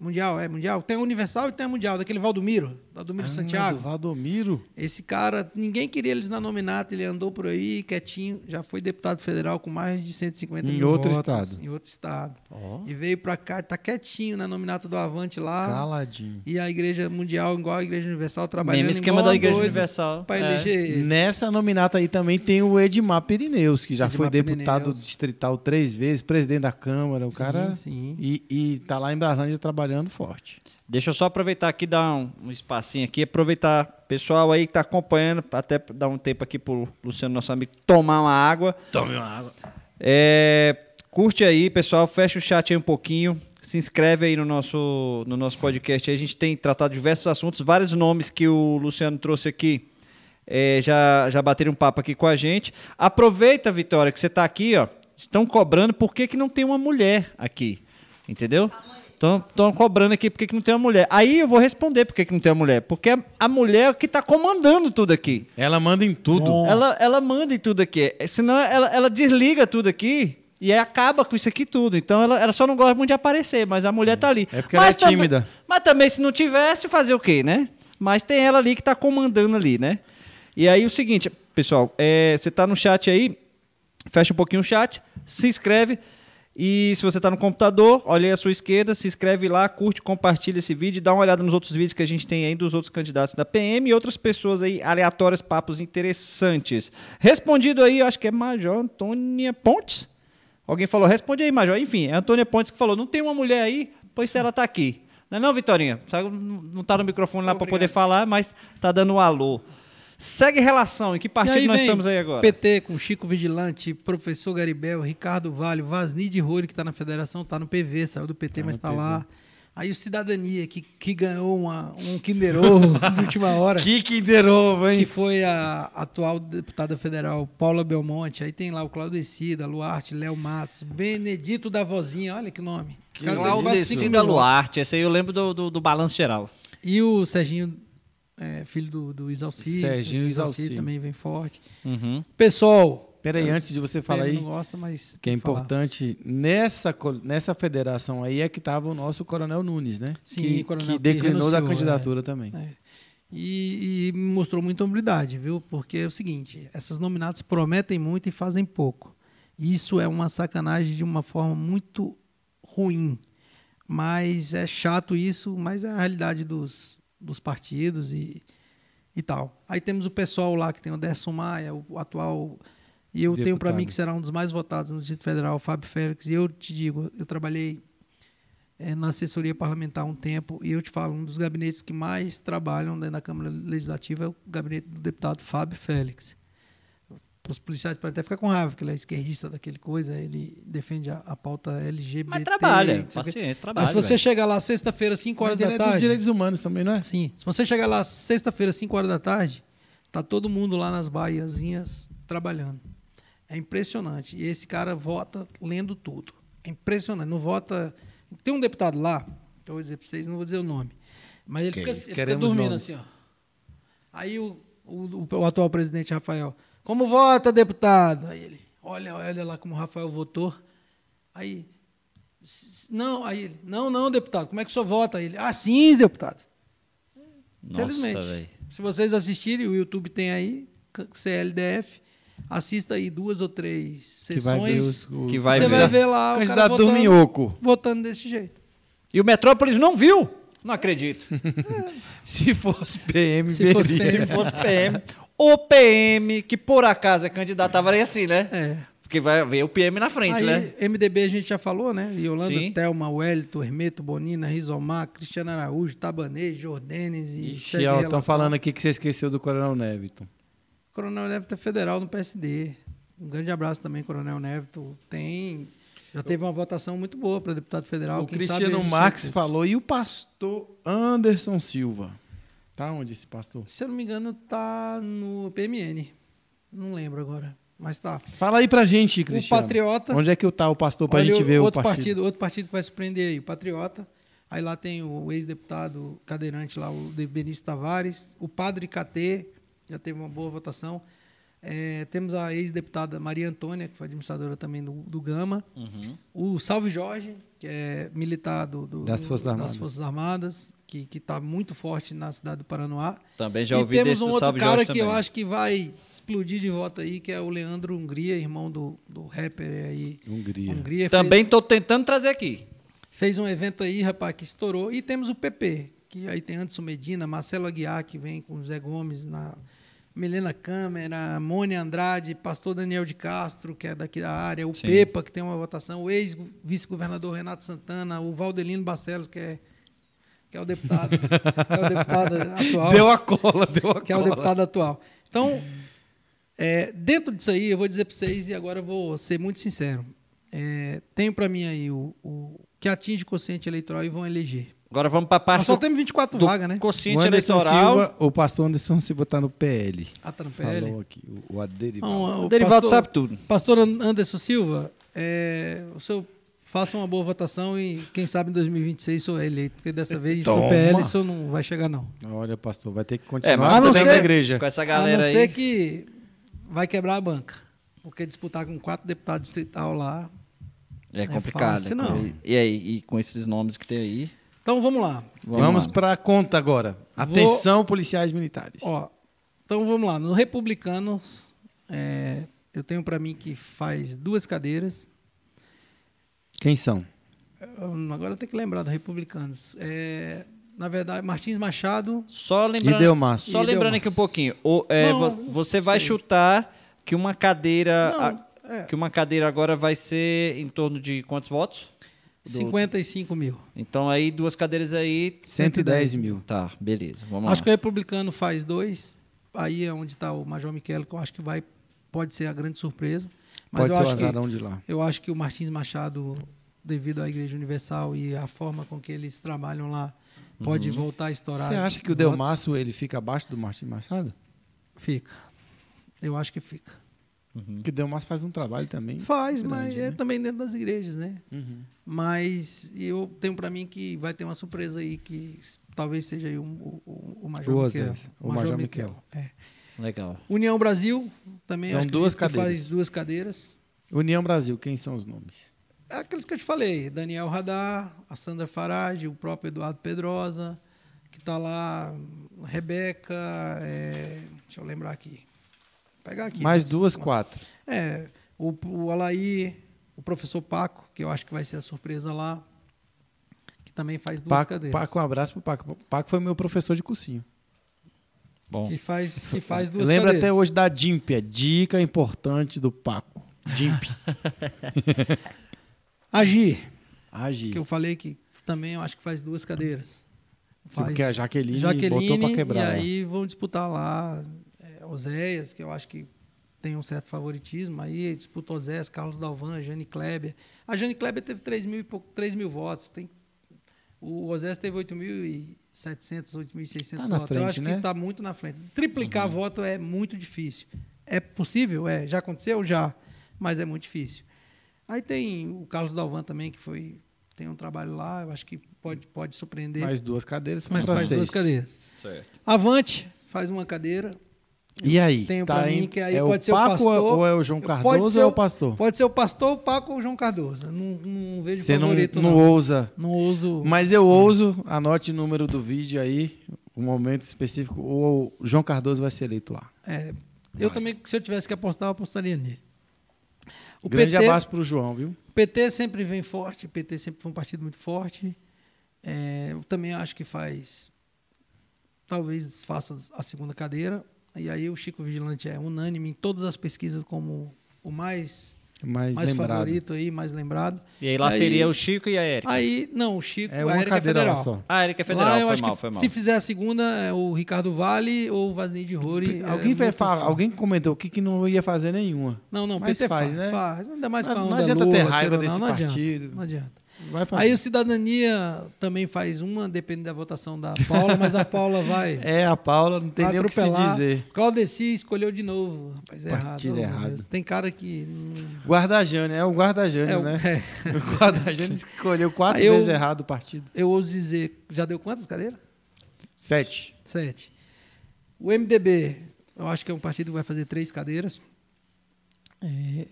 Mundial, é Mundial. Tem a Universal e tem a Mundial, daquele Valdomiro, Valdomiro Ah, Santiago. do Valdomiro. Esse cara, ninguém queria eles na nominata, ele andou por aí quietinho, já foi deputado federal com mais de 150 Em mil outro votos, estado. Em outro estado. Ó. E veio para cá, tá quietinho na nominata do Avante lá. Caladinho. E a Igreja Mundial, igual a Igreja Universal, trabalhando Mesmo esquema igual da Igreja Universal. Para É. eleger ele. Nessa nominata aí também tem o Edmar Pirineus, que já Edmar foi deputado Pirineus. distrital três vezes, presidente da Câmara. O Sim, cara. sim. E, e tá lá em Brasília trabalhando forte. Deixa eu só aproveitar aqui, dar um, um espacinho aqui, aproveitar pessoal aí que tá acompanhando, até dar um tempo aqui pro Luciano, nosso amigo, tomar uma água. Tome uma água. É, curte aí, pessoal, fecha o chat aí um pouquinho, se inscreve aí no nosso, no nosso podcast. aí. A gente tem tratado diversos assuntos, vários nomes que o Luciano trouxe aqui. é, já, já bateram um papo aqui com a gente. Aproveita, Vitória, que você está aqui, ó. Estão cobrando por que, que não tem uma mulher aqui. Entendeu? Estão cobrando aqui por que, não tem uma mulher. Aí eu vou responder por que, não tem uma mulher. Porque é a mulher que está comandando tudo aqui. Ela manda em tudo. Ela, ela manda em tudo aqui. É, Senão ela, ela desliga tudo aqui e aí acaba com isso aqui tudo. Então ela, ela só não gosta muito de aparecer, mas a mulher tá ali. É porque ela é também- tímida. mas também, se não tivesse, fazer o quê, né? Mas tem ela ali que tá comandando ali, né? E aí o seguinte, pessoal, é, você tá no chat aí, fecha um pouquinho o chat, se inscreve. E se você está no computador, olha aí à sua esquerda, se inscreve lá, curte, compartilha esse vídeo, dá uma olhada nos outros vídeos que a gente tem aí dos outros candidatos da PM e outras pessoas aí aleatórias, papos interessantes. Respondido aí, acho que é Major Antônia Pontes. Alguém falou, responde aí, Major. Enfim, é Antônia Pontes que falou, não tem uma mulher aí, pois ela está aqui. Não é não, Vitorinha? Não está no microfone lá para poder falar, mas está dando um alô. Segue relação, em que partido nós estamos aí agora? PT com Chico Vigilante, professor Garibel, Ricardo Vale, Vasni de Rori, que está na federação, está no PV, saiu do PT, mas está lá. Aí o Cidadania, que, que ganhou uma, um Kinder Ovo de última hora, Que Kinder Ovo, que hein? foi a atual deputada federal Paula Belmonte. Aí tem lá o Claudecida, Luarte, Léo Matos, Benedito da Vozinha, olha que nome. Claudecida. Luarte, esse aí eu lembro do, do, do balanço geral. E o Serginho, é, filho do, do Isalci, Serginho Isalci. também vem forte. Uhum. Pessoal, Peraí, antes de você falar aí, não gosta, mas que é falar. importante, nessa, nessa federação aí é que estava o nosso Coronel Nunes, né? Sim, que, Coronel, que que declinou da candidatura também. É. E, e mostrou muita humildade, viu? Porque é o seguinte, essas nominatas prometem muito e fazem pouco. Isso é uma sacanagem de uma forma muito ruim. Mas é chato isso, mas é a realidade dos, dos partidos e, e tal. Aí temos o pessoal lá que tem o Décio Maia, o atual. E eu tenho para Deputado. mim que será um dos mais votados no Distrito Federal, o Fábio Félix. E eu te digo, eu trabalhei eh, na assessoria parlamentar um tempo e eu te falo, um dos gabinetes que mais trabalham dentro da Câmara Legislativa é o gabinete do deputado Fábio Félix. Os policiais podem até ficar com raiva, porque ele é esquerdista daquele coisa, ele defende a, a pauta LGBT. Mas trabalha, paciência, trabalha. Mas se você velho. chegar lá sexta-feira, 5 horas Mas ele da é dos tarde. direitos humanos também, não é? Sim. Se você chegar lá sexta-feira, 5 horas da tarde, tá todo mundo lá nas baiazinhas trabalhando. É impressionante. E esse cara vota lendo tudo. É impressionante. Não vota. Tem um deputado lá, que eu vou dizer para vocês, não vou dizer o nome. Mas ele Ok, fica, ele fica dormindo nomes. assim, ó. Aí o, o, o- o atual presidente Rafael, como vota, deputado? Aí ele, olha, olha lá como o Rafael votou. Aí, "S- não, aí ele, não, não, deputado, como é que o senhor vota? Aí ele, ah, sim, deputado. Nossa, Felizmente. Se vocês assistirem, o YouTube tem aí, CLDF, assista aí duas ou três Que vai ver sessões. os, Que vai você ver. vai ver lá o candidato do votando, Minhoco. votando desse jeito. E o Metrópolis não viu? Não acredito. Se fosse PM, Se fosse veria. Se fosse PM. O PM, que por acaso é candidato, tava aí assim, né? É. Porque vai ver o PM na frente, Aí, né? MDB a gente já falou, né? Yolanda, Sim. Thelma, Wellington, Hermeto, Bonina, Rizomar, Cristiano Araújo, Tabanês, Jordanes e Ixi, ó, estão falando aqui que você esqueceu do Coronel Neviton. Coronel Neves é federal no PSD. Um grande abraço também, Coronel Neves. Tem. Já teve uma votação muito boa para deputado federal. O Quem Cristiano Marques falou. E o pastor Anderson Silva? Tá onde esse pastor? Se eu não me engano, tá no PMN. Não lembro agora. Mas tá. Fala aí pra gente, O Cristiano. Patriota. Onde é que tá o pastor pra gente ver outro o partido? Outro partido que vai surpreender aí, o Patriota. Aí lá tem o ex-deputado cadeirante lá, o Benício Tavares. O Padre KT, já teve uma boa votação. É, temos a ex-deputada Maria Antônia, que foi administradora também do, do Gama. Uhum. O Salve Jorge, que é militar do, do- Das Forças das. Forças Armadas, que está muito forte na cidade do Paranoá. Também já e ouvi temos desse um do outro Salve cara Jorge que eu também. acho que vai explodir de voto aí, que é o Leandro Hungria, irmão do, do rapper aí. Hungria. Hungria Também estou tentando trazer aqui. Fez um evento aí, rapaz, que estourou. E temos o PP, que aí tem Anderson Medina, Marcelo Aguiar, que vem com o Zé Gomes, na Milena Câmara, Mônia Andrade, pastor Daniel de Castro, que é daqui da área, o Sim. Pepa, que tem uma votação, o ex-vice-governador Renato Santana, o Valdelino Barcelos, que é, que é o deputado, que é o deputado atual Deu a cola, deu a que é o cola. deputado atual. Então, é, dentro disso aí, eu vou dizer para vocês, e agora eu vou ser muito sincero. É, tenho para mim aí o, o que atinge quociente eleitoral e vão eleger. Agora vamos para a parte Nós só do, temos 24 do vagas, né? O Anderson eleitoral. Silva, o pastor Anderson Silva tá no PL. Ah, tá no PL. Falou aqui, o, o Aderival. Então, O Derivaldo sabe tudo. Pastor Anderson Silva, é, o senhor faça uma boa votação e quem sabe em 2026 sou eleito, porque dessa vez Toma. no PL isso não vai chegar não. Olha, pastor, vai ter que É, continuar mas A não ser- na igreja. Com essa a galera não aí. ser que vai quebrar a banca, porque disputar com quatro deputados distrital lá É é complicado. fácil, é não. com- E aí, e com esses nomes que tem aí. Então vamos lá. Vamos lá. para a conta agora. Atenção, policiais militares. Ó, então vamos lá. No Republicanos, é, eu tenho para mim que faz duas cadeiras. Quem são? Hum, Agora eu tenho que lembrar do Republicanos. É, na verdade, Martins Machado. Só lembrando, E Delmaço. Só E lembrando aqui um pouquinho. O- é, Não, vo- você vai sei. chutar que uma cadeira. Não, a- é. Que uma cadeira agora vai ser em torno de quantos votos? Do- 55 mil. Então aí, duas cadeiras aí. 110 mil. Tá, beleza. Vamos Acho lá. que o Republicano faz dois. Aí é onde está o Major Michele, que eu acho que vai, pode ser a grande surpresa. Mas Pode eu ser o acho que- azarão de lá. Eu acho que o Martins Machado, devido à Igreja Universal e a forma com que eles trabalham lá, pode Uhum. voltar a estourar. Você acha que o. Delmaço ele fica abaixo do Martin Machado? Fica. Eu acho que fica. Porque o Delmaço faz um trabalho também. Faz, grande, mas né? é também dentro das igrejas, né? Uhum. Mas eu tenho para mim que vai ter uma surpresa aí que talvez seja aí um- o, o, o Major O Miquel. O Major Miquel. É. Legal. União Brasil também São duas que cadeiras. faz duas cadeiras. União Brasil, quem são os nomes? Aqueles que eu te falei, Daniel Radar, a Sandra Farage, o próprio Eduardo Pedrosa, que está lá, Rebeca, é, deixa eu lembrar aqui. Vou pegar aqui. Mais né? duas, quatro. É, o, o Alaí, o professor Paco, que eu acho que vai ser a surpresa lá, que também faz duas Paco, cadeiras. Paco, um abraço pro Paco. Paco foi meu professor de cursinho. Bom. Que faz, que faz duas cadeiras. até hoje da DIMP, dica importante do Paco. DIMP. Agir, Agir. que eu falei que também eu acho que faz duas cadeiras. Porque a Jaqueline, Jaqueline botou pra quebrar. e lá. aí vão disputar lá é, Oséias, que eu acho que tem um certo favoritismo. Aí disputa Oséias, Carlos Dalvan, Jane Kleber. A Jane Kleber teve 3 mil, e pouco, 3 mil votos. Tem, o Oséias teve 8.700, 8.600 Tá na votos. eu frente, acho né? que está muito na frente. Triplicar voto é muito difícil. É possível? É. Já aconteceu? Já. Mas é muito difícil. Aí tem o Carlos Dalvan também, que foi tem um trabalho lá, eu acho que pode, pode surpreender. Mais duas cadeiras, faz seis. duas cadeiras. Certo. Avante faz uma cadeira. E aí? Tenho tá mim que aí é pode o ser o Paco pastor, ou é o João Cardoso ou é o- o pastor? Pode ser o pastor, o Paco ou o João Cardoso. Não, não vejo Você não, favorito, não não. ousa. Não uso. Mas eu ouso, anote o número do vídeo aí, o momento específico. O João Cardoso vai ser eleito lá. É, eu também, se eu tivesse que apostar, eu apostaria nele. O Grande PT, abraço pro João, viu? PT sempre vem forte, o PT sempre foi um partido muito forte. É, eu também acho que faz. Talvez faça a segunda cadeira. E aí o Chico Vigilante é unânime em todas as pesquisas como o mais Mais, mais favorito aí, mais lembrado. E aí lá Aí- seria o Chico e a Érica. Aí, não, o Chico, É a uma Érica cadeira é lá federal. só. Ah, a Érica é federal, Lá eu foi acho mal, que foi mal. se fizer a segunda, é o Ricardo Vale ou o Vasney de Roure. Alguém, é vai muito falar, alguém comentou aqui que não ia fazer nenhuma. Não, não, Mas PT faz, faz, né? faz. Ainda mais Não- com a não onda adianta Lula, ter raiva desse não, não adianta, partido. Não adianta. Vai fazer. Aí o Cidadania também faz uma, depende da votação da Paula, mas a Paula vai. É, a Paula não tem nem o que se dizer. Claudeci escolheu de novo. Rapaz, é Partido errado. errado. Tem cara que. Guarda-Jânio, é o Guarda-Jânio, É, o- né? é. O Guarda-Jânio escolheu quatro eu- vezes errado o partido. eu ouso dizer, já deu quantas cadeiras? Sete. Sete. O MDB, eu acho que é um partido que vai fazer três cadeiras. É,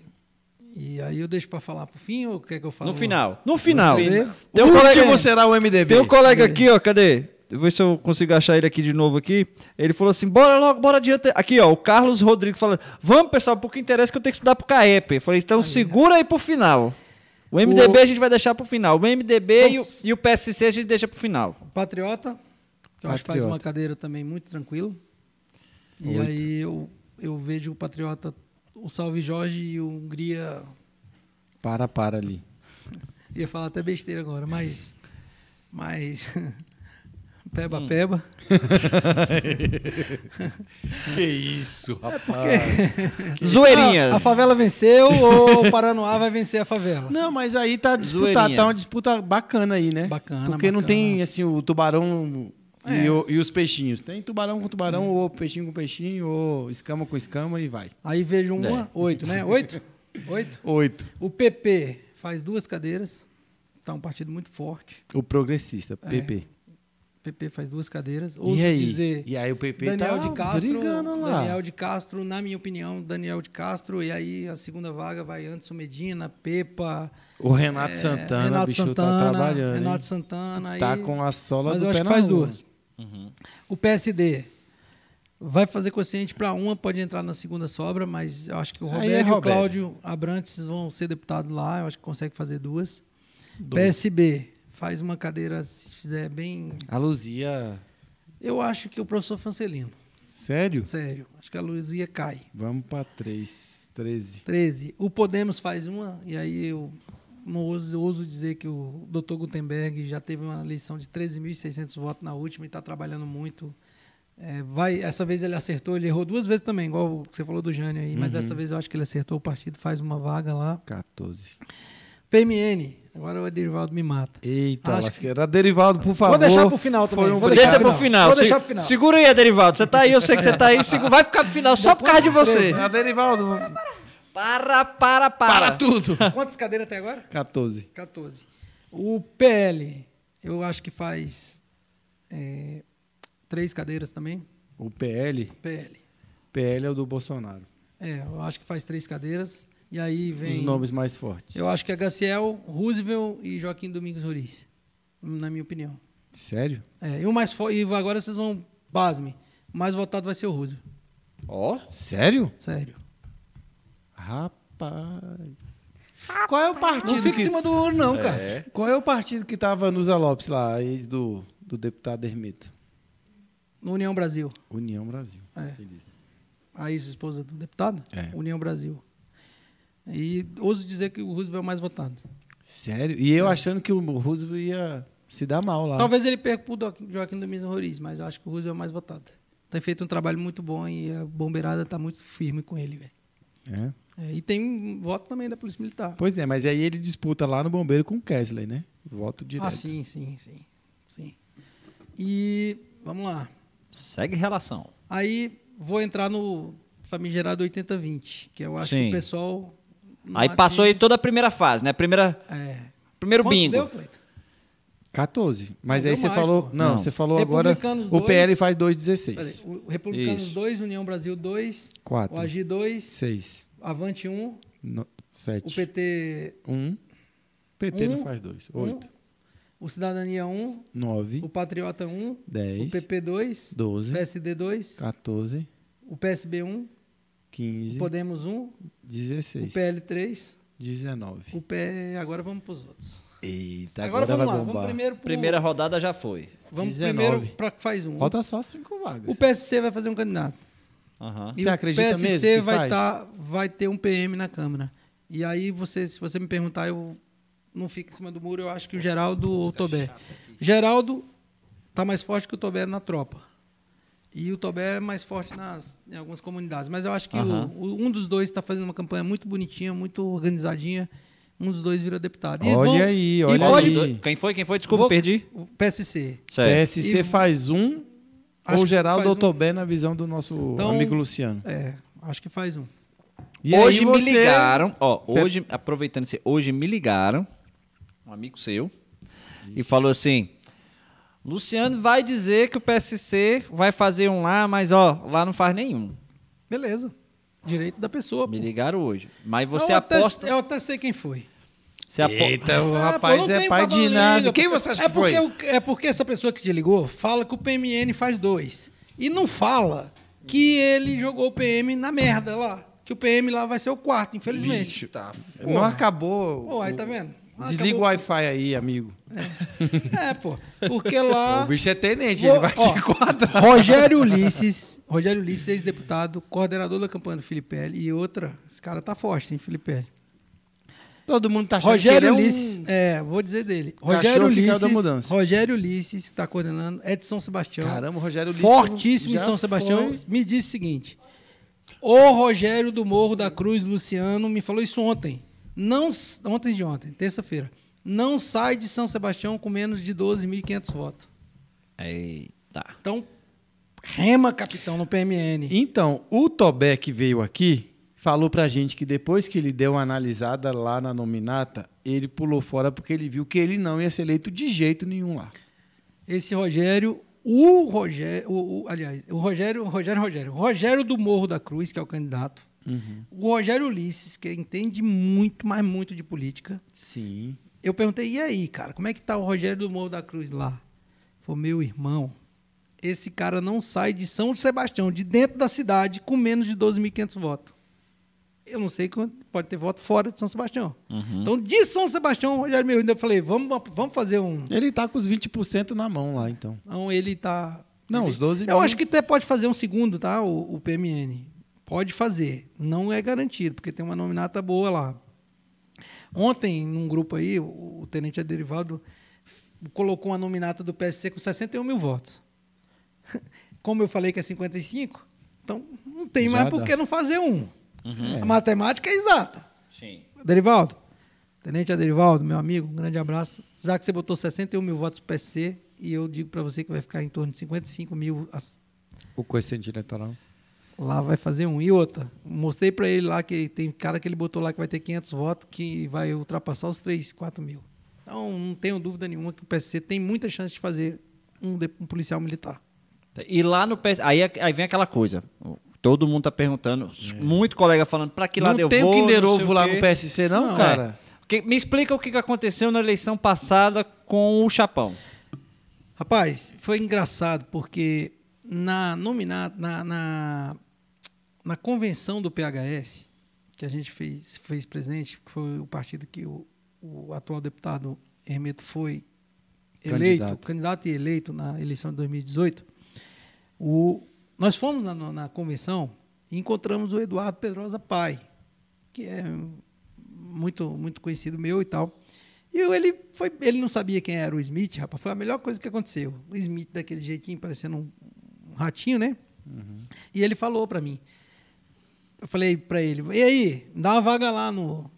e aí eu deixo para falar pro fim ou quer que eu fale? No final. No final. final. Tem o um último colega, será o MDB. tem um colega aqui, ó, cadê? Deixa eu ver se eu consigo achar ele aqui de novo aqui. Ele falou assim, bora logo, bora adiante. Aqui, ó, o Carlos Rodrigues falando, vamos, pessoal, porque interessa que eu tenho que estudar pro CAEP. Eu falei, então segura aí pro final. O MDB O- a gente vai deixar pro final. O MDB e o, e o PSC a gente deixa pro final. Patriota, que eu acho que faz uma cadeira também muito tranquilo. E Oito. aí eu, eu vejo o Patriota, o Salve Jorge e o Hungria. Para, para ali. Ia falar até besteira agora, mas. Mas. Peba, Hum. peba. Que isso, É rapaz. Zoeirinhas. Ah, a favela venceu ou o Paranoá vai vencer a favela? Não, mas aí tá Zoeirinha. tá uma disputa bacana aí, né? Bacana, Porque não bacana. tem, assim, o tubarão e, É. o- e os peixinhos. Tem tubarão com tubarão, ou peixinho com peixinho, ou escama com escama e vai. Aí vejo É. uma, oito, né? Oito? Oito. Oito. O PP faz duas cadeiras. Tá um partido muito forte. O progressista, PP. O PP faz duas cadeiras. E aí? dizer. E aí o PP Daniel tá de Castro, brigando lá. Daniel de Castro, na minha opinião, Daniel de Castro, e aí a segunda vaga vai Anderson Medina, Pepa, O Renato é, Santana, Renato o bicho Santana, tá trabalhando. hein? Renato Santana, Tá aí- com a sola mas do eu pé acho que na faz rua. duas. O PSD vai fazer quociente para uma, pode entrar na segunda sobra, mas eu acho que o Aí Roberto é e o. Cláudio Abrantes vão ser deputados lá, eu acho que consegue fazer duas. PSB faz uma cadeira, se fizer bem. A Luzia... Eu acho que o professor Francelino, Sério? sério, acho que a Luzia cai. Vamos pra três. 13. 13. O Podemos faz uma, e aí eu não ouso, ouso dizer que o Dr. Gutenberg já teve uma eleição de 13.600 votos na última e está trabalhando muito. É, vai, essa vez ele acertou, ele errou duas vezes também, igual o que você falou do Jânio aí, mas dessa vez eu acho que ele acertou o partido, faz uma vaga lá. 14. PMN, agora o Ederivaldo me mata. Eita, Acho que- lasqueira. Derivaldo, por favor. Vou deixar pro final também. Um Vou obrigado. Deixa pro final. Vou deixar pro final. Segura aí, Aderivaldo. Você tá aí, eu sei que você tá aí. Vai ficar pro final só por causa de você. Ah, Derivaldo, Para, para, para. para tudo. Quantas cadeiras até agora? 14. 14. O PL, eu acho que faz é, três cadeiras também. O PL, PL. PL é o do Bolsonaro. É, eu acho que faz três cadeiras. E aí vem. Os nomes mais fortes. Eu acho que é Gaciel, Roosevelt e Joaquim Domingos Ruiz. Na minha opinião. Sério? É, e o mais forte. E agora vocês vão. Pasme. O mais votado vai ser o Roosevelt. Ó. Sério? Sério. Rapaz. Qual é o partido Não fica que... em cima do ouro, não, cara. Qual é o partido que tava nos Lopes lá, ex do, do deputado Hermeto? No União Brasil. União Brasil. É. A ex-esposa do deputado? É. União Brasil. E ouso dizer que o Roosevelt é o mais votado. Sério? E eu achando que o Roosevelt ia se dar mal lá. Talvez ele perca pro Doc- Joaquim Domingos Ruiz, mas eu acho que o Roosevelt é o mais votado. Tem feito um trabalho muito bom e a bombeirada está muito firme com ele, velho. É. É, e tem um voto também da Polícia Militar. Pois é, mas aí ele disputa lá no Bombeiro com o Kesley, né? Voto direto. Ah, sim, sim, sim, sim. E vamos lá. Segue relação. Aí vou entrar no famigerado 80-20, que eu acho Sim. que o pessoal. Aí passou aí toda a primeira fase, né? Primeira, É. primeiro Quantos bingo. deu, Cleiton? 14. Mas Não, aí você mais, falou. pô. Não, Não. você falou agora. Republicanos O dois. PL faz Peraí, 2,16. o Republicanos Isso. 2, União Brasil 2, 4. o AGI 2, 6. Avante 1, 7. o PT, 1. PT não Um. faz 2. Um. 8. o Cidadania 1, 9. o Patriota 1, o 10. PP 2, o 12. PSD 2, 14. o PSB 1, o 15. Podemos 1, o 16. PL 3, 19. o P... Agora vamos para os outros. Eita, Agora, agora, vamos lá, vai vamos bombar. primeiro pro... Primeira rodada já foi. Vamos 19. primeiro para que faz um. Falta só 5 vagas. O PSC vai fazer um candidato. Aham. E Você o acredita PSC mesmo que vai, faz? tá, vai ter um PM na Câmara. E aí, você, se você me perguntar, eu não fico em cima do muro, eu acho que o Geraldo ou o Tobé. Geraldo tá mais forte que o Tobé na tropa. E o Tobé é mais forte nas, em algumas comunidades. Mas eu acho que o- Aham. o- um dos dois está fazendo uma campanha muito bonitinha, muito organizadinha. Um dos dois vira deputado. E Olha vão- aí, e olha pode- aí. Quem foi? Quem foi? Desculpa, Vou- perdi. O PSC. Certo. PSC E- faz um ou Geraldo ou um. Tobé na visão do nosso Então- amigo Luciano. É, acho que faz um. E hoje aí me você- ligaram, ó, hoje, aproveitando isso, hoje me ligaram, um amigo seu, e falou assim: Luciano vai dizer que o PSC vai fazer um lá, mas ó, lá não faz nenhum. Beleza. Direito da pessoa. Me pô. ligaram hoje. Mas você eu até- aposta. eu até sei quem foi. Você apo- Eita, o É, rapaz pô, não é pai de na nada. Quem você acha é que foi? porque, É porque essa pessoa que te ligou fala que o PMN faz dois. E não fala que ele jogou o PM na merda lá. Que o PM lá vai ser o quarto, infelizmente. Tá. Não acabou. Pô, aí tá vendo? Desliga Acabou. o Wi-Fi aí, amigo. É, pô. Porque lá. O bicho é tenente, Vou- ele vai ó, te quadrar. Rogério Ulisses, Rogério Ulisses, ex-deputado, coordenador da campanha do Filipe E outra, esse cara tá forte, hein, Filipe Todo mundo tá achando Rogério que ele é um- Ulisses, é, vou dizer dele. Cachorro Rogério Ulisses, da mudança. Rogério Ulisses está coordenando, é de São Sebastião. Caramba, o Rogério Ulisses Fortíssimo em São Sebastião. foi- Me disse o seguinte: o Rogério do Morro da Cruz, Luciano, me falou isso ontem. Não, ontem de ontem, terça-feira. Não sai de São Sebastião com menos de 12.500 votos. Eita. Então, rema, capitão, no PMN. Então, o Tobé que veio aqui falou pra gente que depois que ele deu uma analisada lá na nominata, ele pulou fora porque ele viu que ele não ia ser eleito de jeito nenhum lá. Esse Rogério, o Rogério, o, o- aliás, o Rogério, Rogério, Rogério, Rogério do Morro da Cruz, que é o candidato, o Rogério Ulisses, que entende muito, mas muito de política. Sim. Eu perguntei, e aí, cara, como é que tá o Rogério do Morro da Cruz lá? Falou, meu irmão, esse cara não sai de São Sebastião, de dentro da cidade, com menos de 12.500 votos. Eu não sei quanto pode ter voto fora de São Sebastião. Então, de São Sebastião, Rogério meu, ainda falei, vamos, vamos fazer um, Ele tá com os 20% na mão lá, então. então ele tá. Não, ele- os 12 Eu mil- acho que até pode fazer um segundo, tá? O, o PMN. Pode fazer. Não é garantido, porque tem uma nominata boa lá. Ontem, num grupo aí, o, o Tenente Aderivaldo f- colocou uma nominata do PSC com 61 mil votos. Como eu falei que é 55, então não tem Já mais por que não fazer um. A matemática é exata. Sim. Aderivaldo, Tenente Aderivaldo, meu amigo, um grande abraço. Já que você botou 61 mil votos pro PSC, e eu digo para você que vai ficar em torno de 55 mil, as- O coeficiente eleitoral. lá vai fazer um. E outra, mostrei para ele lá que tem cara que ele botou lá que vai ter 500 votos, que vai ultrapassar os 3, 4 mil. Então, não tenho dúvida nenhuma que o PSC tem muita chance de fazer um, de- um policial militar. E lá no PS, aí, é- aí vem aquela coisa. Todo mundo tá perguntando, muito colega falando pra que lado não eu tem vou. o Kinder não sei Ovo o lá no PSC, não, Não, cara? É. Que- me explica o que que aconteceu na eleição passada com o Chapão. Rapaz, foi engraçado porque na na, na, na convenção do PHS, que a gente fez, fez presente, que foi o partido que o, o atual deputado Hermeto foi eleito, Candidato. candidato. e eleito na eleição de 2018, o, nós fomos na, na convenção e encontramos o Eduardo Pedrosa Pai, que é muito, muito conhecido meu e tal. E ele, foi, ele não sabia quem era o Smith, rapaz. Foi a melhor coisa que aconteceu. O Smith, daquele jeitinho, parecendo um, um ratinho, né? E ele falou para mim. Eu falei para ele, e aí, dá uma vaga lá no,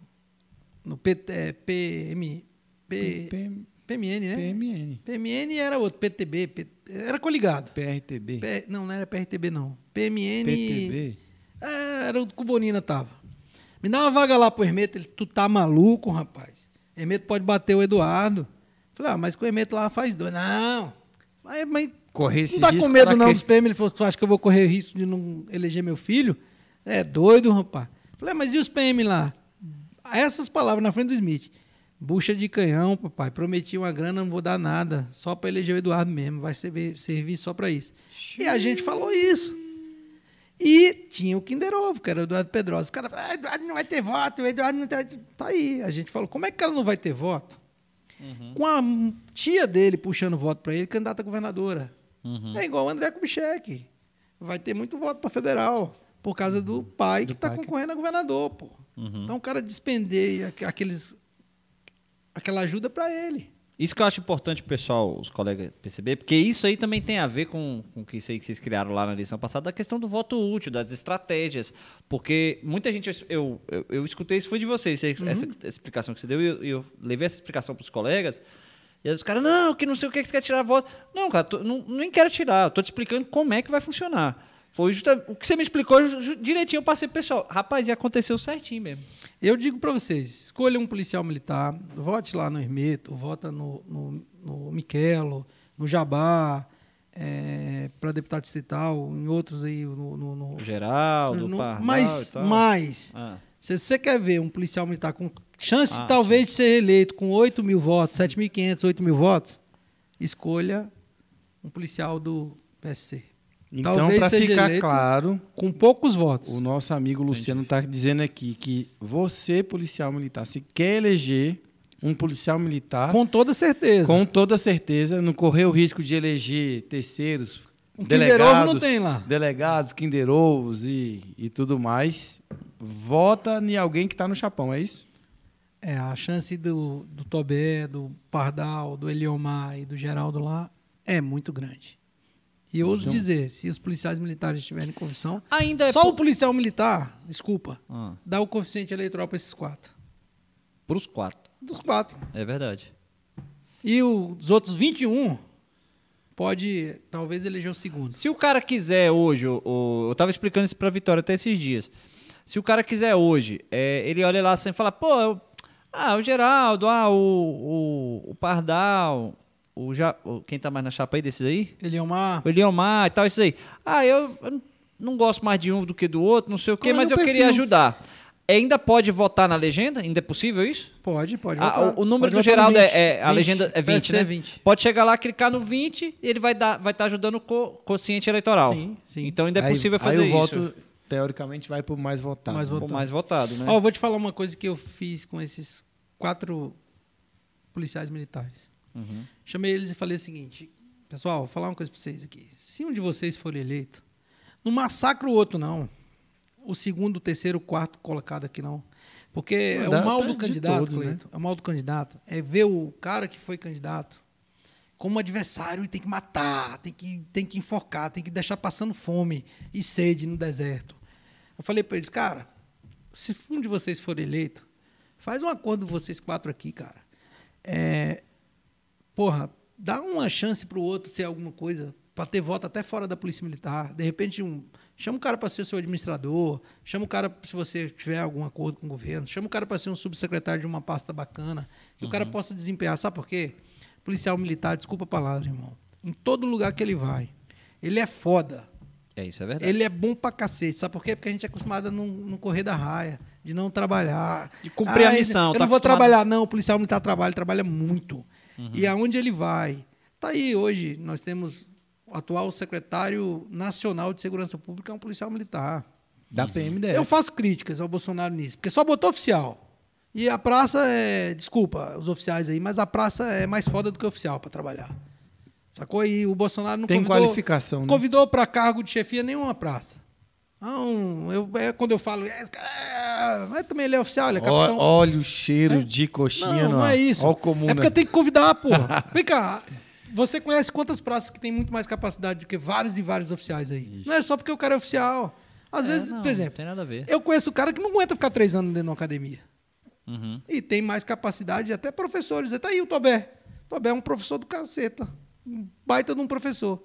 no PT, PM, P, PM, PMN, né? PMN. PMN era outro, PTB, P- era coligado. PRTB. P- não, não era PRTB, não. PMN. PTB. É, era o que o Bonina tava. Me dá uma vaga lá pro Hermeto. Ele, tu tá maluco, rapaz? Hermeto pode bater o Eduardo. Falei, ah, mas com o Hermeto lá faz dois. Não. Mas, mas Correr esse não tá risco com medo não quê? dos PM. Ele falou, tu acha que eu vou correr risco de não eleger meu filho? É doido, rapaz. Falei, mas e os PM lá? Essas palavras na frente do Smith. Bucha de canhão, papai. Prometi uma grana, não vou dar nada. Só para eleger o Eduardo mesmo. Vai servir, servir só para isso. E a gente falou isso. E tinha o Kinder Ovo, que era o Eduardo Pedrosa. Os caras falaram, ah, Eduardo não vai ter voto, o Eduardo não tem... Tá aí. A gente falou, como é que o cara não vai ter voto? Com a tia dele puxando voto para ele, candidata a governadora. É igual o André Kubitschek. Vai ter muito voto para federal, por causa do pai que está concorrendo a governador, pô. Então o cara despender aqu- aqueles, aquela ajuda para ele. Isso que eu acho importante pessoal, os colegas, perceber, porque isso aí também tem a ver com, com o que isso aí que vocês criaram lá na eleição passada, da questão do voto útil, das estratégias. Porque muita gente, eu, eu, eu escutei isso foi de vocês, essa, essa explicação que você deu, e eu, eu levei essa explicação para os colegas, e aí os caras, não, que não sei o que, que você quer tirar voto. Não, cara, tô- não, nem quero tirar, tô te explicando como é que vai funcionar. Foi justa, o que você me explicou direitinho, eu passei pro pessoal. Rapaz, e aconteceu certinho mesmo. Eu digo para vocês, escolha um policial militar, vote lá no Hermeto, vota no, no, no Miquelo, no Jabá, para deputado distrital, em outros aí, no... no, no- Geraldo, no- Pardal mas, mas, Ah. se você quer ver um policial militar com chance, Ah, talvez, de ser eleito com 8 mil votos, 7.500, 8 mil votos, escolha um policial do PSC. Então, para ficar eleito claro, Com poucos votos. o nosso amigo Luciano está dizendo aqui que você, policial militar, se quer eleger um policial militar, Com toda certeza. com toda certeza, não correr o risco de eleger terceiros, Um delegados, não tem lá. delegados, Kinder Ovos e, e tudo mais, vota em alguém que está no chapão, é isso? É, a chance do, do Tobé, do Pardal, do Eliomar e do Geraldo lá é muito grande. E eu ouso Então- dizer, se os policiais militares estiverem em confissão, Ainda é só o policial militar, desculpa, Ah, dá o coeficiente eleitoral para esses quatro. pros quatro. Dos quatro. É verdade. E os outros 21 pode, talvez, eleger o segundo. Se o cara quiser hoje, o, eu tava explicando isso pra Vitória até esses dias. Se o cara quiser hoje, é, ele olha lá assim e fala, pô, eu- ah, o Geraldo, ah, o, o, o Pardal, o, Ja- o- quem tá mais na chapa aí desses aí? Eliomar, O Eliomar e tal, isso aí. Ah, eu, eu não- gosto mais de um do que do outro, não sei o quê, mas eu queria perfil. ajudar. Ainda pode votar na legenda? Ainda é possível isso? pode, pode Ah, votar. o, o número Pode do Geraldo é, 20, é- a 20, legenda é 20, PSC né? 20. Pode chegar lá, clicar no 20 e ele vai dar, vai estar ajudando o co- quociente eleitoral. Sim, sim. Então ainda é Aí- possível fazer aí o isso. voto, teoricamente, vai para o mais votado. Mais votado. mais votado, né? Ó, eu vou te falar uma coisa que eu fiz com esses quatro policiais militares. Uhum. Chamei eles e falei o seguinte: pessoal, vou falar uma coisa para vocês aqui. Se um de vocês for eleito, não massacra o outro, não. O segundo, o terceiro, o quarto colocado aqui, não. Porque é o mal do candidato, todos, né? Cleito. É o mal do candidato. É ver o cara que foi candidato como adversário e tem que matar, tem que, tem que enforcar, tem que deixar passando fome e sede no deserto. Eu falei para eles, cara, se um de vocês for eleito, faz um acordo vocês quatro aqui, cara. É, porra, dá uma chance pro outro ser alguma coisa, para ter voto até fora da polícia militar. De repente, um, chama o cara para ser seu administrador, chama o cara, se você tiver algum acordo com o governo, chama o cara para ser um subsecretário de uma pasta bacana, que o cara possa desempenhar. Sabe por quê? Policial militar, desculpa a palavra, irmão. Em todo lugar que ele vai, ele é foda. É isso, é verdade. Ele é bom pra cacete. Sabe por quê? Porque a gente é acostumado a não, não correr da raia, de não trabalhar. De cumprir a Ah, missão, Eu tá não vou acostumado- trabalhar, não. O policial militar trabalha, trabalha muito. Uhum. E aonde ele vai? Tá aí hoje, nós temos o atual secretário nacional de segurança pública, é um policial militar. Da PMDF. Eu faço críticas ao Bolsonaro nisso, porque só botou oficial. E a praça é. Desculpa os oficiais aí, mas a praça é mais foda do que oficial para trabalhar. Sacou? E o Bolsonaro não Tem convidou, qualificação, né? convidou para cargo de chefia nenhuma praça. Não, eu, é quando eu falo, é, é, mas também ele é oficial, ele é capitão. Ó- Olha o cheiro de coxinha não, no não ar. é isso. Ó o comum, é porque né? eu tenho que convidar, porra. Vem cá. Você conhece quantas praças que tem muito mais capacidade do que vários e vários oficiais aí? Não é só porque o cara é oficial. Às É, vezes, não, por Não exemplo, tem nada a ver. eu conheço o cara que não aguenta ficar três anos dentro de uma academia. Uhum. E tem mais capacidade, até professores. Está aí o Tobé. Tobé é um professor do caceta. Um baita de um professor.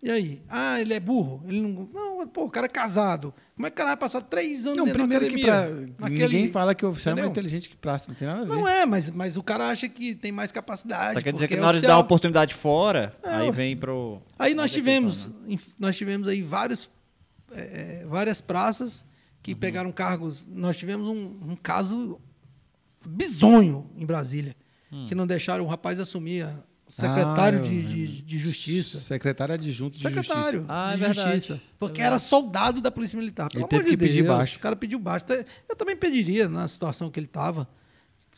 E aí? Ah, ele é burro? Ele não. Não, pô, o cara é casado. Como é que o cara vai passar três anos Não, dentro primeiro da que academia? pra... ninguém fala que o oficial é mais Entendeu? inteligente que praça, não tem nada a ver. Não é, mas, mas o cara acha que tem mais capacidade. Só quer dizer que é na hora de dar oficial. uma oportunidade fora, É, aí vem pro. Aí nós tivemos, né? nós tivemos aí vários, eh, várias praças que Uhum. pegaram cargos. Nós tivemos um, um caso bizonho em Brasília, Hum. que não deixaram o rapaz assumir a secretário Ah, de, de, de justiça. Secretário adjunto de Secretário Justiça. Ah, é de verdade. justiça. Porque É era soldado da Polícia Militar. Pelo Ele teve amor de que pedir Deus, baixo. O cara pediu baixo. Eu também pediria na situação que ele estava.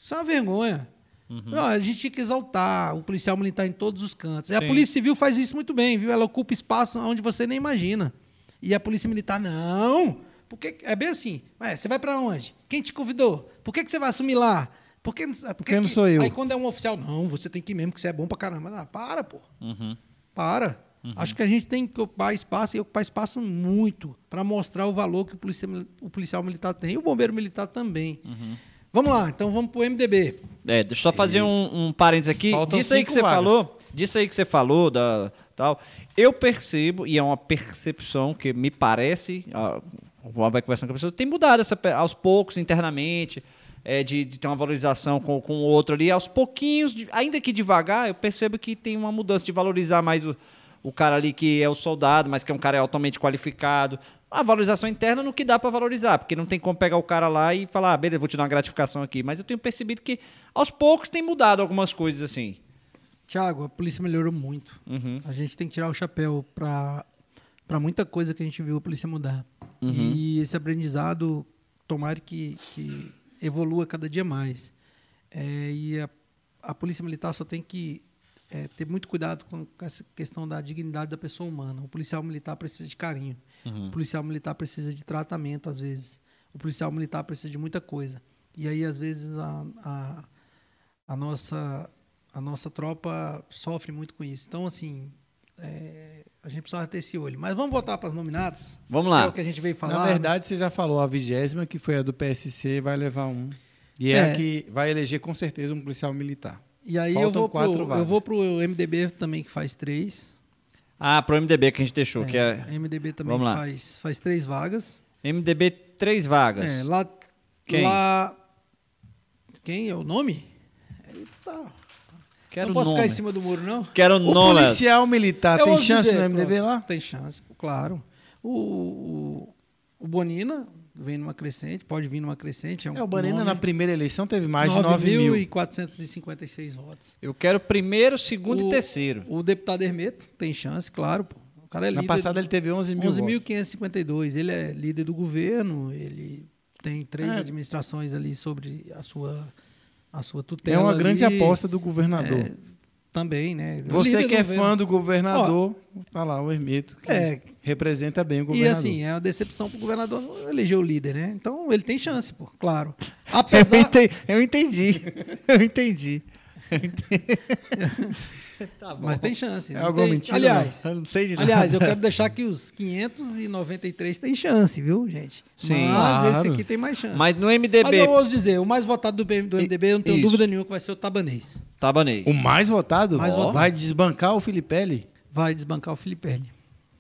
Isso é uma vergonha. Uhum. Ó, a gente tinha que exaltar o policial militar em todos os cantos. E a Sim. Polícia Civil faz isso muito bem, viu? Ela ocupa espaço onde você nem imagina. E a Polícia Militar, não. Por que, é bem assim. Ué, você vai para onde? Quem te convidou? Por que, que você vai assumir lá? Por que, por Porque não sou eu. Aí quando é um oficial, não, você tem que ir mesmo, que você é bom pra caramba. Ah, para, pô. Para. Acho que a gente tem que ocupar espaço e ocupar espaço muito para mostrar o valor que o policial, o policial militar tem e o bombeiro militar também. Vamos lá, então vamos pro MDB. É, deixa eu só fazer um, um parênteses aqui. Faltam disso aí que você vagas. falou, disso aí que você falou, da, tal, eu percebo, e é uma percepção que me parece, ah, conforme vai conversando com a pessoa, tem mudado essa, aos poucos, internamente, é, de, de ter uma valorização com, com o outro ali, aos pouquinhos, ainda que devagar, eu percebo que tem uma mudança de valorizar mais o, o cara ali que é o soldado, mas que é um cara altamente qualificado. A valorização interna no que dá para valorizar, porque não tem como pegar o cara lá e falar, ah, beleza, vou te dar uma gratificação aqui. Mas eu tenho percebido que aos poucos tem mudado algumas coisas assim. Tiago, a polícia melhorou muito. A gente tem que tirar o chapéu para para muita coisa que a gente viu a polícia mudar. E esse aprendizado, tomara que, que evolua cada dia mais. É, e a, a polícia militar só tem que é, ter muito cuidado com essa questão da dignidade da pessoa humana. O policial militar precisa de carinho. O policial militar precisa de tratamento, às vezes. O policial militar precisa de muita coisa. E aí, às vezes, a, a, a nossa a nossa tropa sofre muito com isso. Então, assim, é, a gente precisava ter esse olho. Mas vamos voltar para as nominadas. Vamos Que é lá. o que a gente veio falar. Na verdade, você já falou a vigésima, que foi a do PSC, vai levar um. E é, É. a que vai eleger com certeza um policial militar. E aí eu Faltam vou, quatro pro, eu vou pro MDB também, que faz três. Ah, pro MDB que a gente deixou, que é MDB também Vamos lá. faz, faz três vagas. MDB três vagas. É, lá, Quem? lá. Quem é o nome? Eita. Quero não posso nome. ficar em cima do muro, não? Quero O nome. policial militar Eu tem chance dizer, no MDB pronto, lá? Tem chance, claro. O, o, o Bonina vem numa crescente, pode vir numa crescente. É, um É, o Banana nome, na primeira eleição teve mais de 9 mil. 9.456 votos. Eu quero primeiro, segundo O- e terceiro. O deputado Hermeto tem chance, claro. Pô. O cara é Na líder. passada ele teve 11 mil votos. 11.552. Ele é líder do governo, ele tem três É. administrações ali sobre a sua, a sua tutela. É uma grande ali. aposta do governador. É, também, né? Você Líder que é governo. fã do governador, tá lá o Hermeto, que É. representa bem o E governador. assim, é uma decepção pro governador não eleger o líder, né? Então ele tem chance, pô, claro. Eu Apesar. entendi. Eu entendi. Eu entendi. tá bom. Mas tem chance. É não alguma tem- mentira, Aliás, Eu não sei de nada. aliás, eu quero deixar que os 593 têm chance, viu, gente? Sim. Mas Claro. esse aqui tem mais chance. Mas no Mas MDB, eu ouso dizer, o mais votado do, PM do MDB, eu não tenho Isso. dúvida nenhuma que vai ser o Tabanês. Tabanês. O mais votado? Mais votado. Vai desbancar o Filipelli? Vai desbancar o Filipelli.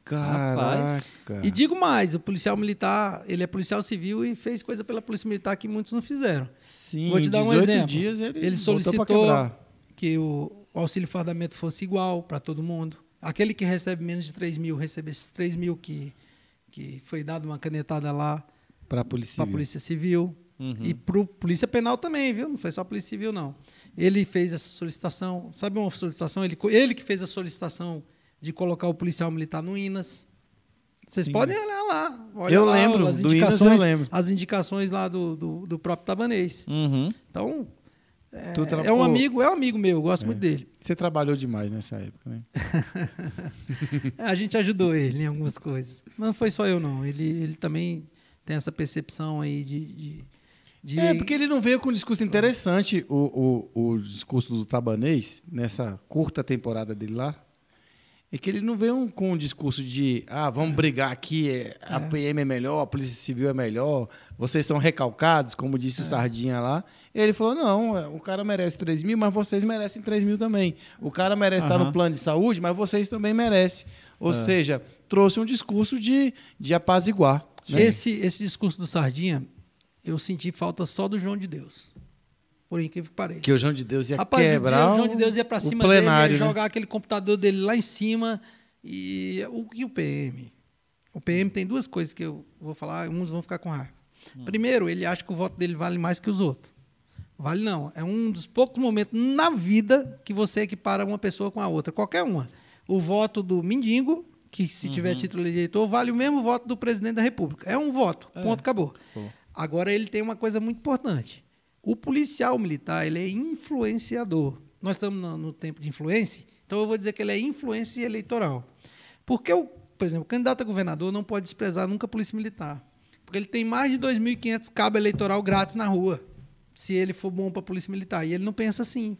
Caraca. E digo mais, o policial militar, ele é policial civil e fez coisa pela polícia militar que muitos não fizeram. Sim, Vou te dar um 18 exemplo. dias ele, Ele solicitou quebrar. que o auxílio fardamento fosse igual para todo mundo. Aquele que recebe menos de 3 mil, recebesse esses 3 mil que, que foi dado uma canetada lá polícia. para a Civil. Polícia Civil. Uhum. E para Polícia Penal também, viu? Não foi só Polícia Civil, não. Ele fez essa solicitação. Sabe uma solicitação? Ele, ele que fez a solicitação de colocar o policial militar no INAS. Vocês Sim. podem olhar lá. Olha Eu lá lembro, as do INAS eu indicações, lembro. As indicações lá do, do, do próprio Tabanês. Uhum. Então, é, tra- é um amigo, é um amigo meu, eu gosto muito dele. Você trabalhou demais nessa época, né? É, A gente ajudou ele em algumas coisas. Mas não foi só eu, não. Ele, ele também tem essa percepção aí de. de, de- É, porque ele não veio com um discurso interessante, o, o, o discurso do Tabanês, nessa curta temporada dele lá. É que ele não veio com um discurso de, ah, vamos brigar aqui, é, a PM é melhor, a Polícia Civil é melhor, vocês são recalcados, como disse o Sardinha lá. Ele falou, não, é, o cara merece 3 mil, mas vocês merecem 3 mil também. O cara merece estar Aham. no plano de saúde, mas vocês também merecem. Ou seja, trouxe um discurso de, de apaziguar. né? Esse, esse discurso do Sardinha, eu senti falta só do João de Deus. Por incrível que pareça. Que o João de Deus ia Rapaz, quebrar o João de Deus ia pra o cima plenário, dele, ia né? jogar aquele computador dele lá em cima. E o que o PM? O PM tem duas coisas que eu vou falar, uns vão ficar com raiva. Hum. Primeiro, ele acha que o voto dele vale mais que os outros. Vale não. É um dos poucos momentos na vida que você equipara uma pessoa com a outra, qualquer uma. O voto do mendigo, que se Uhum. tiver título de eleitor, vale o mesmo voto do presidente da República. É um voto, ponto, acabou. Agora ele tem uma coisa muito importante. O policial militar, ele é influenciador. Nós estamos no, no tempo de influência, então eu vou dizer que ele é influência eleitoral. Porque, o, por exemplo, o candidato a governador não pode desprezar nunca a polícia militar. Porque ele tem mais de 2.500 cabos eleitoral grátis na rua. Se ele for bom para a Polícia Militar. E ele não pensa assim.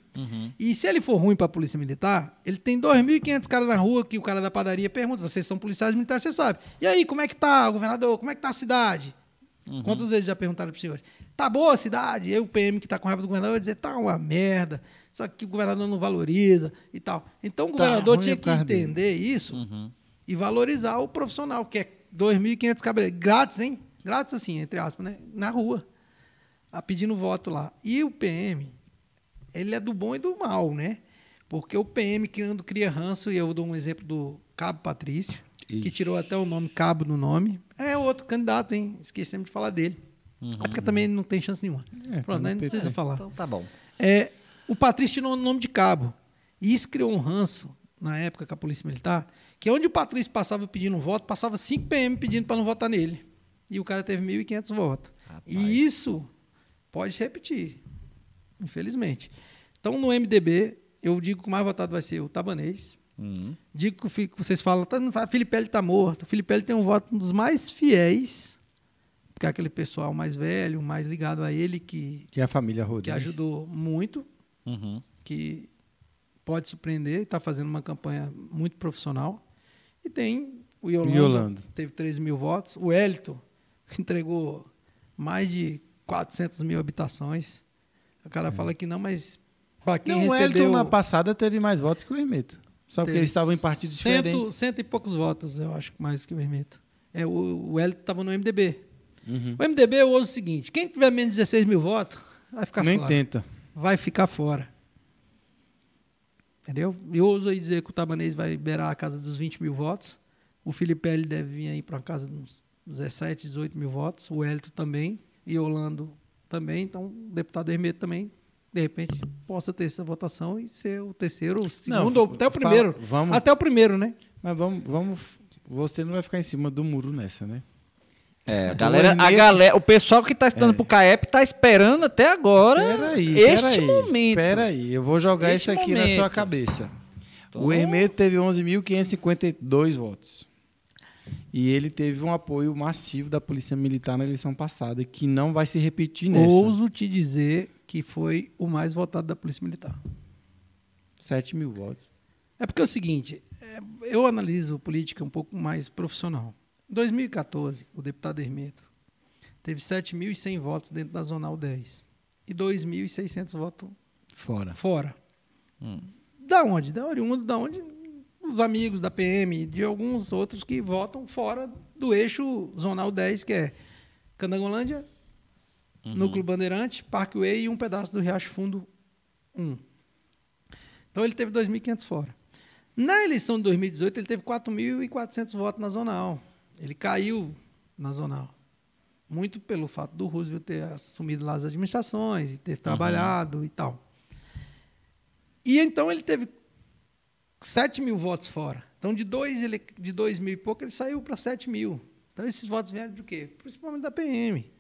E se ele for ruim para a Polícia Militar, ele tem 2.500 caras na rua que o cara da padaria pergunta: vocês são policiais militares, você sabe. E aí, como é que tá, governador? Como é que tá a cidade? Quantas vezes já perguntaram para os senhores? Tá boa a cidade? Eu, o PM que tá com raiva do governador, vai dizer: tá uma merda. Só que o governador não valoriza e tal. Então o Tá governador ruim tinha é que dele. entender isso e valorizar o profissional, que é 2.500 cabeleireiros. Grátis, hein? Grátis, assim, entre aspas, né? Na rua. A pedindo voto lá. E o PM, ele é do bom e do mal, né? Porque o PM criando cria ranço, e eu dou um exemplo do Cabo Patrício, que Ixi. tirou até o nome Cabo no nome. É outro candidato, hein? Esquecemos de falar dele. É porque também não tem chance nenhuma. É, Pronto, tá aí não precisa falar. Então tá bom. É, o Patrício tirou o nome de cabo. E isso criou um ranço, na época, com a Polícia Militar, que onde o Patrício passava pedindo um voto, passava 5 PM pedindo para não votar nele. E o cara teve 1.500 votos. E isso pode se repetir, infelizmente. Então, no MDB, eu digo que o mais votado vai ser o Tabanês. Digo que o vocês falam, tá, não fala, Filipelli está morto. O Filipelli tem um voto um dos mais fiéis, porque é aquele pessoal mais velho, mais ligado a ele, que Que é a família Rodrigues. que ajudou muito, Uhum. que pode surpreender, está fazendo uma campanha muito profissional. E tem o Yolando, Yolando. teve 13 mil votos. O Hélito entregou mais de 400 mil habitações. O cara fala que não, mas para quem É. Não, o Elton recebeu... na passada teve mais votos que o Hermeto. Só porque teve eles estavam em partidos cento, diferentes. Cento e poucos votos, eu acho, mais que o Hermeto. É, o, o Hélito estava no MDB. Uhum. O MDB eu ouço o seguinte, quem tiver menos de 16 mil votos, vai ficar Nem fora. tenta. vai ficar fora. Entendeu? Eu ouso aí dizer que o Tabanês vai beirar a casa dos 20 mil votos. O Filipelli deve vir aí para uma casa uns 17, 18 mil votos. O Hélito também. E Orlando também. Então, o deputado Hermeto também, de repente, possa ter essa votação e ser o terceiro, o segundo, ou até o fala- primeiro. vamos- Até o primeiro, né? Mas vamos, vamos. Você não vai ficar em cima do muro nessa, né? É, a galera, a Hermeto- galera, o pessoal que tá estudando pro CAEP tá esperando até agora Peraí, este peraí, momento. Peraí, eu vou jogar Este isso aqui na momento. sua cabeça. Então- O Hermeto teve 11.552 votos. E ele teve um apoio massivo da Polícia Militar na eleição passada, que não vai se repetir nessa. Ouso te dizer que foi o mais votado da Polícia Militar. 7 mil votos. É porque é o seguinte, é, eu analiso política um pouco mais profissional. Em 2014, o deputado Hermeto teve 7.100 votos dentro da Zonal 10 e 2.600 votos Fora. fora. Da onde? Da oriundo, da onde? Os amigos da PM, de alguns outros que votam fora do eixo Zonal 10, que é Candangolândia, Núcleo Bandeirante, Parkway e um pedaço do Riacho Fundo 1. Então ele teve 2.500 fora. Na eleição de 2018, ele teve 4.400 votos na Zonal. Ele caiu na Zonal. Muito pelo fato do Roosevelt ter assumido lá as administrações e ter trabalhado e tal. E então ele teve 7 mil votos fora. Então, de 2 ele, de dois mil e pouco, ele saiu para 7 mil. Então, esses votos vieram de quê? Principalmente da PM.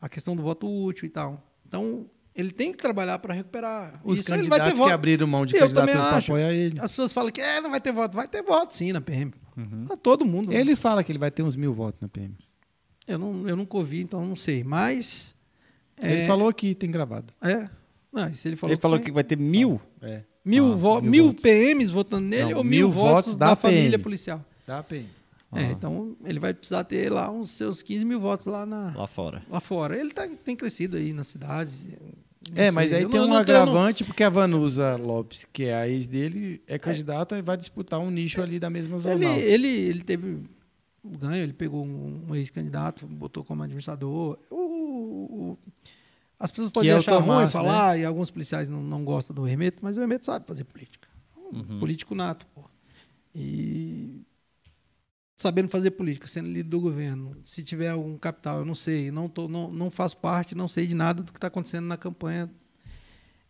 A questão do voto útil e tal. Então, ele tem que trabalhar para recuperar. Os Isso, candidatos que voto. abriram mão de Eu candidaturas para apoiar ele. As pessoas falam que é, não vai ter voto. Vai ter voto, sim, na PM. Tá todo mundo. Ele fala que ele vai ter uns mil votos na PM. Eu, não, eu nunca ouvi, então não sei. Mas. Ele é, falou aqui, tem gravado. É. Não, se ele falou, Ele falou tem- que vai ter mil. É. Mil, Ah, vo- mil mil votos. PMs votando nele Não, ou mil mil, votos da, da família policial. Da PM. É, então ele vai precisar ter lá uns seus 15 mil votos lá, na, Lá fora. lá fora. Ele tá, tem crescido aí na cidade. Não É, mas aí Eu tem não- um eu não- agravante, porque a Vanusa Lopes, que é a ex dele, é candidata e vai disputar um nicho ali da mesma Ele, zonal. ele, ele teve o ganho, ele pegou um, um ex-candidato, botou como administrador. O- o- as pessoas podem é achar Tomás, ruim falar, e alguns policiais não, não gostam do Hermeto, mas o Hermeto sabe fazer política. Um Uhum. político nato, pô. E sabendo fazer política, sendo líder do governo, se tiver algum capital, eu não sei, não, tô, não, não faço parte, não sei de nada do que está acontecendo na campanha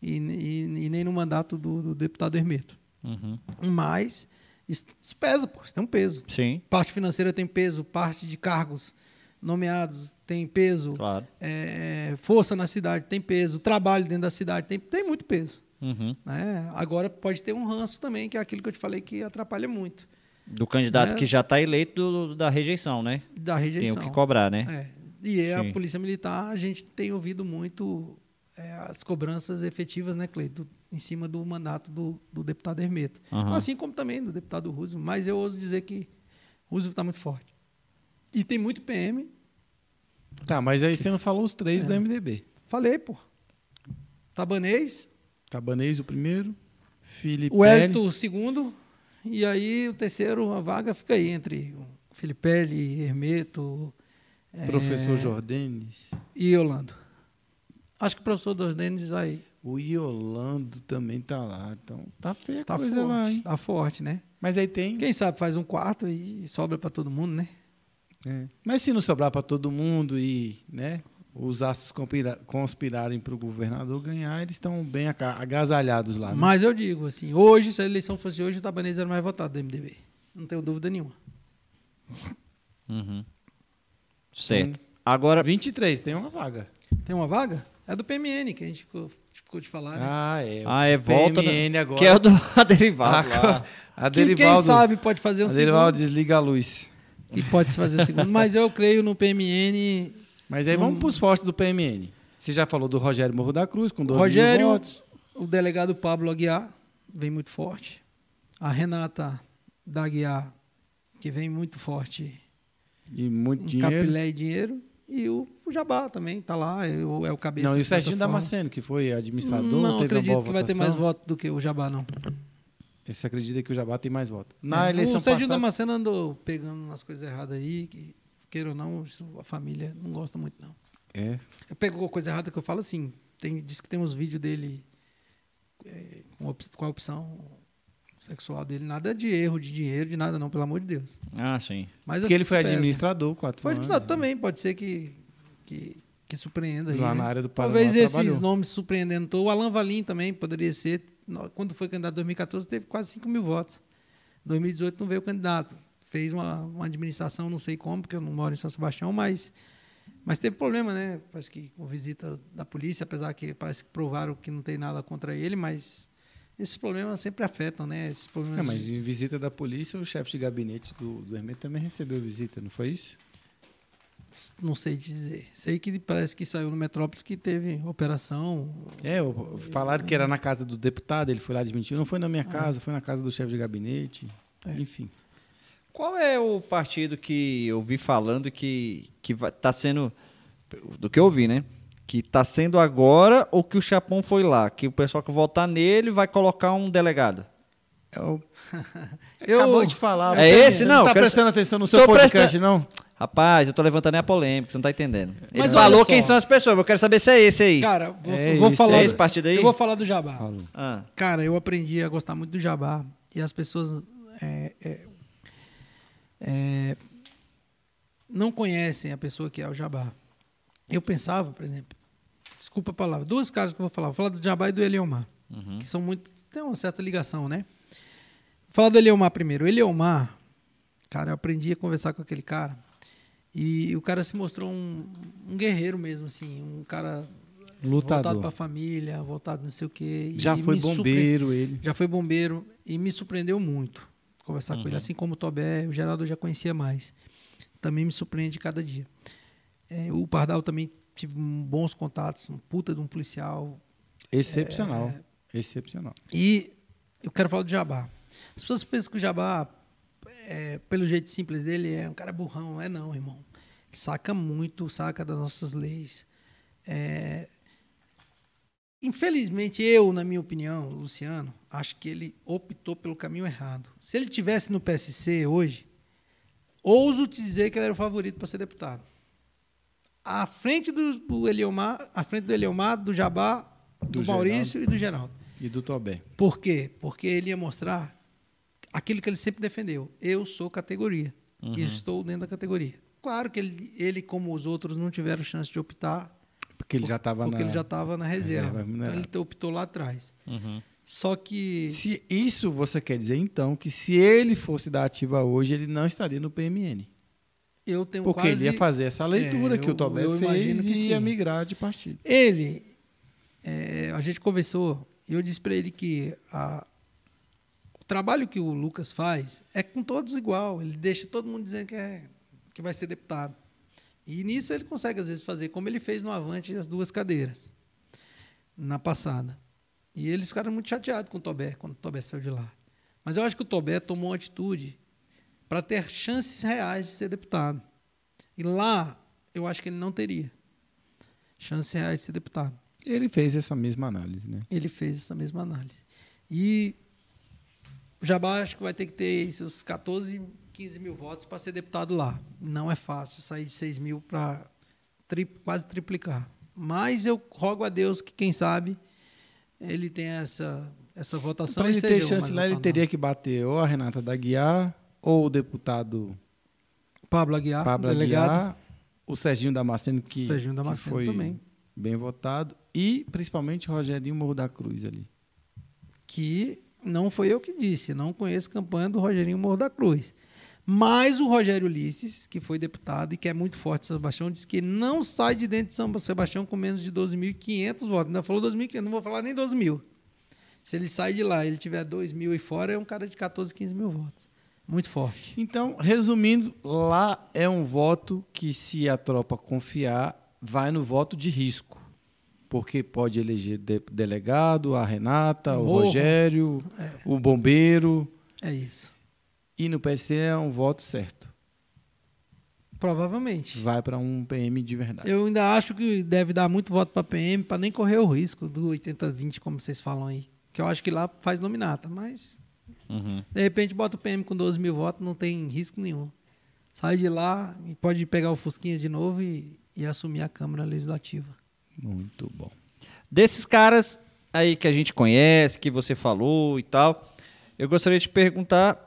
e, e- e nem no mandato do, do deputado Hermeto. Uhum. Mas isso, isso pesa, pô, isso tem um peso. Sim, Parte financeira tem peso, parte de cargos nomeados tem peso, claro. é, força na cidade tem peso, trabalho dentro da cidade tem, tem muito peso. Uhum. né? Agora pode ter um ranço também, que é aquilo que eu te falei que atrapalha muito Do candidato É. que já está eleito do- da rejeição, né? da Tem rejeição. o que cobrar, né? É. E a Sim. Polícia Militar, a gente tem ouvido muito é, as cobranças efetivas, né, Cleito, em cima do mandato do, do deputado Hermeto. Aham. Assim como também do deputado Roosevelt, mas eu ouso dizer que Roosevelt está muito forte. E tem muito PM. Tá, mas aí você não falou os três É. do MDB. Falei, pô. Tabanês, Cabanês, o primeiro. Felipe. o Hélito, o segundo. E aí o terceiro, a vaga fica aí entre Filipelli, Hermeto é, Professor Jordanes. e Yolando. Acho que o professor Denis vai. O Iolando também tá lá. Então tá feia Tá coisa forte, lá, hein? tá forte, né? Mas aí tem. Quem sabe faz um quarto e sobra para todo mundo, né? É. Mas se não sobrar para todo mundo e né, os astros conspira- conspirarem para o governador ganhar, eles estão bem agasalhados lá. né? Mas eu digo assim, hoje, se a eleição fosse hoje, o Tabanês era o mais votado do MDB. Não tenho dúvida nenhuma. Uhum. Certo. Agora, 23, tem uma vaga. Tem uma vaga? É do PMN, que a gente ficou, ficou de falar, né? Ah, é. ah, é volta? PMN agora. que é o do derivado lá. A Que quem Derivaldo, sabe pode fazer um a Derivaldo segundo. desliga a luz. E pode se fazer um segundo. Mas eu creio no PMN. Mas aí vamos para os fortes do PMN. Você já falou do Rogério Morro da Cruz, com 12 Rogério, mil votos. o delegado Pablo Aguiar, vem muito forte. A Renata da Aguiar, que vem muito forte E muito em dinheiro. capilé e dinheiro. E o, o Jabá também está lá, é o, é o cabeça. Não, e o Serginho. Damasceno, que foi administrador, Não teve acredito que vai ter mais votos do que o Jabá, não. Você acredita que o Jabá tem mais votos? Na É, eleição o Serginho passada... Damasceno andou pegando umas coisas erradas aí, que, queira ou não, a família não gosta muito, não. É. Eu pego coisa errada que eu falo assim, tem, diz que tem uns vídeos dele é, com, op- com a opção sexual dele, nada de erro, de dinheiro, de nada não, pelo amor de Deus. Ah, sim. Mas Porque ele assim, foi pesa. administrador quatro Foi anos. administrador também, pode ser que, que, que surpreenda aí, Lá né? na área do Paraná Talvez esses trabalhou. nomes surpreendendo. O Alan Valim também poderia ser. Quando foi candidato em 2014, teve quase 5 mil votos. Em 2018 não veio candidato. Fez uma, uma administração, não sei como, porque eu não moro em São Sebastião, mas, mas teve problema, né? Parece que com visita da polícia, apesar que parece que provaram que não tem nada contra ele, mas esses problemas sempre afetam, né? Esses problemas É, mas em visita da polícia, o chefe de gabinete do, do Hermeto também recebeu visita, não foi isso? não sei dizer. Sei que parece que saiu no Metrópolis que teve operação. É, falaram que era na casa do deputado, ele foi lá desmentiu. Não foi na minha casa, foi na casa do chefe de gabinete. É. Enfim. Qual é o partido que eu vi falando que, que vai, tá sendo. Do que eu vi, né? Que tá sendo agora ou que o Chapão foi lá? Que o pessoal que votar nele vai colocar um delegado. É o- Eu- Acabou de falar. É esse, não, Tá quero- prestando atenção no seu Tô podcast, prestando- não? Rapaz, eu tô levantando é a polêmica, você não tá entendendo. Ele Mas falou quem são as pessoas, eu quero saber se é esse aí. Cara, vou, É vou esse, falar. é esse partido aí? Eu vou falar do Jabá. Ah, Cara, eu aprendi a gostar muito do Jabá. E as pessoas é, é, não conhecem a pessoa que é o Jabá. Eu pensava, por exemplo, desculpa a palavra, duas caras que eu vou falar. Vou falar do Jabá e do Eliomar, que são muito. tem uma certa ligação, né? Vou falar do Eliomar primeiro. O Eliomar, cara, eu aprendi a conversar com aquele cara. E o cara se mostrou um, um guerreiro mesmo, assim, um cara voltado Lutador. para a família, voltado não sei o quê. Já foi bombeiro ele. Já foi bombeiro e me surpreendeu muito conversar com ele. Assim como o Tobé, o Geraldo eu já conhecia mais. Também me surpreende cada dia. É, o Pardal também tive bons contatos, um puta de um policial. Excepcional. Excepcional. E eu quero falar do Jabá. As pessoas pensam que o Jabá, é, pelo jeito simples dele, é um cara burrão. É não, irmão. Saca muito, saca das nossas leis. É, Infelizmente, eu, na minha opinião, Luciano, acho que ele optou pelo caminho errado. Se ele tivesse no PSC hoje, ouso te dizer que ele era o favorito para ser deputado. À frente do, do Eliomar, à frente do Eliomar, do Jabá, do, Do Maurício e do Geraldo. E do Tobé. Por quê? Porque ele ia mostrar aquilo que ele sempre defendeu. Eu sou categoria. E estou dentro da categoria. Claro que ele, ele, como os outros, não tiveram chance de optar, Porque ele já estava porque na... ele já estava na reserva. reserva então ele optou lá atrás. uhum. Só que. Se isso você quer dizer, então, que se ele fosse da ativa hoje, ele não estaria no PMN. Eu tenho Porque quase... ele ia fazer essa leitura É, que o eu- Tobé eu imagino fez e ia migrar de partido. Ele, é, a gente conversou, e eu disse para ele que a- o trabalho que o Lucas faz é com todos igual. Ele deixa todo mundo dizendo que, é, que vai ser deputado. E nisso ele consegue, às vezes, fazer como ele fez no Avante as duas cadeiras, na passada. E eles ficaram muito chateados com o Tobé, quando o Tobé saiu de lá. Mas eu acho que o Tobé tomou uma atitude para ter chances reais de ser deputado. E lá, eu acho que ele não teria chances reais de ser deputado. Ele fez essa mesma análise, né? Ele fez essa mesma análise. E o Jabá acho que vai ter que ter seus 14, 15 mil votos para ser deputado lá. Não é fácil sair de 6 mil para tri, quase triplicar. Mas eu rogo a Deus que, quem sabe, ele tenha essa, essa votação. Para ele ter chance lá, ele teria que bater ou a Renata da Guiar ou o deputado Pablo Aguiar, Pablo delegado. Aguiar, o Serginho Damasceno, que, Serginho que Damasceno foi também. bem votado, e principalmente Rogerinho Morro da Cruz ali. que não foi eu que disse, não conheço campanha do Rogerinho Morro da Cruz. Mas o Rogério Ulisses, que foi deputado e que é muito forte em São Sebastião, disse que não sai de dentro de São Sebastião com menos de 12.500 votos. Ainda falou 2.500, não vou falar nem 12 mil. Se ele sai de lá e ele tiver 2 mil e fora, é um cara de 14, 15 mil votos. Muito forte. Então, resumindo, lá é um voto que, se a tropa confiar, vai no voto de risco. Porque pode eleger de- delegado, a Renata, o Morro. Rogério, o bombeiro. É isso. E no PC é um voto certo. Provavelmente. Vai para um PM de verdade. Eu ainda acho que deve dar muito voto para PM para nem correr o risco do 80-20, como vocês falam aí. Que eu acho que lá faz nominata, mas Uhum. De repente bota o PM com 12 mil votos, não tem risco nenhum. Sai de lá e pode pegar o Fusquinha de novo e, e assumir a Câmara Legislativa. Muito bom. Desses caras aí que a gente conhece, que você falou e tal, eu gostaria de te perguntar,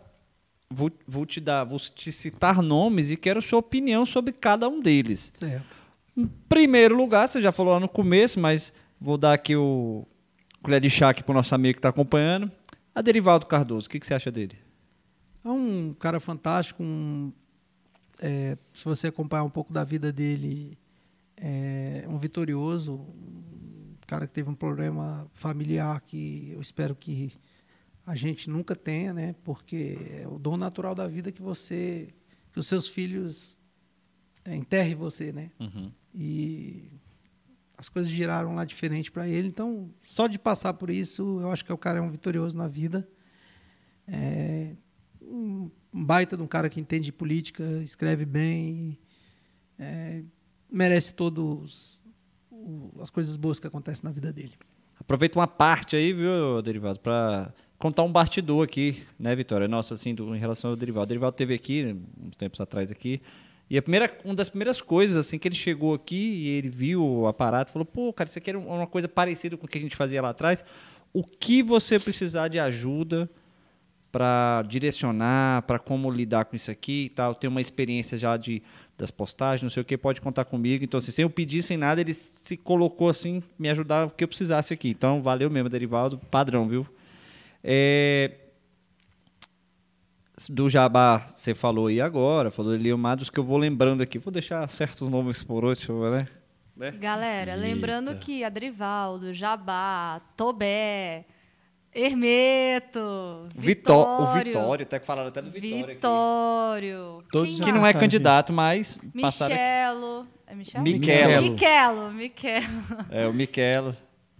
vou, vou te dar, vou te citar nomes e quero sua opinião sobre cada um deles. Certo. Em primeiro lugar, você já falou lá no começo, mas vou dar aqui o colher de chá aqui pro nosso amigo que está acompanhando. A Derivaldo Cardoso, o que, que você acha dele? É um cara fantástico. um, é, se você acompanhar um pouco da vida dele, é um vitorioso. Um cara que teve um problema familiar que eu espero que a gente nunca tenha, né? Porque é o dom natural da vida que você, que os seus filhos é, enterrem você, né? E as coisas giraram lá diferente para ele. Então, só de passar por isso, eu acho que o cara é um vitorioso na vida. É um baita de um cara que entende de política, escreve bem, é, merece todos o- as coisas boas que acontecem na vida dele. Aproveita uma parte aí, viu, Derivado, para contar um bastidor aqui, né, Vitória? Nossa, assim, do- em relação ao Derivaldo. O Derivaldo teve aqui, uns tempos atrás aqui, e a primeira, uma das primeiras coisas, assim, que ele chegou aqui e ele viu o aparato, falou, pô, cara, isso aqui era uma coisa parecida com o que a gente fazia lá atrás. O que você precisar de ajuda para direcionar, para como lidar com isso aqui e tal, tem uma experiência já de das postagens, não sei o que, pode contar comigo. Então, assim, sem eu pedir, sem nada, ele se colocou assim, me ajudar o que eu precisasse aqui. Então, valeu mesmo, Derivaldo, padrão, viu? É, Do Jabá, você falou aí agora, falou de Leomar, dos que eu vou lembrando aqui. Vou deixar certos nomes por hoje, né? né? Galera, lembrando que Adrivaldo, Jabá, Tobé, Hermeto, Vitó o Vitório, Vitório, até que falaram até do Vitório. aqui. Vitório, Todos Que não é candidato, mas. Michelo. É Michelo? Miquelo. Miquelo, Miquelo. É, o Miquelo,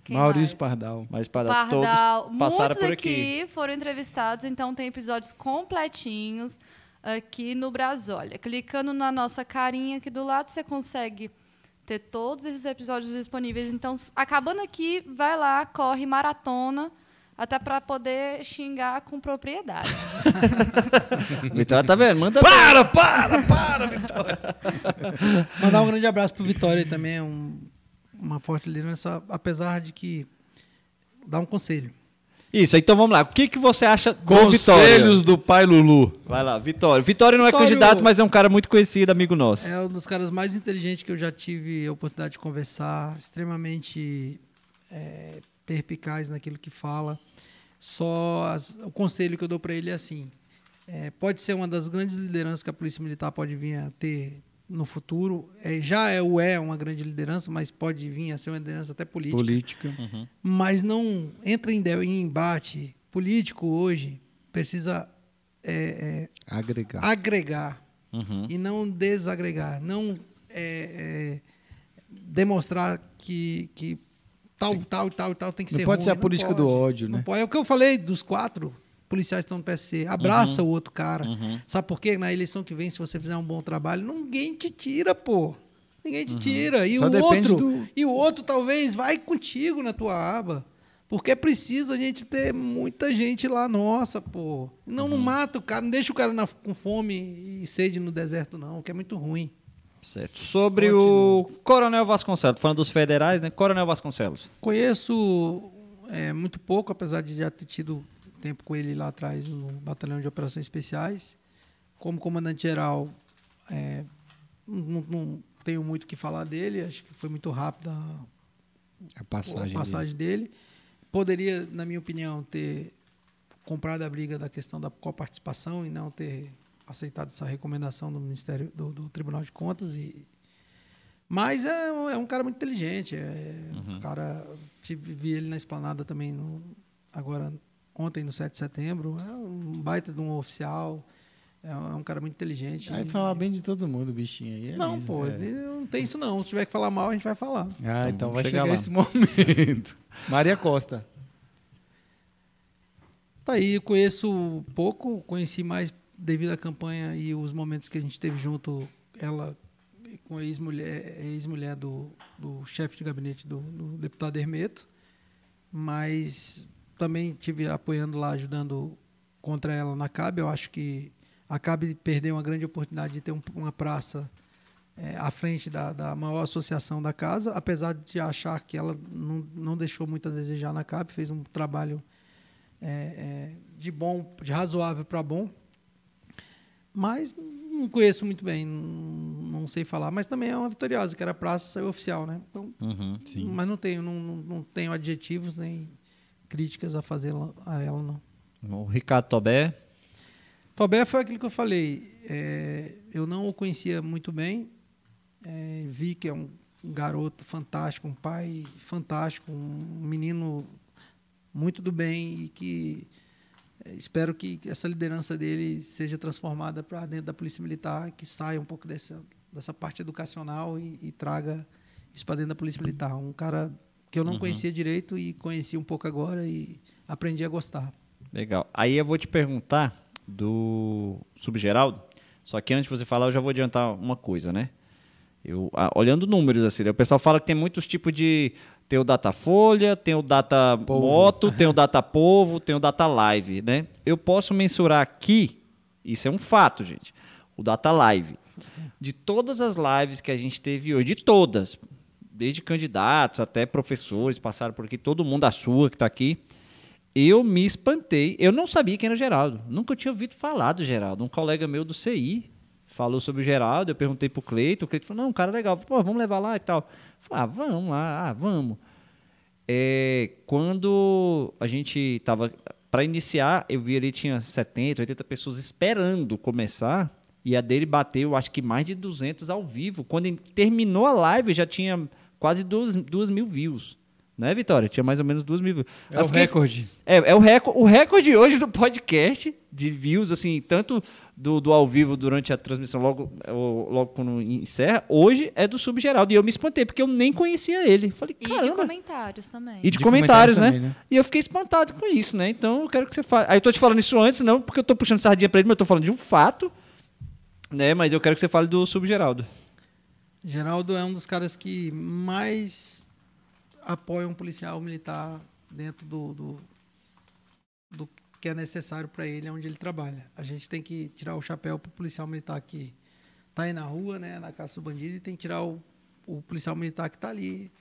Quem Maurício mais? Pardal. mas para Pardal. todos passaram Muitos por aqui. aqui foram entrevistados, então tem episódios completinhos aqui no Brasólia. Clicando na nossa carinha aqui do lado, você consegue ter todos esses episódios disponíveis. Então, acabando aqui, vai lá, corre maratona, até para poder xingar com propriedade. Vitória, tá vendo? Manda Para, para, para, Vitória. Mandar um grande abraço pro Vitória também, é um, uma forte liderança, apesar de que dá um conselho. Isso, então vamos lá. O que, que você acha do Conselhos Vitória? do pai Lulu. Vai lá, Vitória. Vitória não é Vitório- candidato, mas é um cara muito conhecido, amigo nosso. É um dos caras mais inteligentes que eu já tive a oportunidade de conversar, extremamente é, perpicaz naquilo que fala. Só as- o conselho que eu dou para ele é assim: é, pode ser uma das grandes lideranças que a Polícia Militar pode vir a ter no futuro. É, já é o é uma grande liderança, mas pode vir a ser uma liderança até política. Política. mas não entra em, em embate. Político hoje precisa é, é, Agregar. agregar Uhum. e não desagregar. Não é, é, demonstrar que, que tal, tal, tal, tal tem que Não ser pode ruim. ser a política do ódio, Não né? pode. É o que eu falei dos quatro policiais estão no PSC. Abraça Uhum. o outro cara. Sabe por quê? Na eleição que vem, se você fizer um bom trabalho, ninguém te tira, pô. Ninguém te tira. E Uhum. Só o outro, do- e o outro talvez vai contigo na tua aba. Porque é preciso a gente ter muita gente lá nossa, pô. Não, Uhum. não mata o cara, não deixa o cara na- com fome e sede no deserto, não, que é muito ruim. Certo. Sobre o Coronel Vasconcelos, falando dos federais, né? Coronel Vasconcelos. Conheço é, muito pouco, apesar de já ter tido tempo com ele lá atrás no Batalhão de Operações Especiais. Como comandante-geral, é, não, não tenho muito o que falar dele, acho que foi muito rápida a A passagem. a passagem dele. Poderia, na minha opinião, ter comprado a briga da questão da coparticipação e não ter aceitado essa recomendação do Ministério do, do Tribunal de Contas e mas é, um- é um cara muito inteligente é um cara tive vi ele na esplanada também no, agora ontem no 7 de setembro é um baita de um oficial é um, é cara muito inteligente Aí falar bem de todo mundo, bichinho aí. é não liso, pô é. não tem isso não se tiver que falar mal a gente vai falar Ah, então Vamos vai chegar chegar lá. esse momento. Maria Costa. Tá aí, eu conheço pouco, conheci mais devido à campanha e os momentos que a gente teve junto, ela com a ex-mulher ex -mulher do, do chefe de gabinete do, do deputado Hermeto, mas também tive apoiando lá, ajudando contra ela na CAB. Eu acho que a CAB perdeu uma grande oportunidade de ter um- uma praça é, à frente da, da maior associação da casa, apesar de achar que ela não, não deixou muito a desejar na CAB, fez um trabalho é, é, de bom, de razoável para bom, mas não conheço muito bem, não, não sei falar, mas também é uma vitoriosa, que era praça, saiu oficial, né? Então, Sim. mas não tenho, não, não, não tenho adjetivos nem críticas a fazer a ela, não. O Ricardo Tobé. Tobé foi aquilo que eu falei. é, eu não o conhecia muito bem. é, vi que é um garoto fantástico, um pai fantástico, um menino muito do bem e que é, espero que essa liderança dele seja transformada para dentro da Polícia Militar, que saia um pouco dessa, dessa parte educacional e, e traga isso para dentro da Polícia Militar. Um cara que eu não conhecia direito e conheci um pouco agora e aprendi a gostar. Legal. Aí eu vou te perguntar do Subgeraldo. Só que antes de você falar, eu já vou adiantar uma coisa, né? Eu, ah, olhando números, assim, né? o pessoal fala que tem muitos tipos de. Tem o Datafolha, tem o Data Moto, tem o Data Povo, tem o Data Live, né? Eu posso mensurar aqui, isso é um fato, gente, o Data Live. De todas as lives que a gente teve hoje, de todas, desde candidatos até professores passaram por aqui, todo mundo, a sua que está aqui, eu me espantei. Eu não sabia quem era o Geraldo. Nunca tinha ouvido falar do Geraldo. Um colega meu do CI falou sobre o Geraldo. Eu perguntei pro Cleito. O Cleito falou: não, um cara legal. Pô, vamos levar lá e tal. Eu falei, ah, vamos lá, ah, vamos. É, quando a gente estava para iniciar, eu vi ali tinha 70, 80 pessoas esperando começar. E a dele bateu, acho que mais de 200 ao vivo. Quando terminou a live, já tinha quase 2, mil views. Né, Vitória? Tinha mais ou menos 2 mil views. É Eu o fiquei- recorde. é, é o, recorde, o recorde hoje do podcast de views, assim, tanto do, do ao vivo durante a transmissão, logo, logo quando encerra, hoje é do Subgeraldo. E eu me espantei, porque eu nem conhecia ele. Falei, E de comentários também. E de, De comentários, comentários né? também, né? E eu fiquei espantado com isso, né? Então eu quero que você fale. Aí eu tô te falando isso antes, não porque eu tô puxando sardinha pra ele, mas eu tô falando de um fato, né? Mas eu quero que você fale do Subgeraldo. Geraldo é um dos caras que mais apoia um policial militar dentro do, do, do que é necessário para ele, onde ele trabalha. A gente tem que tirar o chapéu para o policial militar que está aí na rua, né, na caça do bandido, e tem que tirar o, o policial militar que está ali,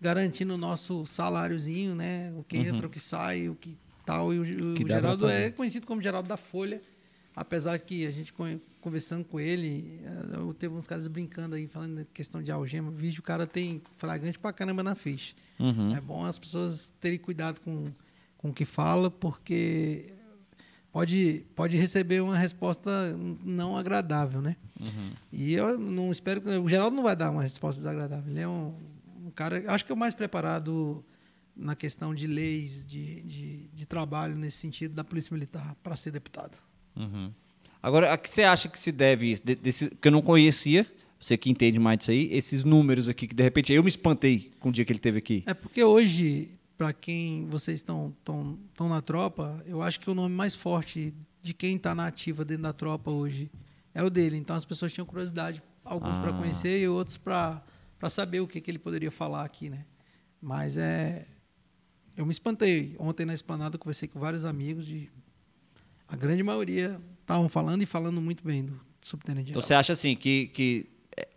garantindo o nosso saláriozinho, né, o que entra, o que sai, o que tal. E o, o Que Geraldo é conhecido como Geraldo da Folha, apesar que a gente con- conversando com ele, eh, eu teve uns caras brincando aí, falando da questão de algema. Vídeo, o cara tem flagrante pra caramba na ficha. Uhum. É bom as pessoas terem cuidado com, com o que fala, porque pode, pode receber uma resposta não agradável, né? E eu não espero que. O Geraldo não vai dar uma resposta desagradável. Ele é um, um cara. Acho que é o mais preparado na questão de leis, de, de, de trabalho nesse sentido, da Polícia Militar, para ser deputado. Uhum. Agora, a que você acha que se deve isso? De- desse, que eu não conhecia, Você que entende mais disso aí, esses números aqui, que de repente eu me espantei com o dia que ele teve aqui. É porque hoje, para quem vocês estão tão, tão na tropa, eu acho que o nome mais forte de quem está na ativa dentro da tropa hoje é o dele. Então as pessoas tinham curiosidade, alguns para Ah. conhecer e outros para saber o que, que ele poderia falar aqui, né? Mas é. Eu me espantei. Ontem na esplanada eu conversei com vários amigos de. A grande maioria estavam falando e falando muito bem do subtenente Então você acha assim que. que é,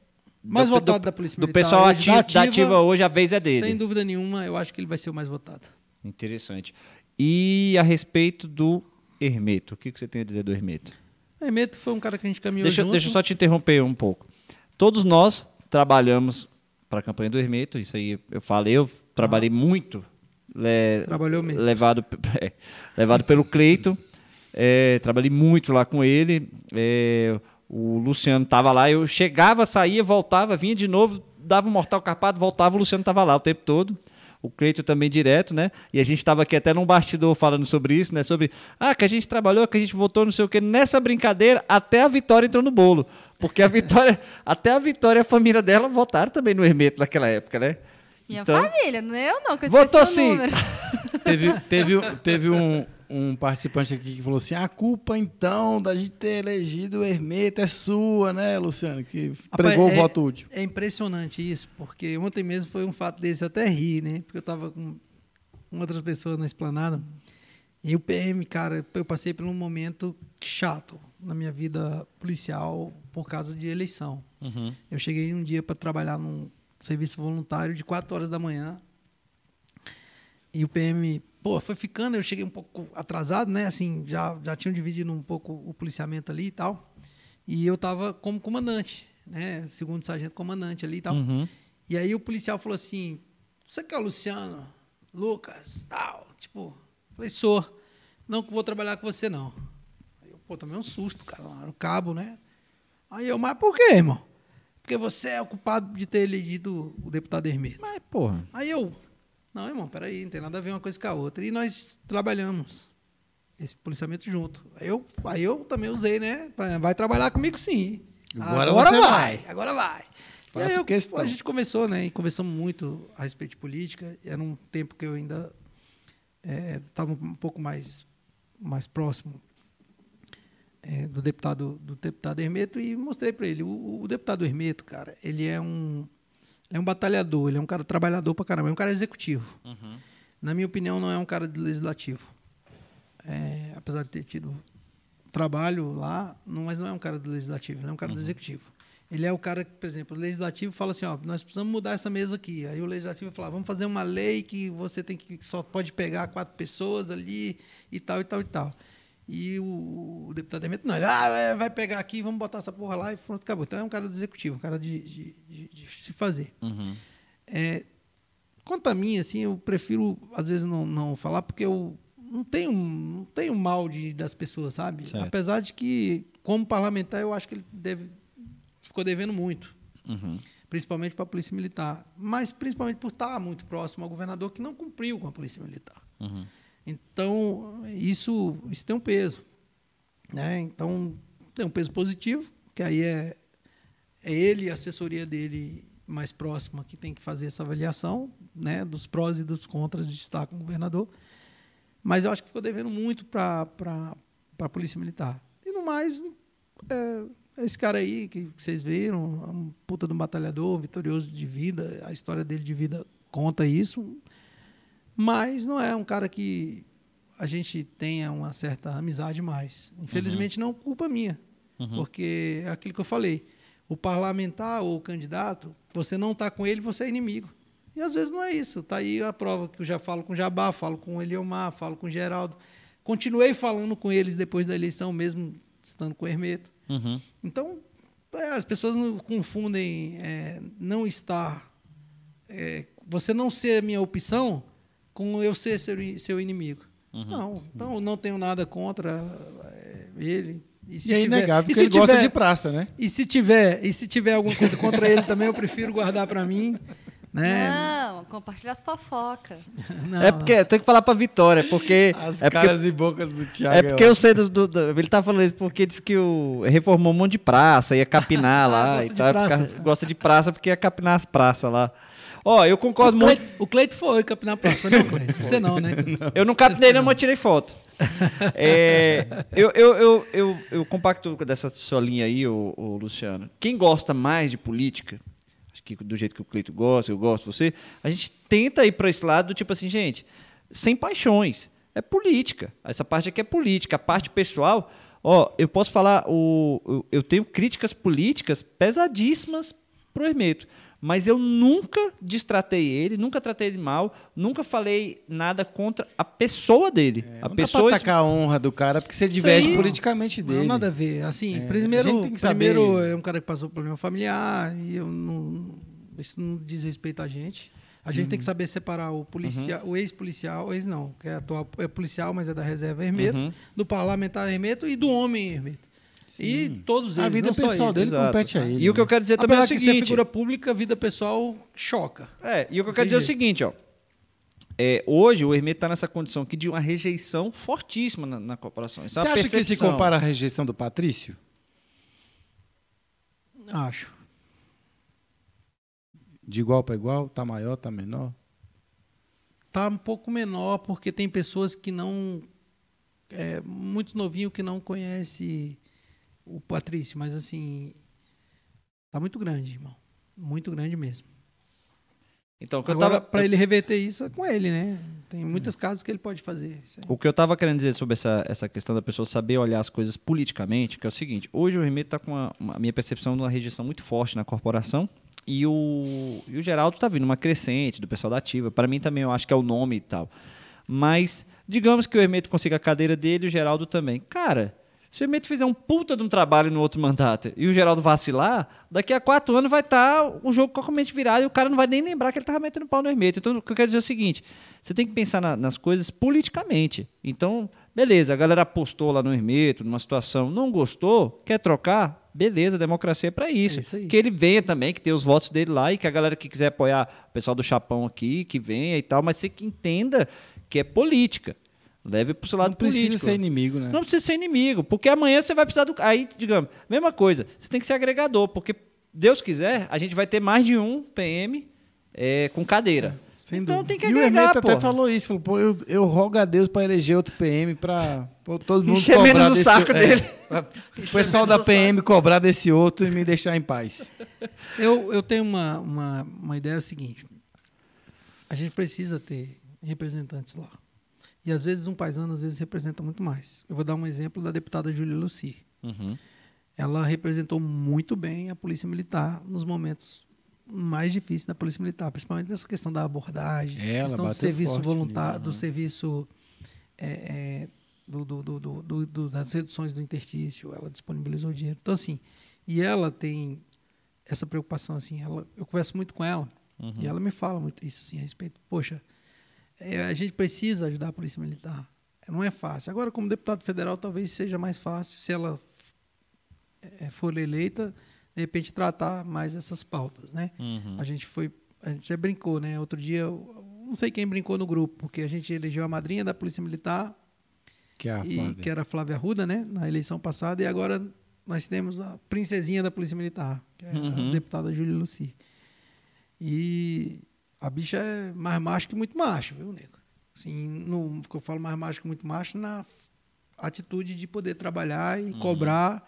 Mais do- votado do- da Polícia Do Militar pessoal hoje, ati- da da ativa hoje, a vez é dele. Sem dúvida nenhuma, eu acho que ele vai ser o mais votado. Interessante. E a respeito do Hermeto, o que que você tem a dizer do Hermeto? Hermeto foi um cara que a gente caminhou Deixa, eu- junto. deixa eu só te interromper um pouco. Todos nós trabalhamos para a campanha do Hermeto, isso aí eu falei, eu trabalhei muito. le- Trabalhou mesmo. Levado, é, levado pelo Cleiton. É, trabalhei muito lá com ele. é, o Luciano estava lá, eu chegava, saía, voltava, vinha de novo, dava um mortal carpado, voltava, o Luciano estava lá o tempo todo. O Cleiton também direto, né? E a gente estava aqui até num bastidor falando sobre isso, né? Sobre, ah, que a gente trabalhou, que a gente votou, não sei o quê. Nessa brincadeira, até a Vitória entrou no bolo. Porque a Vitória, até a Vitória e a família dela votaram também no Hermeto naquela época, né? Minha Então- família, não é eu não, que eu Votou sim. número. Teve, teve, teve um, um participante aqui que falou assim: a culpa então da gente ter elegido o Hermeto é sua, né, Luciano? Que pregou Rapaz, o voto útil. É impressionante isso, porque ontem mesmo foi um fato desse, eu até ri, né? Porque eu estava com, outras pessoas na esplanada. E o PM, cara, eu passei por um momento chato na minha vida policial por causa de eleição. Eu cheguei um dia para trabalhar num serviço voluntário de 4 horas da manhã. E o PM, pô, foi ficando, eu cheguei um pouco atrasado, né? Assim, já, já tinham dividido um pouco o policiamento ali e tal. E eu tava como comandante, né? Segundo sargento comandante ali e tal. Uhum. E aí o policial falou assim: Você que é o Luciano, Lucas, tal? Tipo, falei, sou. Não vou trabalhar com você, não. Aí eu, pô, tomei um susto, cara, lá no cabo, né? Aí eu, mas por quê, irmão? Porque você é o culpado de ter elegido o deputado Hermeto. Mas, porra. Aí eu, não, irmão, peraí, não tem nada a ver uma coisa com a outra. E nós trabalhamos esse policiamento junto. Aí eu, aí eu também usei, né? Vai trabalhar comigo sim. Agora você vai. Agora vai. E Faça aí eu- questão. A gente começou, né? E conversamos muito a respeito de política. Era um tempo que eu ainda estava um pouco mais, mais próximo é, do deputado do deputado Hermeto e mostrei para ele o, o deputado Hermeto, cara, ele é um ele é um batalhador, ele é um cara trabalhador pra caramba, é um cara executivo. Na minha opinião, não é um cara de legislativo. É, apesar de ter tido trabalho lá, não, mas não é um cara do legislativo, ele é um cara do executivo. Ele é o cara que, por exemplo, o legislativo fala assim, ó, nós precisamos mudar essa mesa aqui. Aí o legislativo fala, vamos fazer uma lei que você tem que só pode pegar quatro pessoas ali e tal e tal e tal. E o, o deputado Hermeto, não, ele ah, é, vai pegar aqui, vamos botar essa porra lá e pronto, acabou. Então é um cara do executivo, um cara de, de, de- de se fazer. É, quanto a mim, assim, eu prefiro, às vezes, não, não falar, porque eu não tenho, não tenho mal de, das pessoas, sabe? Certo. Apesar de que, como parlamentar, eu acho que ele deve, ficou devendo muito. Principalmente para a Polícia Militar. Mas principalmente por estar muito próximo ao governador que não cumpriu com a Polícia Militar. Então, isso, isso tem um peso. Né? Então, tem um peso positivo, que aí é, é ele a assessoria dele mais próxima que tem que fazer essa avaliação né, dos prós e dos contras de estar com o governador. Mas eu acho que ficou devendo muito para a Polícia Militar. E no mais, é, esse cara aí que, que vocês viram, é um puta de um batalhador, vitorioso de vida, a história dele de vida conta isso. Mas não é um cara que a gente tenha uma certa amizade mais. Infelizmente, não culpa minha. Porque é aquilo que eu falei. O parlamentar ou o candidato, você não está com ele, você é inimigo. E às vezes não é isso. Está aí a prova que eu já falo com o Jabá, falo com o Eliomar, falo com o Geraldo. Continuei falando com eles depois da eleição, mesmo estando com o Hermeto. Então, é, as pessoas não confundem é, não estar. é, você não ser a minha opção com eu ser seu, seu inimigo. Não, então não tenho nada contra é, ele. E se é tiver- inegável e que se ele gosta tiver- de praça, né? e se tiver, e se tiver alguma coisa contra ele também, eu prefiro guardar para mim, Né? Não, compartilha as fofocas. Não, é porque tem que falar pra Vitória, porque. As é porque, caras e bocas do Thiago. é porque eu sei do, do- do- Ele tá falando isso porque disse que o, reformou um monte de praça, ia capinar lá. Gosta e de tal, praça. ficar- gosta de praça porque ia capinar as praças lá. Ó, eu concordo o, muito. Cleito, o Cleito foi capinar foi não, Cleito? Você não, né? Eu não captei, não, mas tirei foto. É, eu, eu, eu, eu, eu compacto dessa sua linha aí, ô, ô, Luciano. Quem gosta mais de política, acho que do jeito que o Cleito gosta, eu gosto, você, a gente tenta ir para esse lado do tipo assim, gente, sem paixões. É política. Essa parte aqui é política. A parte pessoal, ó, eu posso falar, o, eu- eu tenho críticas políticas pesadíssimas pro Hermeto. Mas eu nunca destratei ele, nunca tratei ele mal, nunca falei nada contra a pessoa dele. a É, Não pessoa dá pra atacar a honra do cara porque você diverge aí- politicamente Não, dele. nada a ver. Assim, É, a primeiro, gente tem que saber- primeiro é um cara que passou por problema familiar e eu não, isso não diz respeito a gente. A gente tem Uhum. que saber separar o policial, o ex-policial, o ex não, que é atual é policial, mas é da reserva Hermeto, Uhum. do parlamentar Hermeto e do homem Hermeto. E todos eles, A vida não só pessoal ele. dele Exato. compete a ele. E o que eu né? quero dizer também é o Apesar que seguinte. figura pública, a vida pessoal choca. É, e o que eu quero dizer é o seguinte, ó. É, hoje o Hermeto está nessa condição aqui de uma rejeição fortíssima na, na corporação. Isso Você é acha que se percepção. compara a rejeição do Patrício? Acho. De igual para igual? Tá maior, tá menor? Tá um pouco menor porque tem pessoas que não é muito novinho que não conhece o Patrício, mas assim tá muito grande, irmão. Muito grande mesmo. Então, o que eu Agora, tava, para ele reverter isso é com ele, né? Tem muitas casas que ele pode fazer. O que eu estava querendo dizer sobre essa, essa questão da pessoa saber olhar as coisas politicamente, que é o seguinte: hoje o Hermeto está com uma, uma- a minha percepção de uma rejeição muito forte na corporação. E o, e o Geraldo está vindo uma crescente do pessoal da Ativa. Para mim também eu acho que é o nome e tal. Mas, digamos que o Hermeto consiga a cadeira dele e o Geraldo também. Cara, se o Hermeto fizer um puta de um trabalho no outro mandato e o Geraldo vacilar, daqui a quatro anos vai estar o jogo totalmente virado e o cara não vai nem lembrar que ele estava metendo pau no Hermeto. Então, o que eu quero dizer é o seguinte: você tem que pensar na- nas coisas politicamente. Então, beleza, a galera apostou lá no Hermeto, numa situação, não gostou, quer trocar? Beleza, democracia é para isso. É isso. Que ele venha também, que tem os votos dele lá e que a galera que quiser apoiar o pessoal do Chapão aqui, que venha e tal, mas você que entenda que é política. Leve pro seu lado Não precisa político. ser inimigo, né? Não precisa ser inimigo, porque amanhã você vai precisar do. Aí, digamos, mesma coisa, você tem que ser agregador, porque Deus quiser, a gente vai ter mais de um PM é, com cadeira. Sem então dúvida. tem que e o agregar, Hermeto até falou isso. Falou, pô, eu, eu rogo a Deus para eleger outro PM para todo mundo Encher cobrar menos o desse- saco é, dele. pra- o pessoal da PM cobrar desse outro e me deixar em paz. Eu, eu tenho uma, uma, uma ideia seguinte. A gente precisa ter representantes lá. E às vezes um paisano às vezes representa muito mais. Eu vou dar um exemplo da deputada Júlia Luci. Uhum. Ela representou muito bem a Polícia Militar nos momentos mais difíceis da Polícia Militar, principalmente nessa questão da abordagem, Ela questão do serviço voluntário, nisso, do né? serviço é, é, do, do- do- do- do- do- das reduções do interstício, ela disponibilizou dinheiro. Então assim, e ela tem essa preocupação assim, ela, eu converso muito com ela Uhum. e ela me fala muito isso assim a respeito. Poxa, é, a gente precisa ajudar a polícia militar. Não é fácil. Agora, como deputado federal, talvez seja mais fácil se ela é, for eleita, de repente tratar mais essas pautas, né? Uhum. A gente foi, a gente já brincou, né? Outro dia, não sei quem brincou no grupo, porque a gente elegeu a madrinha da polícia militar Que é a e que era a Flávia Arruda, né? Na eleição passada e agora nós temos a princesinha da polícia militar, que é Uhum. a deputada Júlia Luci. E a bicha é mais macho que muito macho, viu, nego? Assim, no, que eu falo mais macho que muito macho na atitude de poder trabalhar e cobrar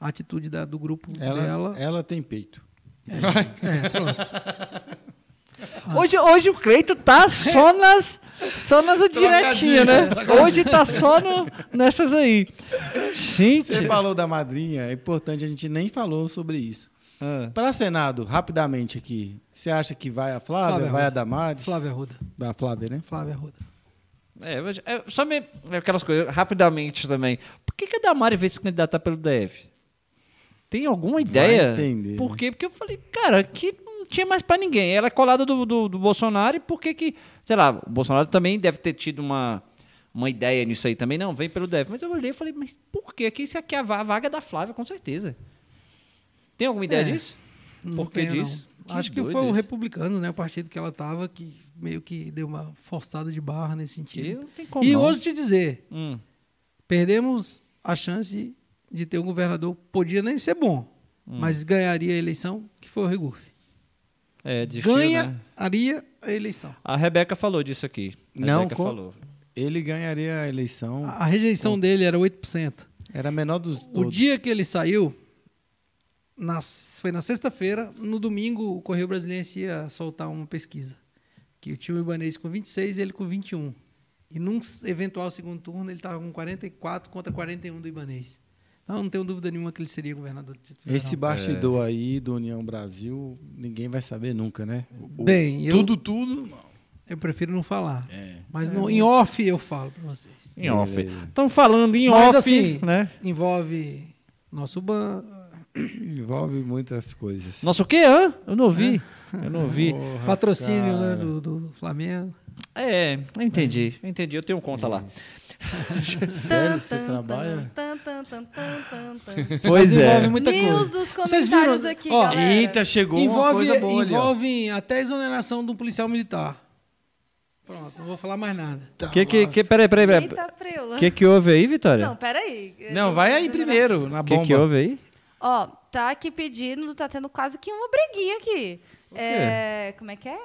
a atitude da- do grupo ela, dela. ela tem peito. É, pronto. Hoje, hoje o Cleito tá só nas, só nas direitinhas, né? Hoje tá só no, nessas aí. Gente. Você falou da madrinha, é importante, a gente nem falou sobre isso. Ah. Para Senado, rapidamente aqui, você acha que vai a Flávia, Flávia vai a Arruda. Damares? Flávia Arruda. Vai a Flávia, né? Flávia Arruda. É, mas é, só me, é aquelas coisas, rapidamente também. Por que, que a Damari veio se candidatar pelo DF? Tem alguma ideia? entender, Por né? quê? Porque eu falei, cara, aqui não tinha mais pra ninguém. Ela é colada do, do, do Bolsonaro e por que que... Sei lá, o Bolsonaro também deve ter tido uma, uma ideia nisso aí também. Não, vem pelo DF. Mas eu olhei e falei, mas por quê? Aqui isso aqui é a a vaga da Flávia, com certeza. Tem alguma ideia É, disso? Não Por que tenho, disso? Não. Acho que foi o. Republicano, né? O partido que ela tava, que meio que deu uma forçada de barra nesse Que sentido. não tem como E não. ouso te dizer, Hum. perdemos a chance de ter um governador, podia nem ser bom, Hum. mas ganharia a eleição, que foi o Reguf. É, desistiu, né? Ganharia a eleição. A Rebeca falou disso aqui. A Não, Rebeca com- falou. Ele ganharia a eleição. A a rejeição dele era 8%. Era a menor dos O todos. dia que ele saiu, na- foi na sexta-feira, no domingo o Correio Brasiliense ia soltar uma pesquisa. Que tinha o Ibanez com 26 e ele com 21. E num eventual segundo turno ele estava com 44 contra 41 do Ibanez. Então não tenho dúvida nenhuma que ele seria governador do Distrito Federal. Esse bastidor aí do União Brasil, ninguém vai saber nunca, né? O- o- Bem, eu- tudo, tudo. Eu prefiro não falar. É. Mas no, em off eu falo para vocês. Em off. Estão falando em Mas off, assim, né? Envolve nosso banco. Envolve muitas coisas. Nossa, o quê? Hã? Eu não ouvi. Eu não ouvi. Porra, Patrocínio né, do, do Flamengo. É, eu entendi. Eu entendi. Eu tenho conta lá. Sério, você trabalha? Tan, tan. Pois é. envolve muita News coisa. dos Vocês viram? aqui, Ó, galera. Eita, chegou uma envolve, coisa boa ali, envolve até a exoneração do policial militar. Pronto, não vou falar mais nada. Tá, Que que, que, peraí, peraí, peraí. O que que houve aí, Vitória? Não, peraí. Não, vai aí primeiro, na O que bomba. que houve aí? Ó, tá aqui pedindo, tá tendo quase que uma briguinha aqui. É, como é que é?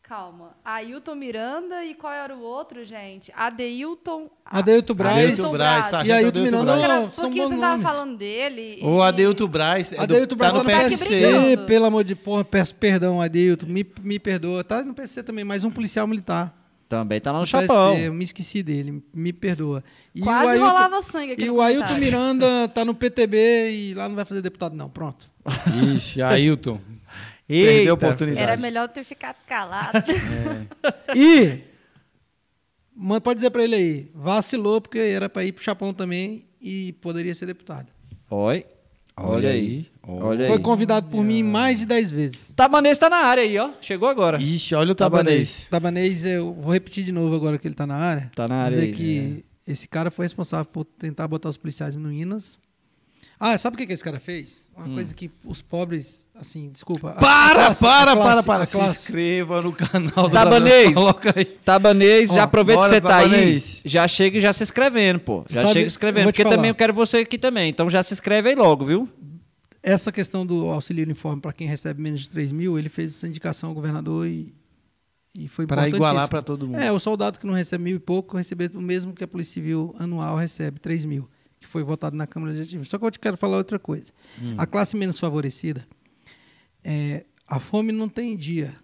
Calma. Ailton Miranda e qual era o outro, gente? Adeilton. Adeilton Braz. Adeilton Braz, Braz. E Ailton Miranda Braz. Porque, são porque você tava falando dele. O e- Adeilton Braz. é Adeilton Braz tá no PSC. PSC, brigando. pelo amor de porra, peço perdão, Adeilton, me, me perdoa. Tá no PSC também, mais um policial militar. Também tá lá no chapão. Eu me esqueci dele, me perdoa. E Quase o Ailton- rolava sangue aqui E o Ailton. Miranda tá no PTB e lá não vai fazer deputado não, pronto. Ixi, Ailton. Eita, Perdeu a oportunidade. Era melhor ter ficado calado. E mano, pode dizer pra ele aí, vacilou porque era pra ir pro Chapão também e poderia ser deputado. Oi. Olha aí. Olha Foi aí. convidado por mim mais de 10 vezes. Tabanês tá na área aí, ó. Chegou agora. Ixi, olha o tabanês. Tabanês, eu vou repetir de novo agora que ele tá na área. Tá na área Dizer aí, que esse cara foi responsável por tentar botar os policiais no Minas. Ah, sabe o que, que esse cara fez? Uma coisa que os pobres, assim, desculpa. Para, classe- para, para, classe- para. a Se inscreva no canal do Tabanês. Coloca aí. Tabanês, já aproveita que você tá aí. Já chega e já se inscrevendo, pô. Já Sabe, chega escrevendo. te Porque falar. também eu quero você aqui também. Então já se inscreve aí logo, viu? Essa questão do auxílio uniforme para quem recebe menos de 3 mil, ele fez essa indicação ao governador e, e foi Para igualar para todo mundo. É, o soldado que não recebe mil e pouco receber o mesmo que a Polícia Civil anual recebe, 3 mil, que foi votado na Câmara Legislativa. Só que eu te quero falar outra coisa. Hum. A classe menos favorecida, é, a fome não tem dia.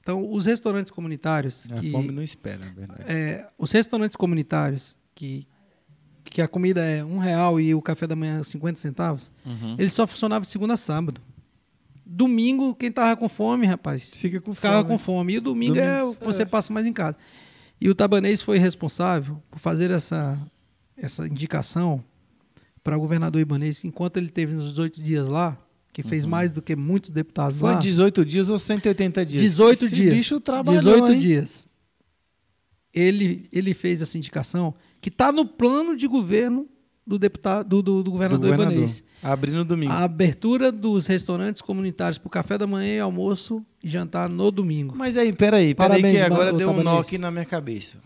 Então, os restaurantes comunitários... A que, fome não espera, na verdade. é, os restaurantes comunitários que, que a comida é um real e o café da manhã é 50 centavos, Uhum. ele só funcionava de segunda a sábado. Domingo, quem tava com fome, rapaz, Fica com ficava fome. com fome. E o domingo, é o que você passa mais em casa. E o Tabanês foi responsável por fazer essa, essa indicação para o governador Ibanês, enquanto ele teve nos 18 dias lá, que fez mais do que muitos deputados Uhum. Foi lá. 18 dias ou 180 dias? 18 Esse dias. bicho trabalhou, 18 hein? dias. Ele, ele fez essa indicação que está no plano de governo do deputado do, do, do Do governador, governador. Ibanez. Abrindo domingo. A abertura dos restaurantes comunitários para o café da manhã e almoço e jantar no domingo. Mas aí, peraí, peraí Parabéns, que agora deu um nó aqui na minha cabeça.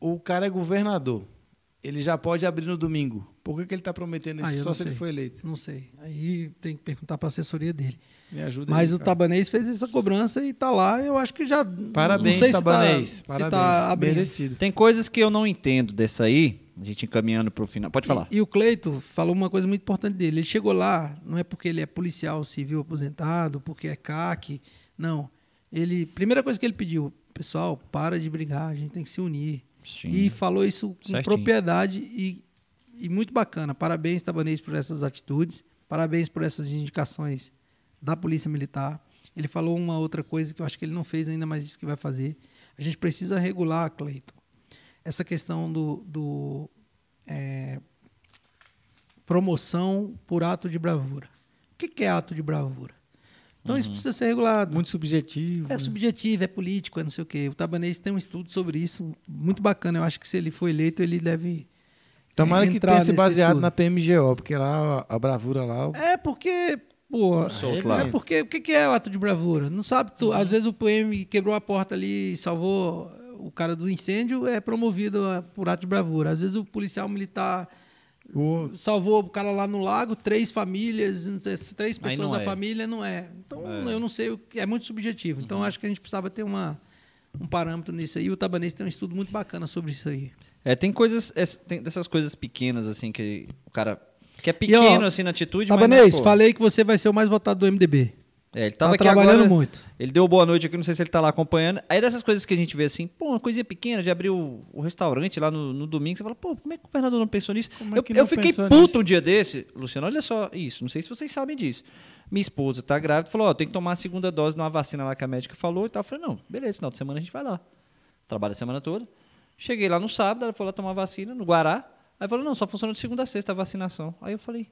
O cara é governador. Ele já pode abrir no domingo. Por que, que ele está prometendo isso Ah, eu só não se ele sei. for eleito? Não sei. Aí tem que perguntar para a assessoria dele. Me ajuda Mas aí, o cara. Tabanês fez essa cobrança e está lá. Eu acho que já. Parabéns, não sei Tabanês. Se tá, Parabéns. se tá abrindo. Merecido. Tem coisas que eu não entendo dessa aí. A gente encaminhando pro final. Pode falar. E, e o Cleito falou uma coisa muito importante dele. Ele chegou lá, não é porque ele é policial civil aposentado, porque é CAC. Não. Ele, primeira coisa que ele pediu, pessoal, para de brigar, a gente tem que se unir. Sim. E falou isso com Certinho. propriedade e, e muito bacana. Parabéns, Tabanês, por essas atitudes. Parabéns por essas indicações da Polícia Militar. Ele falou uma outra coisa que eu acho que ele não fez ainda, mas isso que vai fazer. A gente precisa regular, Cleiton, essa questão do, do é, promoção por ato de bravura. O que, que é ato de bravura? Então isso precisa ser regulado. Muito subjetivo. É né? subjetivo, é político, é não sei o quê. O Tabanês tem um estudo sobre isso, muito bacana. Eu acho que se ele for eleito, ele deve. Tomara que tenha se baseado estudo. na PMGO, porque lá a bravura lá. É, porque Pô, é lá. porque o que que é o ato de bravura? Não sabe, tu, às vezes o PM quebrou a porta ali e salvou o cara do incêndio, é promovido a- por ato de bravura. Às vezes o policial militar O- salvou o cara lá no lago, três famílias, não sei, três pessoas da é. família, não é. Então, É. eu não sei, o que- é muito subjetivo. Então, acho que a gente precisava ter uma, um parâmetro nisso aí. O Tabanês tem um estudo muito bacana sobre isso aí. É, tem coisas, es- tem dessas coisas pequenas, assim, que o cara. Que é E, ó, pequeno, assim, na atitude, mas. Tabanês, né, pô, falei que você vai ser o mais votado do MDB. É, ele Tá tava aqui trabalhando agora, muito. Ele deu boa noite aqui, não sei se ele tá lá acompanhando. Aí dessas coisas que a gente vê assim, pô, uma coisinha pequena, de abrir o, o restaurante lá no, no domingo, você fala, pô, como é que o governador não pensou nisso? É eu fiquei puto nisso? um dia desse, Luciano, olha só isso, não sei se vocês sabem disso. Minha esposa tá grávida, falou, ó, tem que tomar a segunda dose de uma vacina lá que a médica falou e tal. Eu falei, não, beleza, final de semana a gente vai lá. Trabalha a semana toda. Cheguei lá no sábado, ela foi lá tomar vacina, no Guará. Aí falou, não, só funciona de segunda a sexta a vacinação. Aí eu falei,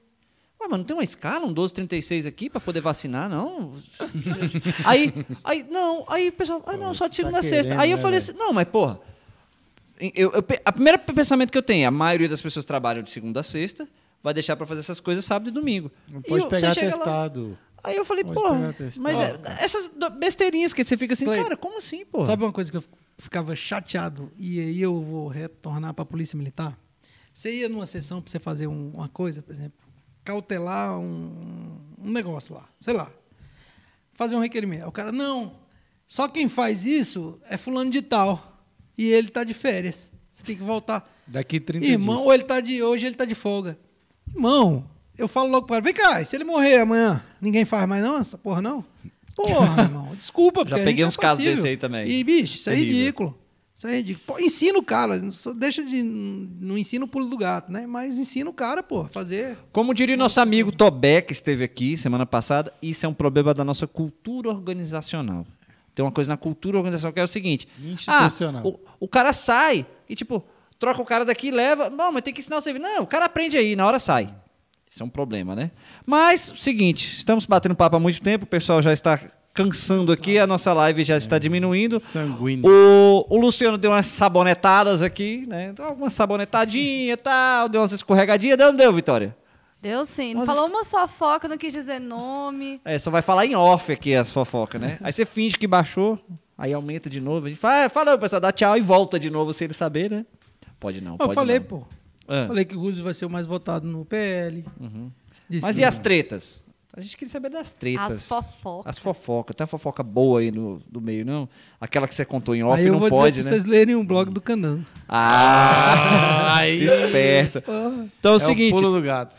Ué, mas não tem uma escala, um 1236 aqui pra poder vacinar, não? aí, aí, não, aí o pessoal, ah, não, só de tá segunda a sexta. Aí eu né, falei velho? assim, não, mas porra, eu, eu, a primeiro pensamento que eu tenho, é, a maioria das pessoas trabalham de segunda a sexta, vai deixar pra fazer essas coisas sábado e domingo. Não E pode eu- pegar testado. Aí eu falei, testado, mas é- essas besteirinhas que você fica assim, cara, como assim, porra? Sabe uma coisa que eu ficava chateado e aí eu vou retornar para a Polícia Militar? Você ia numa sessão para você fazer um- uma coisa, por exemplo, cautelar um, um negócio lá, sei lá, fazer um requerimento. Aí O cara, não, só quem faz isso é fulano de tal e ele tá de férias. Você tem que voltar. Daqui 30 Irmão, dias. ou ele tá de hoje, ele tá de folga. Irmão, eu falo logo para ele, vem cá, e se ele morrer amanhã, ninguém faz mais não, essa porra não? Porra, irmão, desculpa, a peguei gente é uns casos desse aí também. E, bicho, isso é Terrível. ridículo. Isso é ridículo. Pô, ensina o cara, só deixa de. Não ensina o pulo do gato, né? Mas ensina o cara, pô, a fazer. Como diria nosso amigo Tobé, que esteve aqui semana passada, isso é um problema da nossa cultura organizacional. Tem uma coisa na cultura organizacional que é o seguinte: Institucional. Ah, o, o cara sai e, tipo, troca o cara daqui e leva. Não, mas tem que ensinar o serviço. Não, o cara aprende aí, na hora sai. Isso é um problema, né? Mas, seguinte, estamos batendo papo há muito tempo, o pessoal já está cansando aqui, a nossa live já está diminuindo. Sanguíneo. O, o Luciano deu umas sabonetadas aqui, né? Então, algumas sabonetadinhas e tal, deu umas escorregadinhas. Deu ou não deu, Vitória? Deu sim. Não Mas- falou uma só foca, não quis dizer nome. É, só vai falar em off aqui as fofocas, né? Aí você finge que baixou, aí aumenta de novo. A gente fala, "Ah, fala pessoal, dá tchau e volta de novo sem ele saber, né? Pode não, eu pode falei, não. pô. Ah. Falei que o Rússio vai ser o mais votado no PL. Disse Mas que- e as tretas? A gente queria saber das tretas. As fofocas. As fofocas. Tem uma fofoca boa aí no, do meio, não? Aquela que você contou em off Aí não pode, dizer né? vocês lerem o blog do Candango. Ah, Aí. esperto. Então é o É seguinte, o pulo do gato.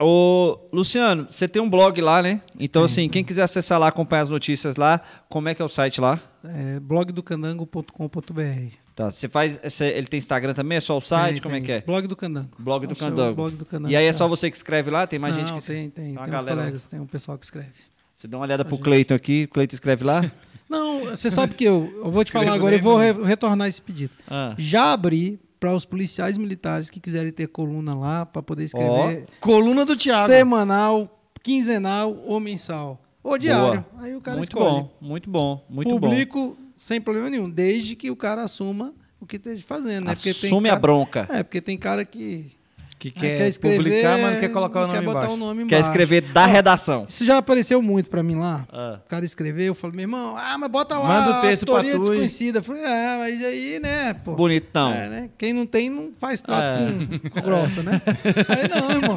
Ô, Luciano, você tem um blog lá, né? Então, assim, quem quiser acessar lá, acompanhar as notícias lá, como é que é o site lá? É, blogdocandango.com.br. Tá, você faz. você- ele tem Instagram também? É só o site? Tem, como é tem. que é? Blog do Candango. Blog do É Candango. Blog do Candango. E aí é só você que escreve lá? Tem mais Não, gente que. tem, tem. uma Tem uns galera. colegas, tem um pessoal que escreve. Você dá uma olhada pro Cleiton aqui. O Cleiton escreve lá? Não, você sabe que eu, eu vou te falar agora, eu vou re- retornar esse pedido. Ah. Já abri para os policiais militares que quiserem ter coluna lá para poder escrever Coluna do Thiago. semanal, quinzenal ou mensal. Ou diário. Aí o cara muito escolhe. bom, muito bom, muito Publico sem problema nenhum, desde que o cara assuma o que esteja fazendo. Né? Porque Assume a cara- bronca. É, porque tem cara que Que ah, quer, escrever, publicar, mas não quer colocar o não nome quer botar embaixo. o nome Quer embaixo. escrever da redação. Isso já apareceu muito pra mim lá. Ah. O cara escreveu, eu falo, meu irmão, ah, mas bota lá, Manda o texto pra tu desconhecida. Eu falei, ah, mas aí, né, pô. Bonitão. É, né? Quem não tem, não faz trato É. com, com grossa, né? Aí não, irmão.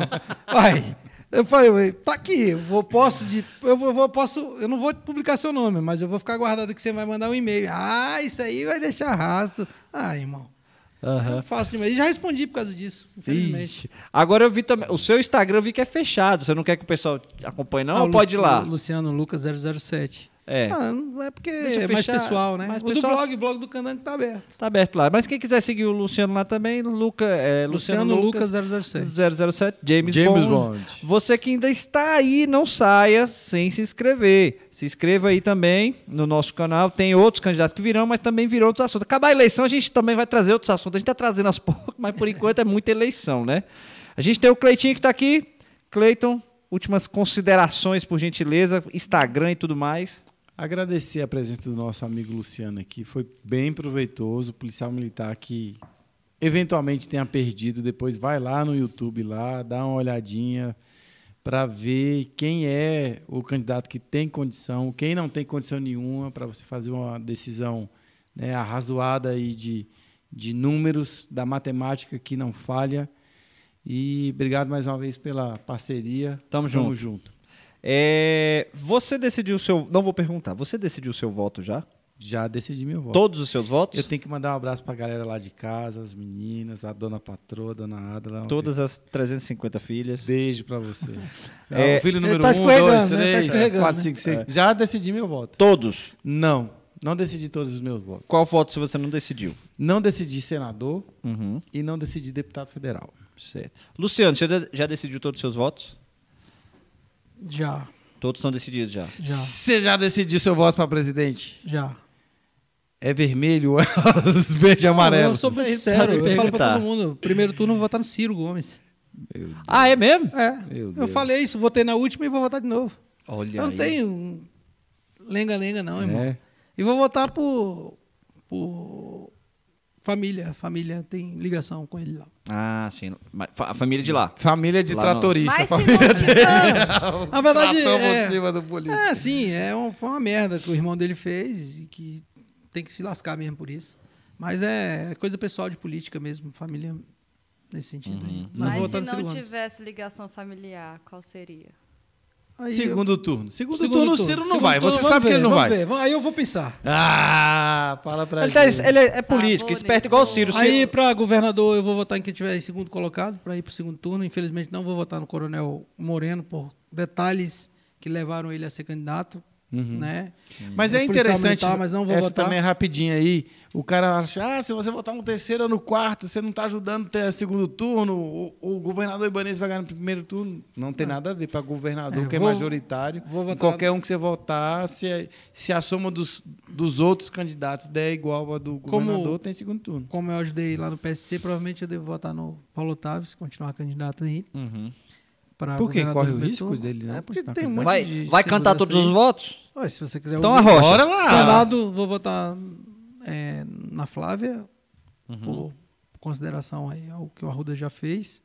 Vai. Eu falei, tá aqui, eu vou, posso de. Eu vou, vou- posso. Eu não vou publicar seu nome, mas eu vou ficar guardado que você vai mandar um e-mail. Ah, isso aí vai deixar rastro. Ah, irmão. Fácil demais. E já respondi por causa disso, infelizmente. Ixi. Agora eu vi também. O seu Instagram eu vi que é fechado. Você não quer que o pessoal acompanhe, não? Ah, ou pode ir lá? Luciano Lucas 007. É. Ah, não é porque Deixa é mais pessoal, né? mais o pessoal. do blog, o blog do Candango tá aberto. Tá aberto lá. Mas quem quiser seguir o Luciano lá também, Luca, é, Luciano, Lucas, Lucas 007. 007, James, James Bond. Bond. Você que ainda está aí, não saia sem se inscrever. Se inscreva aí também no nosso canal. Tem outros candidatos que virão, mas também virão outros assuntos. Acabar a eleição, a gente também vai trazer outros assuntos. A gente está trazendo aos poucos, mas por enquanto é muita eleição, né? A gente tem o Cleitinho que está aqui. Cleiton, últimas considerações, por gentileza, Instagram e tudo mais. Agradecer a presença do nosso amigo Luciano aqui. Foi bem proveitoso. O policial militar que eventualmente tenha perdido, depois vai lá no YouTube lá, dá uma olhadinha. para ver quem é o candidato que tem condição, quem não tem condição nenhuma, para você fazer uma decisão né, arrazoada e de, de números da matemática que não falha. E obrigado mais uma vez pela parceria. Tamo junto. junto. É, você decidiu o seu. Não vou perguntar. Você decidiu o seu voto já? Já decidi meu voto. Todos os seus votos? Eu tenho que mandar um abraço para a galera lá de casa, as meninas, a dona patroa, a dona Adela. Todas as 350 filhas. Beijo para você. É, o filho número tá 1, escorregando, 2, né? Tá 3, escorregando, 4, né? 5, 6. Já decidi meu voto. Todos. Não, não decidi todos os meus votos. Qual voto se você não decidiu? Não decidi senador Uhum. e não decidi deputado federal. Certo. Luciano, você já- já decidiu todos os seus votos? Já, Todos estão decididos já. já, Você já decidiu seu voto para presidente? já. É vermelho ou é os verde e amarelo? Eu sou Sabe sincero, eu falo pra todo mundo. Primeiro turno eu vou votar no Ciro Gomes. Ah, é mesmo? É, Meu eu falei isso, votei na última e vou votar de novo. Olha Eu não aí. tenho lenga-lenga não, irmão. É. E vou votar por, por família. A família tem ligação com ele lá. Ah, sim. A família de lá. Família de Lá tratorista. Se família não Na verdade, é- cima do polícia. É, sim, é um- foi uma merda que o irmão dele fez e que tem que se lascar mesmo por isso. Mas é coisa pessoal de política mesmo, família nesse sentido Uhum. Mas se não tivesse ligação familiar, qual seria? Aí eu- Segundo turno. Segundo, segundo turno, o turno. Ciro não Segundo vai. turno, Você sabe que ver, ele não vamos vai. ver. Aí eu vou pensar. Ah, fala pra Ele, tá- gente. ele é, é político, esperto igual o Ciro. O Ciro- Aí, para governador, eu vou votar em quem tiver em segundo colocado, para ir para o segundo turno. Infelizmente, não vou votar no Coronel Moreno por detalhes que levaram ele a ser candidato. Né? Mas é, É interessante, militar, mas não vou essa votar. também é rapidinho aí. O cara acha, ah, se você votar no terceiro ou no quarto, você não está ajudando ter segundo turno, o, o governador Ibanez vai ganhar no primeiro turno. Não tem nada a ver para governador, É, que é vou- majoritário. vou votar- Qualquer um que você votar, se, se a soma dos, dos outros candidatos der igual a do Como- governador, tem segundo turno. Como eu ajudei lá no PSC, provavelmente eu devo votar no Paulo Otávio, se continuar candidato aí. Uhum. Pra Por governador Corre o risco dele, né? É porque tem um monte Vai, de vai cantar todos os aí. votos? Olha, se você quiser Então ouvir. arrocha. Bora lá! Senado, vou votar é, na Flávia, Uhum. por consideração aí ao que o Arruda já fez.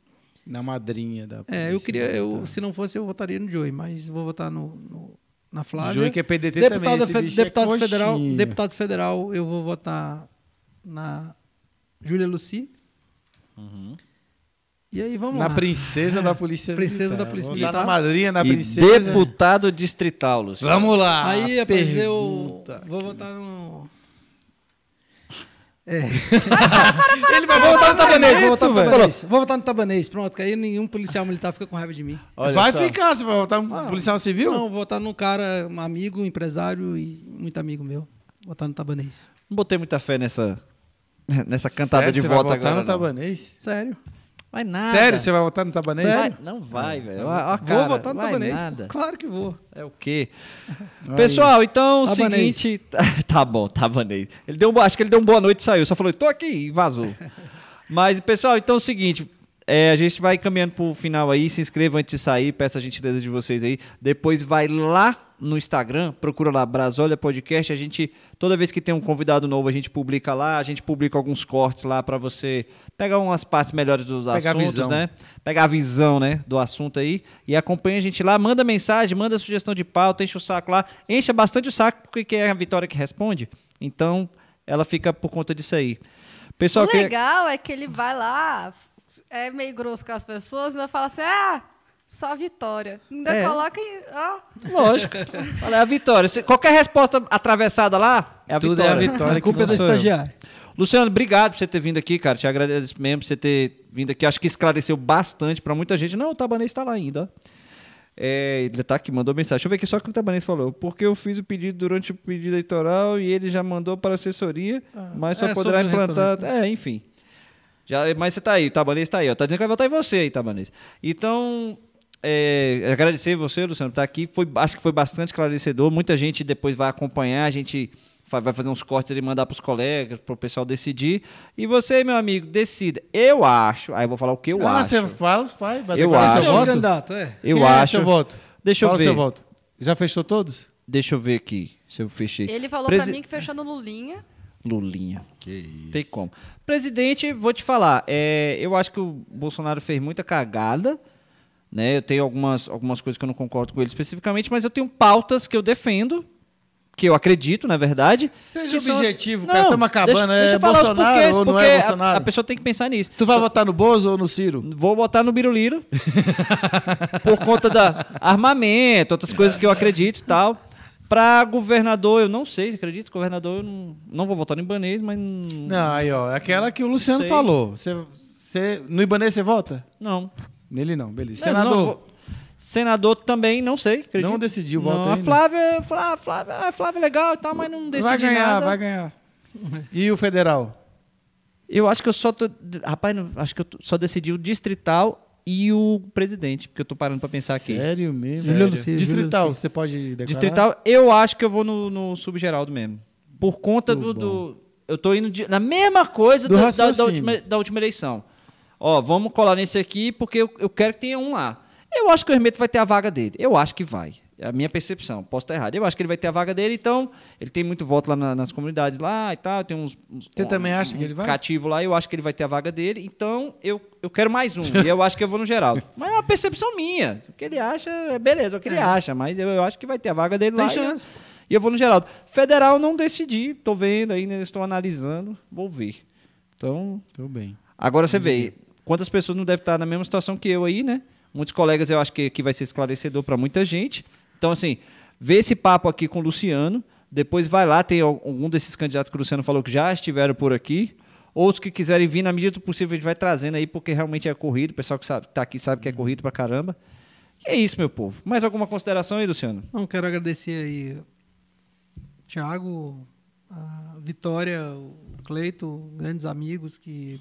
Na madrinha da É, eu queria, eu, se não fosse, eu votaria no Joey, mas vou votar no, no- na Flávia. Joey que é PDT deputado também, esse fe- bicho é deputado federal, coxinha. deputado federal, eu vou votar na Júlia Luci. E aí vamos Na lá. princesa da polícia Princesa militar. da polícia militar. na madrinha, na e princesa. deputado distrital, Luciano. Vamos lá. Aí, rapaz, eu pergunta. vou votar no. É. Ele vai Vou votar no Tabanês, vou votar no. Tabanês. Vou votar no Tabanês, pronto, que aí nenhum policial militar fica com raiva de mim. Olha vai só. ficar, você vai votar um Ah, policial civil? Não, vou votar num cara, um amigo, um empresário e muito amigo meu. Vou votar no Tabanês. Não botei muita fé nessa, nessa cantada Sério, de você voto vai votar agora. no não. Tabanês? Sério. Vai nada. Sério, você vai votar no Tabanês? Sério? Não vai, velho. Ó, ó a vou votar no Tabanês. nada. Claro que vou. É o quê? Aí. Pessoal, então é o seguinte. tá bom, tabanês. Ele deu um, acho que ele deu um boa noite e saiu. Só falou, tô aqui e vazou. Mas, pessoal, então é o seguinte. é, a gente vai caminhando pro final aí. Se inscrevam antes de sair. Peço a gentileza de vocês aí. Depois vai lá no Instagram, procura lá Brasólia Podcast. A gente, toda vez que tem um convidado novo, a gente publica lá. A gente publica alguns cortes lá para você pegar umas partes melhores dos Pegar assuntos, visão. né? Pegar a visão, né, do assunto aí. E acompanha a gente lá, manda mensagem, manda sugestão de pauta, enche o saco lá. Encha bastante o saco, porque é a Vitória que responde. Então, ela fica por conta disso aí. Pessoal, o que... legal é que ele vai lá, é meio grosso com as pessoas, ainda fala assim, ah, só vitória. Ainda É. coloca em. ó, Lógico. Olha, é a Vitória. Se- qualquer resposta atravessada lá, é a Tudo é a Vitória. vitória A culpa é do estagiário. Luciano, obrigado por você ter vindo aqui, cara. Te agradeço mesmo por você ter vindo aqui. Acho que esclareceu bastante pra muita gente. Não, o Tabanês tá lá ainda. ó. É, ele tá aqui, mandou mensagem. Deixa eu ver aqui só o que o Tabanês falou. Porque eu fiz o pedido durante o pedido eleitoral e ele já mandou para a assessoria, mas só é poderá implantar. É, enfim. Já, mas você tá aí, o Tabanês tá aí, ó. Tá dizendo que vai votar em você aí, Tabanês. Então, é, agradecer você, Luciano, por estar aqui. Foi, acho que foi bastante esclarecedor. Muita gente depois vai acompanhar, a gente vai fazer uns cortes e mandar para os colegas, para o pessoal decidir. E você, meu amigo, decida. Eu acho. Aí eu vou falar o que eu ah, acho. você fala, faz. Vai Eu acho. seu voto? candidato, é. Eu Quem é acho. seu voto? Deixa eu Fala ver. seu voto. Já fechou todos? Deixa eu ver aqui se eu fechei. Ele falou Presi- pra mim que fechou no Lulinha. Lulinha. Que isso. Tem como. Presidente, vou te falar, é, eu acho que o Bolsonaro fez muita cagada, Né? Eu tenho algumas, algumas coisas que eu não concordo com ele especificamente, mas eu tenho pautas que eu defendo, que eu acredito, na verdade. Seja são as- objetivo, cara. Estamos acabando. deixa é falar os Bolsonaro porquês, ou não porque é a- Bolsonaro? A, pessoa tem que pensar nisso. Tu vai votar no Bozo ou no Ciro? Vou botar no Biruliro por conta da armamento, outras coisas que eu acredito e tal. Pra governador, eu não sei, acredito. Governador, eu não, não vou votar no Ibanês, mas. Não. Aí, ó. Aquela que o Luciano falou. Você, você, no Ibanez você vota? não. Nele não, beleza. Não, Senador. não vou- Senador também, não sei. Acredito. Não decidiu o voto não, A? Flávia, Flá- Flávia, a Flávia é legal e tal, mas não decidi vai ganhar, nada. vai ganhar. E o federal? Eu acho que eu só tô. Rapaz, não, acho que eu tô- só decidi o distrital e o presidente, porque eu tô parando pra pensar aqui. Sério mesmo? Sério. Lucia, Distrital, você pode declarar? Distrital, eu acho que eu vou no, no subgeraldo mesmo. Por conta do, do- Eu tô indo de- na mesma coisa Do da, da- da última, da última eleição. Ó, vamos colar nesse aqui porque eu, eu quero que tenha um lá. Eu acho que o Hermeto vai ter a vaga dele. Eu acho que vai. É a minha percepção. Posso estar errado. Eu acho que ele vai ter a vaga dele, então ele tem muito voto lá na- nas comunidades lá e tal. Tem uns. uns- Você também acha que ele vai? Cativo lá, eu acho que ele vai ter a vaga dele. Então eu, eu quero mais um. e eu acho que eu vou no Geraldo. Mas é uma percepção minha. O que ele acha, é beleza, é o que ele acha. Mas eu, eu acho que vai ter a vaga dele Tem lá. e eu- chance. e eu vou no Geraldo. Federal não decidi, tô vendo ainda, estou analisando, vou ver. Então, Tudo bem. agora você vê, quantas pessoas não devem estar na mesma situação que eu aí, né? Muitos colegas eu acho que, que vai ser esclarecedor para muita gente. Então, assim, vê esse papo aqui com o Luciano, depois vai lá, tem al- algum desses candidatos que o Luciano falou que já estiveram por aqui. Outros que quiserem vir, na medida do possível, a gente vai trazendo aí, porque realmente é corrido. O pessoal que sabe, tá aqui sabe que é corrido pra caramba. E é isso, meu povo. Mais alguma consideração aí, Luciano? Não, quero agradecer aí Tiago, a Vitória, o Cleito, grandes amigos que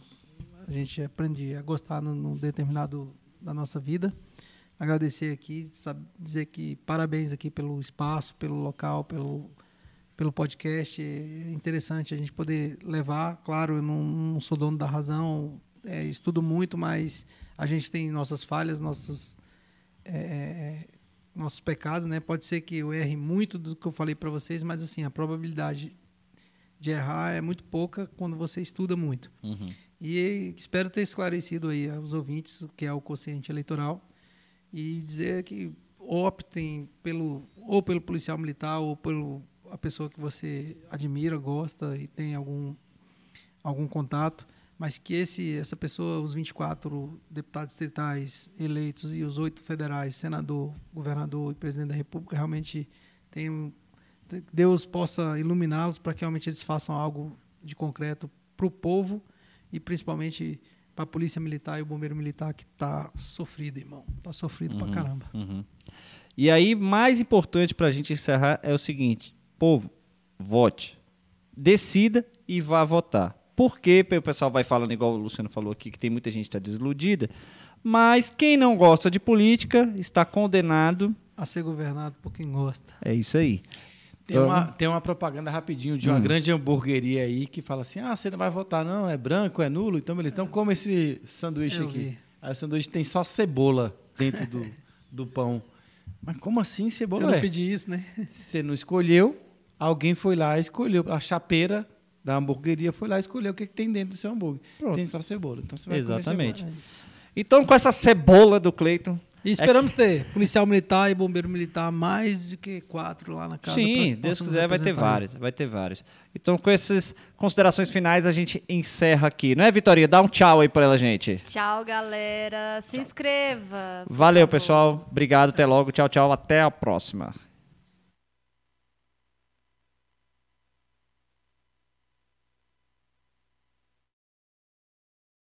a gente aprende a gostar num, num determinado da nossa vida. Agradecer aqui, sabe, dizer que parabéns aqui pelo espaço, pelo local, pelo, pelo podcast. É interessante a gente poder levar. Claro, eu não, não sou dono da razão, é, estudo muito, mas a gente tem nossas falhas, nossos é, nossos pecados, né? Pode ser que eu erre muito do que eu falei para vocês, mas assim a probabilidade de errar é muito pouca quando você estuda muito. E espero ter esclarecido aí aos ouvintes o que é o quociente eleitoral e dizer que optem pelo ou pelo policial militar ou pelo a pessoa que você admira, gosta e tem algum algum contato, mas que esse essa pessoa, os 24 deputados distritais eleitos e os oito federais, senador, governador e presidente da República realmente tenham Deus possa iluminá-los para que realmente eles façam algo de concreto para o povo e principalmente para a polícia militar e o bombeiro militar que está sofrido, irmão. Está sofrido Uhum. pra caramba. E aí, mais importante para a gente encerrar é o seguinte: povo, vote. Decida e vá votar. Porque o pessoal vai falando, igual o Luciano falou aqui, que tem muita gente que está desiludida. Mas quem não gosta de política está condenado. A ser governado por quem gosta. É isso aí. Tem, Então- uma, tem uma propaganda rapidinho de uma grande hamburgueria aí que fala assim: ah, você não vai votar, não, é branco, é nulo, então beleza. Então come esse sanduíche Eu aqui. vi. Aí o sanduíche tem só cebola dentro do, do pão. Mas como assim Eu cebola? não É, pedi isso, né? Você não escolheu, alguém foi lá e escolheu. A chapeira da hamburgueria foi lá e escolheu o que, que tem dentro do seu hambúrguer. Pronto. Tem só cebola. Então você vai comer Exatamente. cebola. Então, com essa cebola do Cleiton. E esperamos ter policial militar e bombeiro militar mais do que quatro lá na casa. Sim, que Deus quiser, vai ter vários. Vai ter vários. Então, com essas considerações finais, a gente encerra aqui. Não é, Vitoria? Dá um tchau aí para ela, gente. Tchau, galera. Se inscreva. por Valeu, favor. pessoal. Obrigado. Até logo. Tchau, tchau. Até a próxima.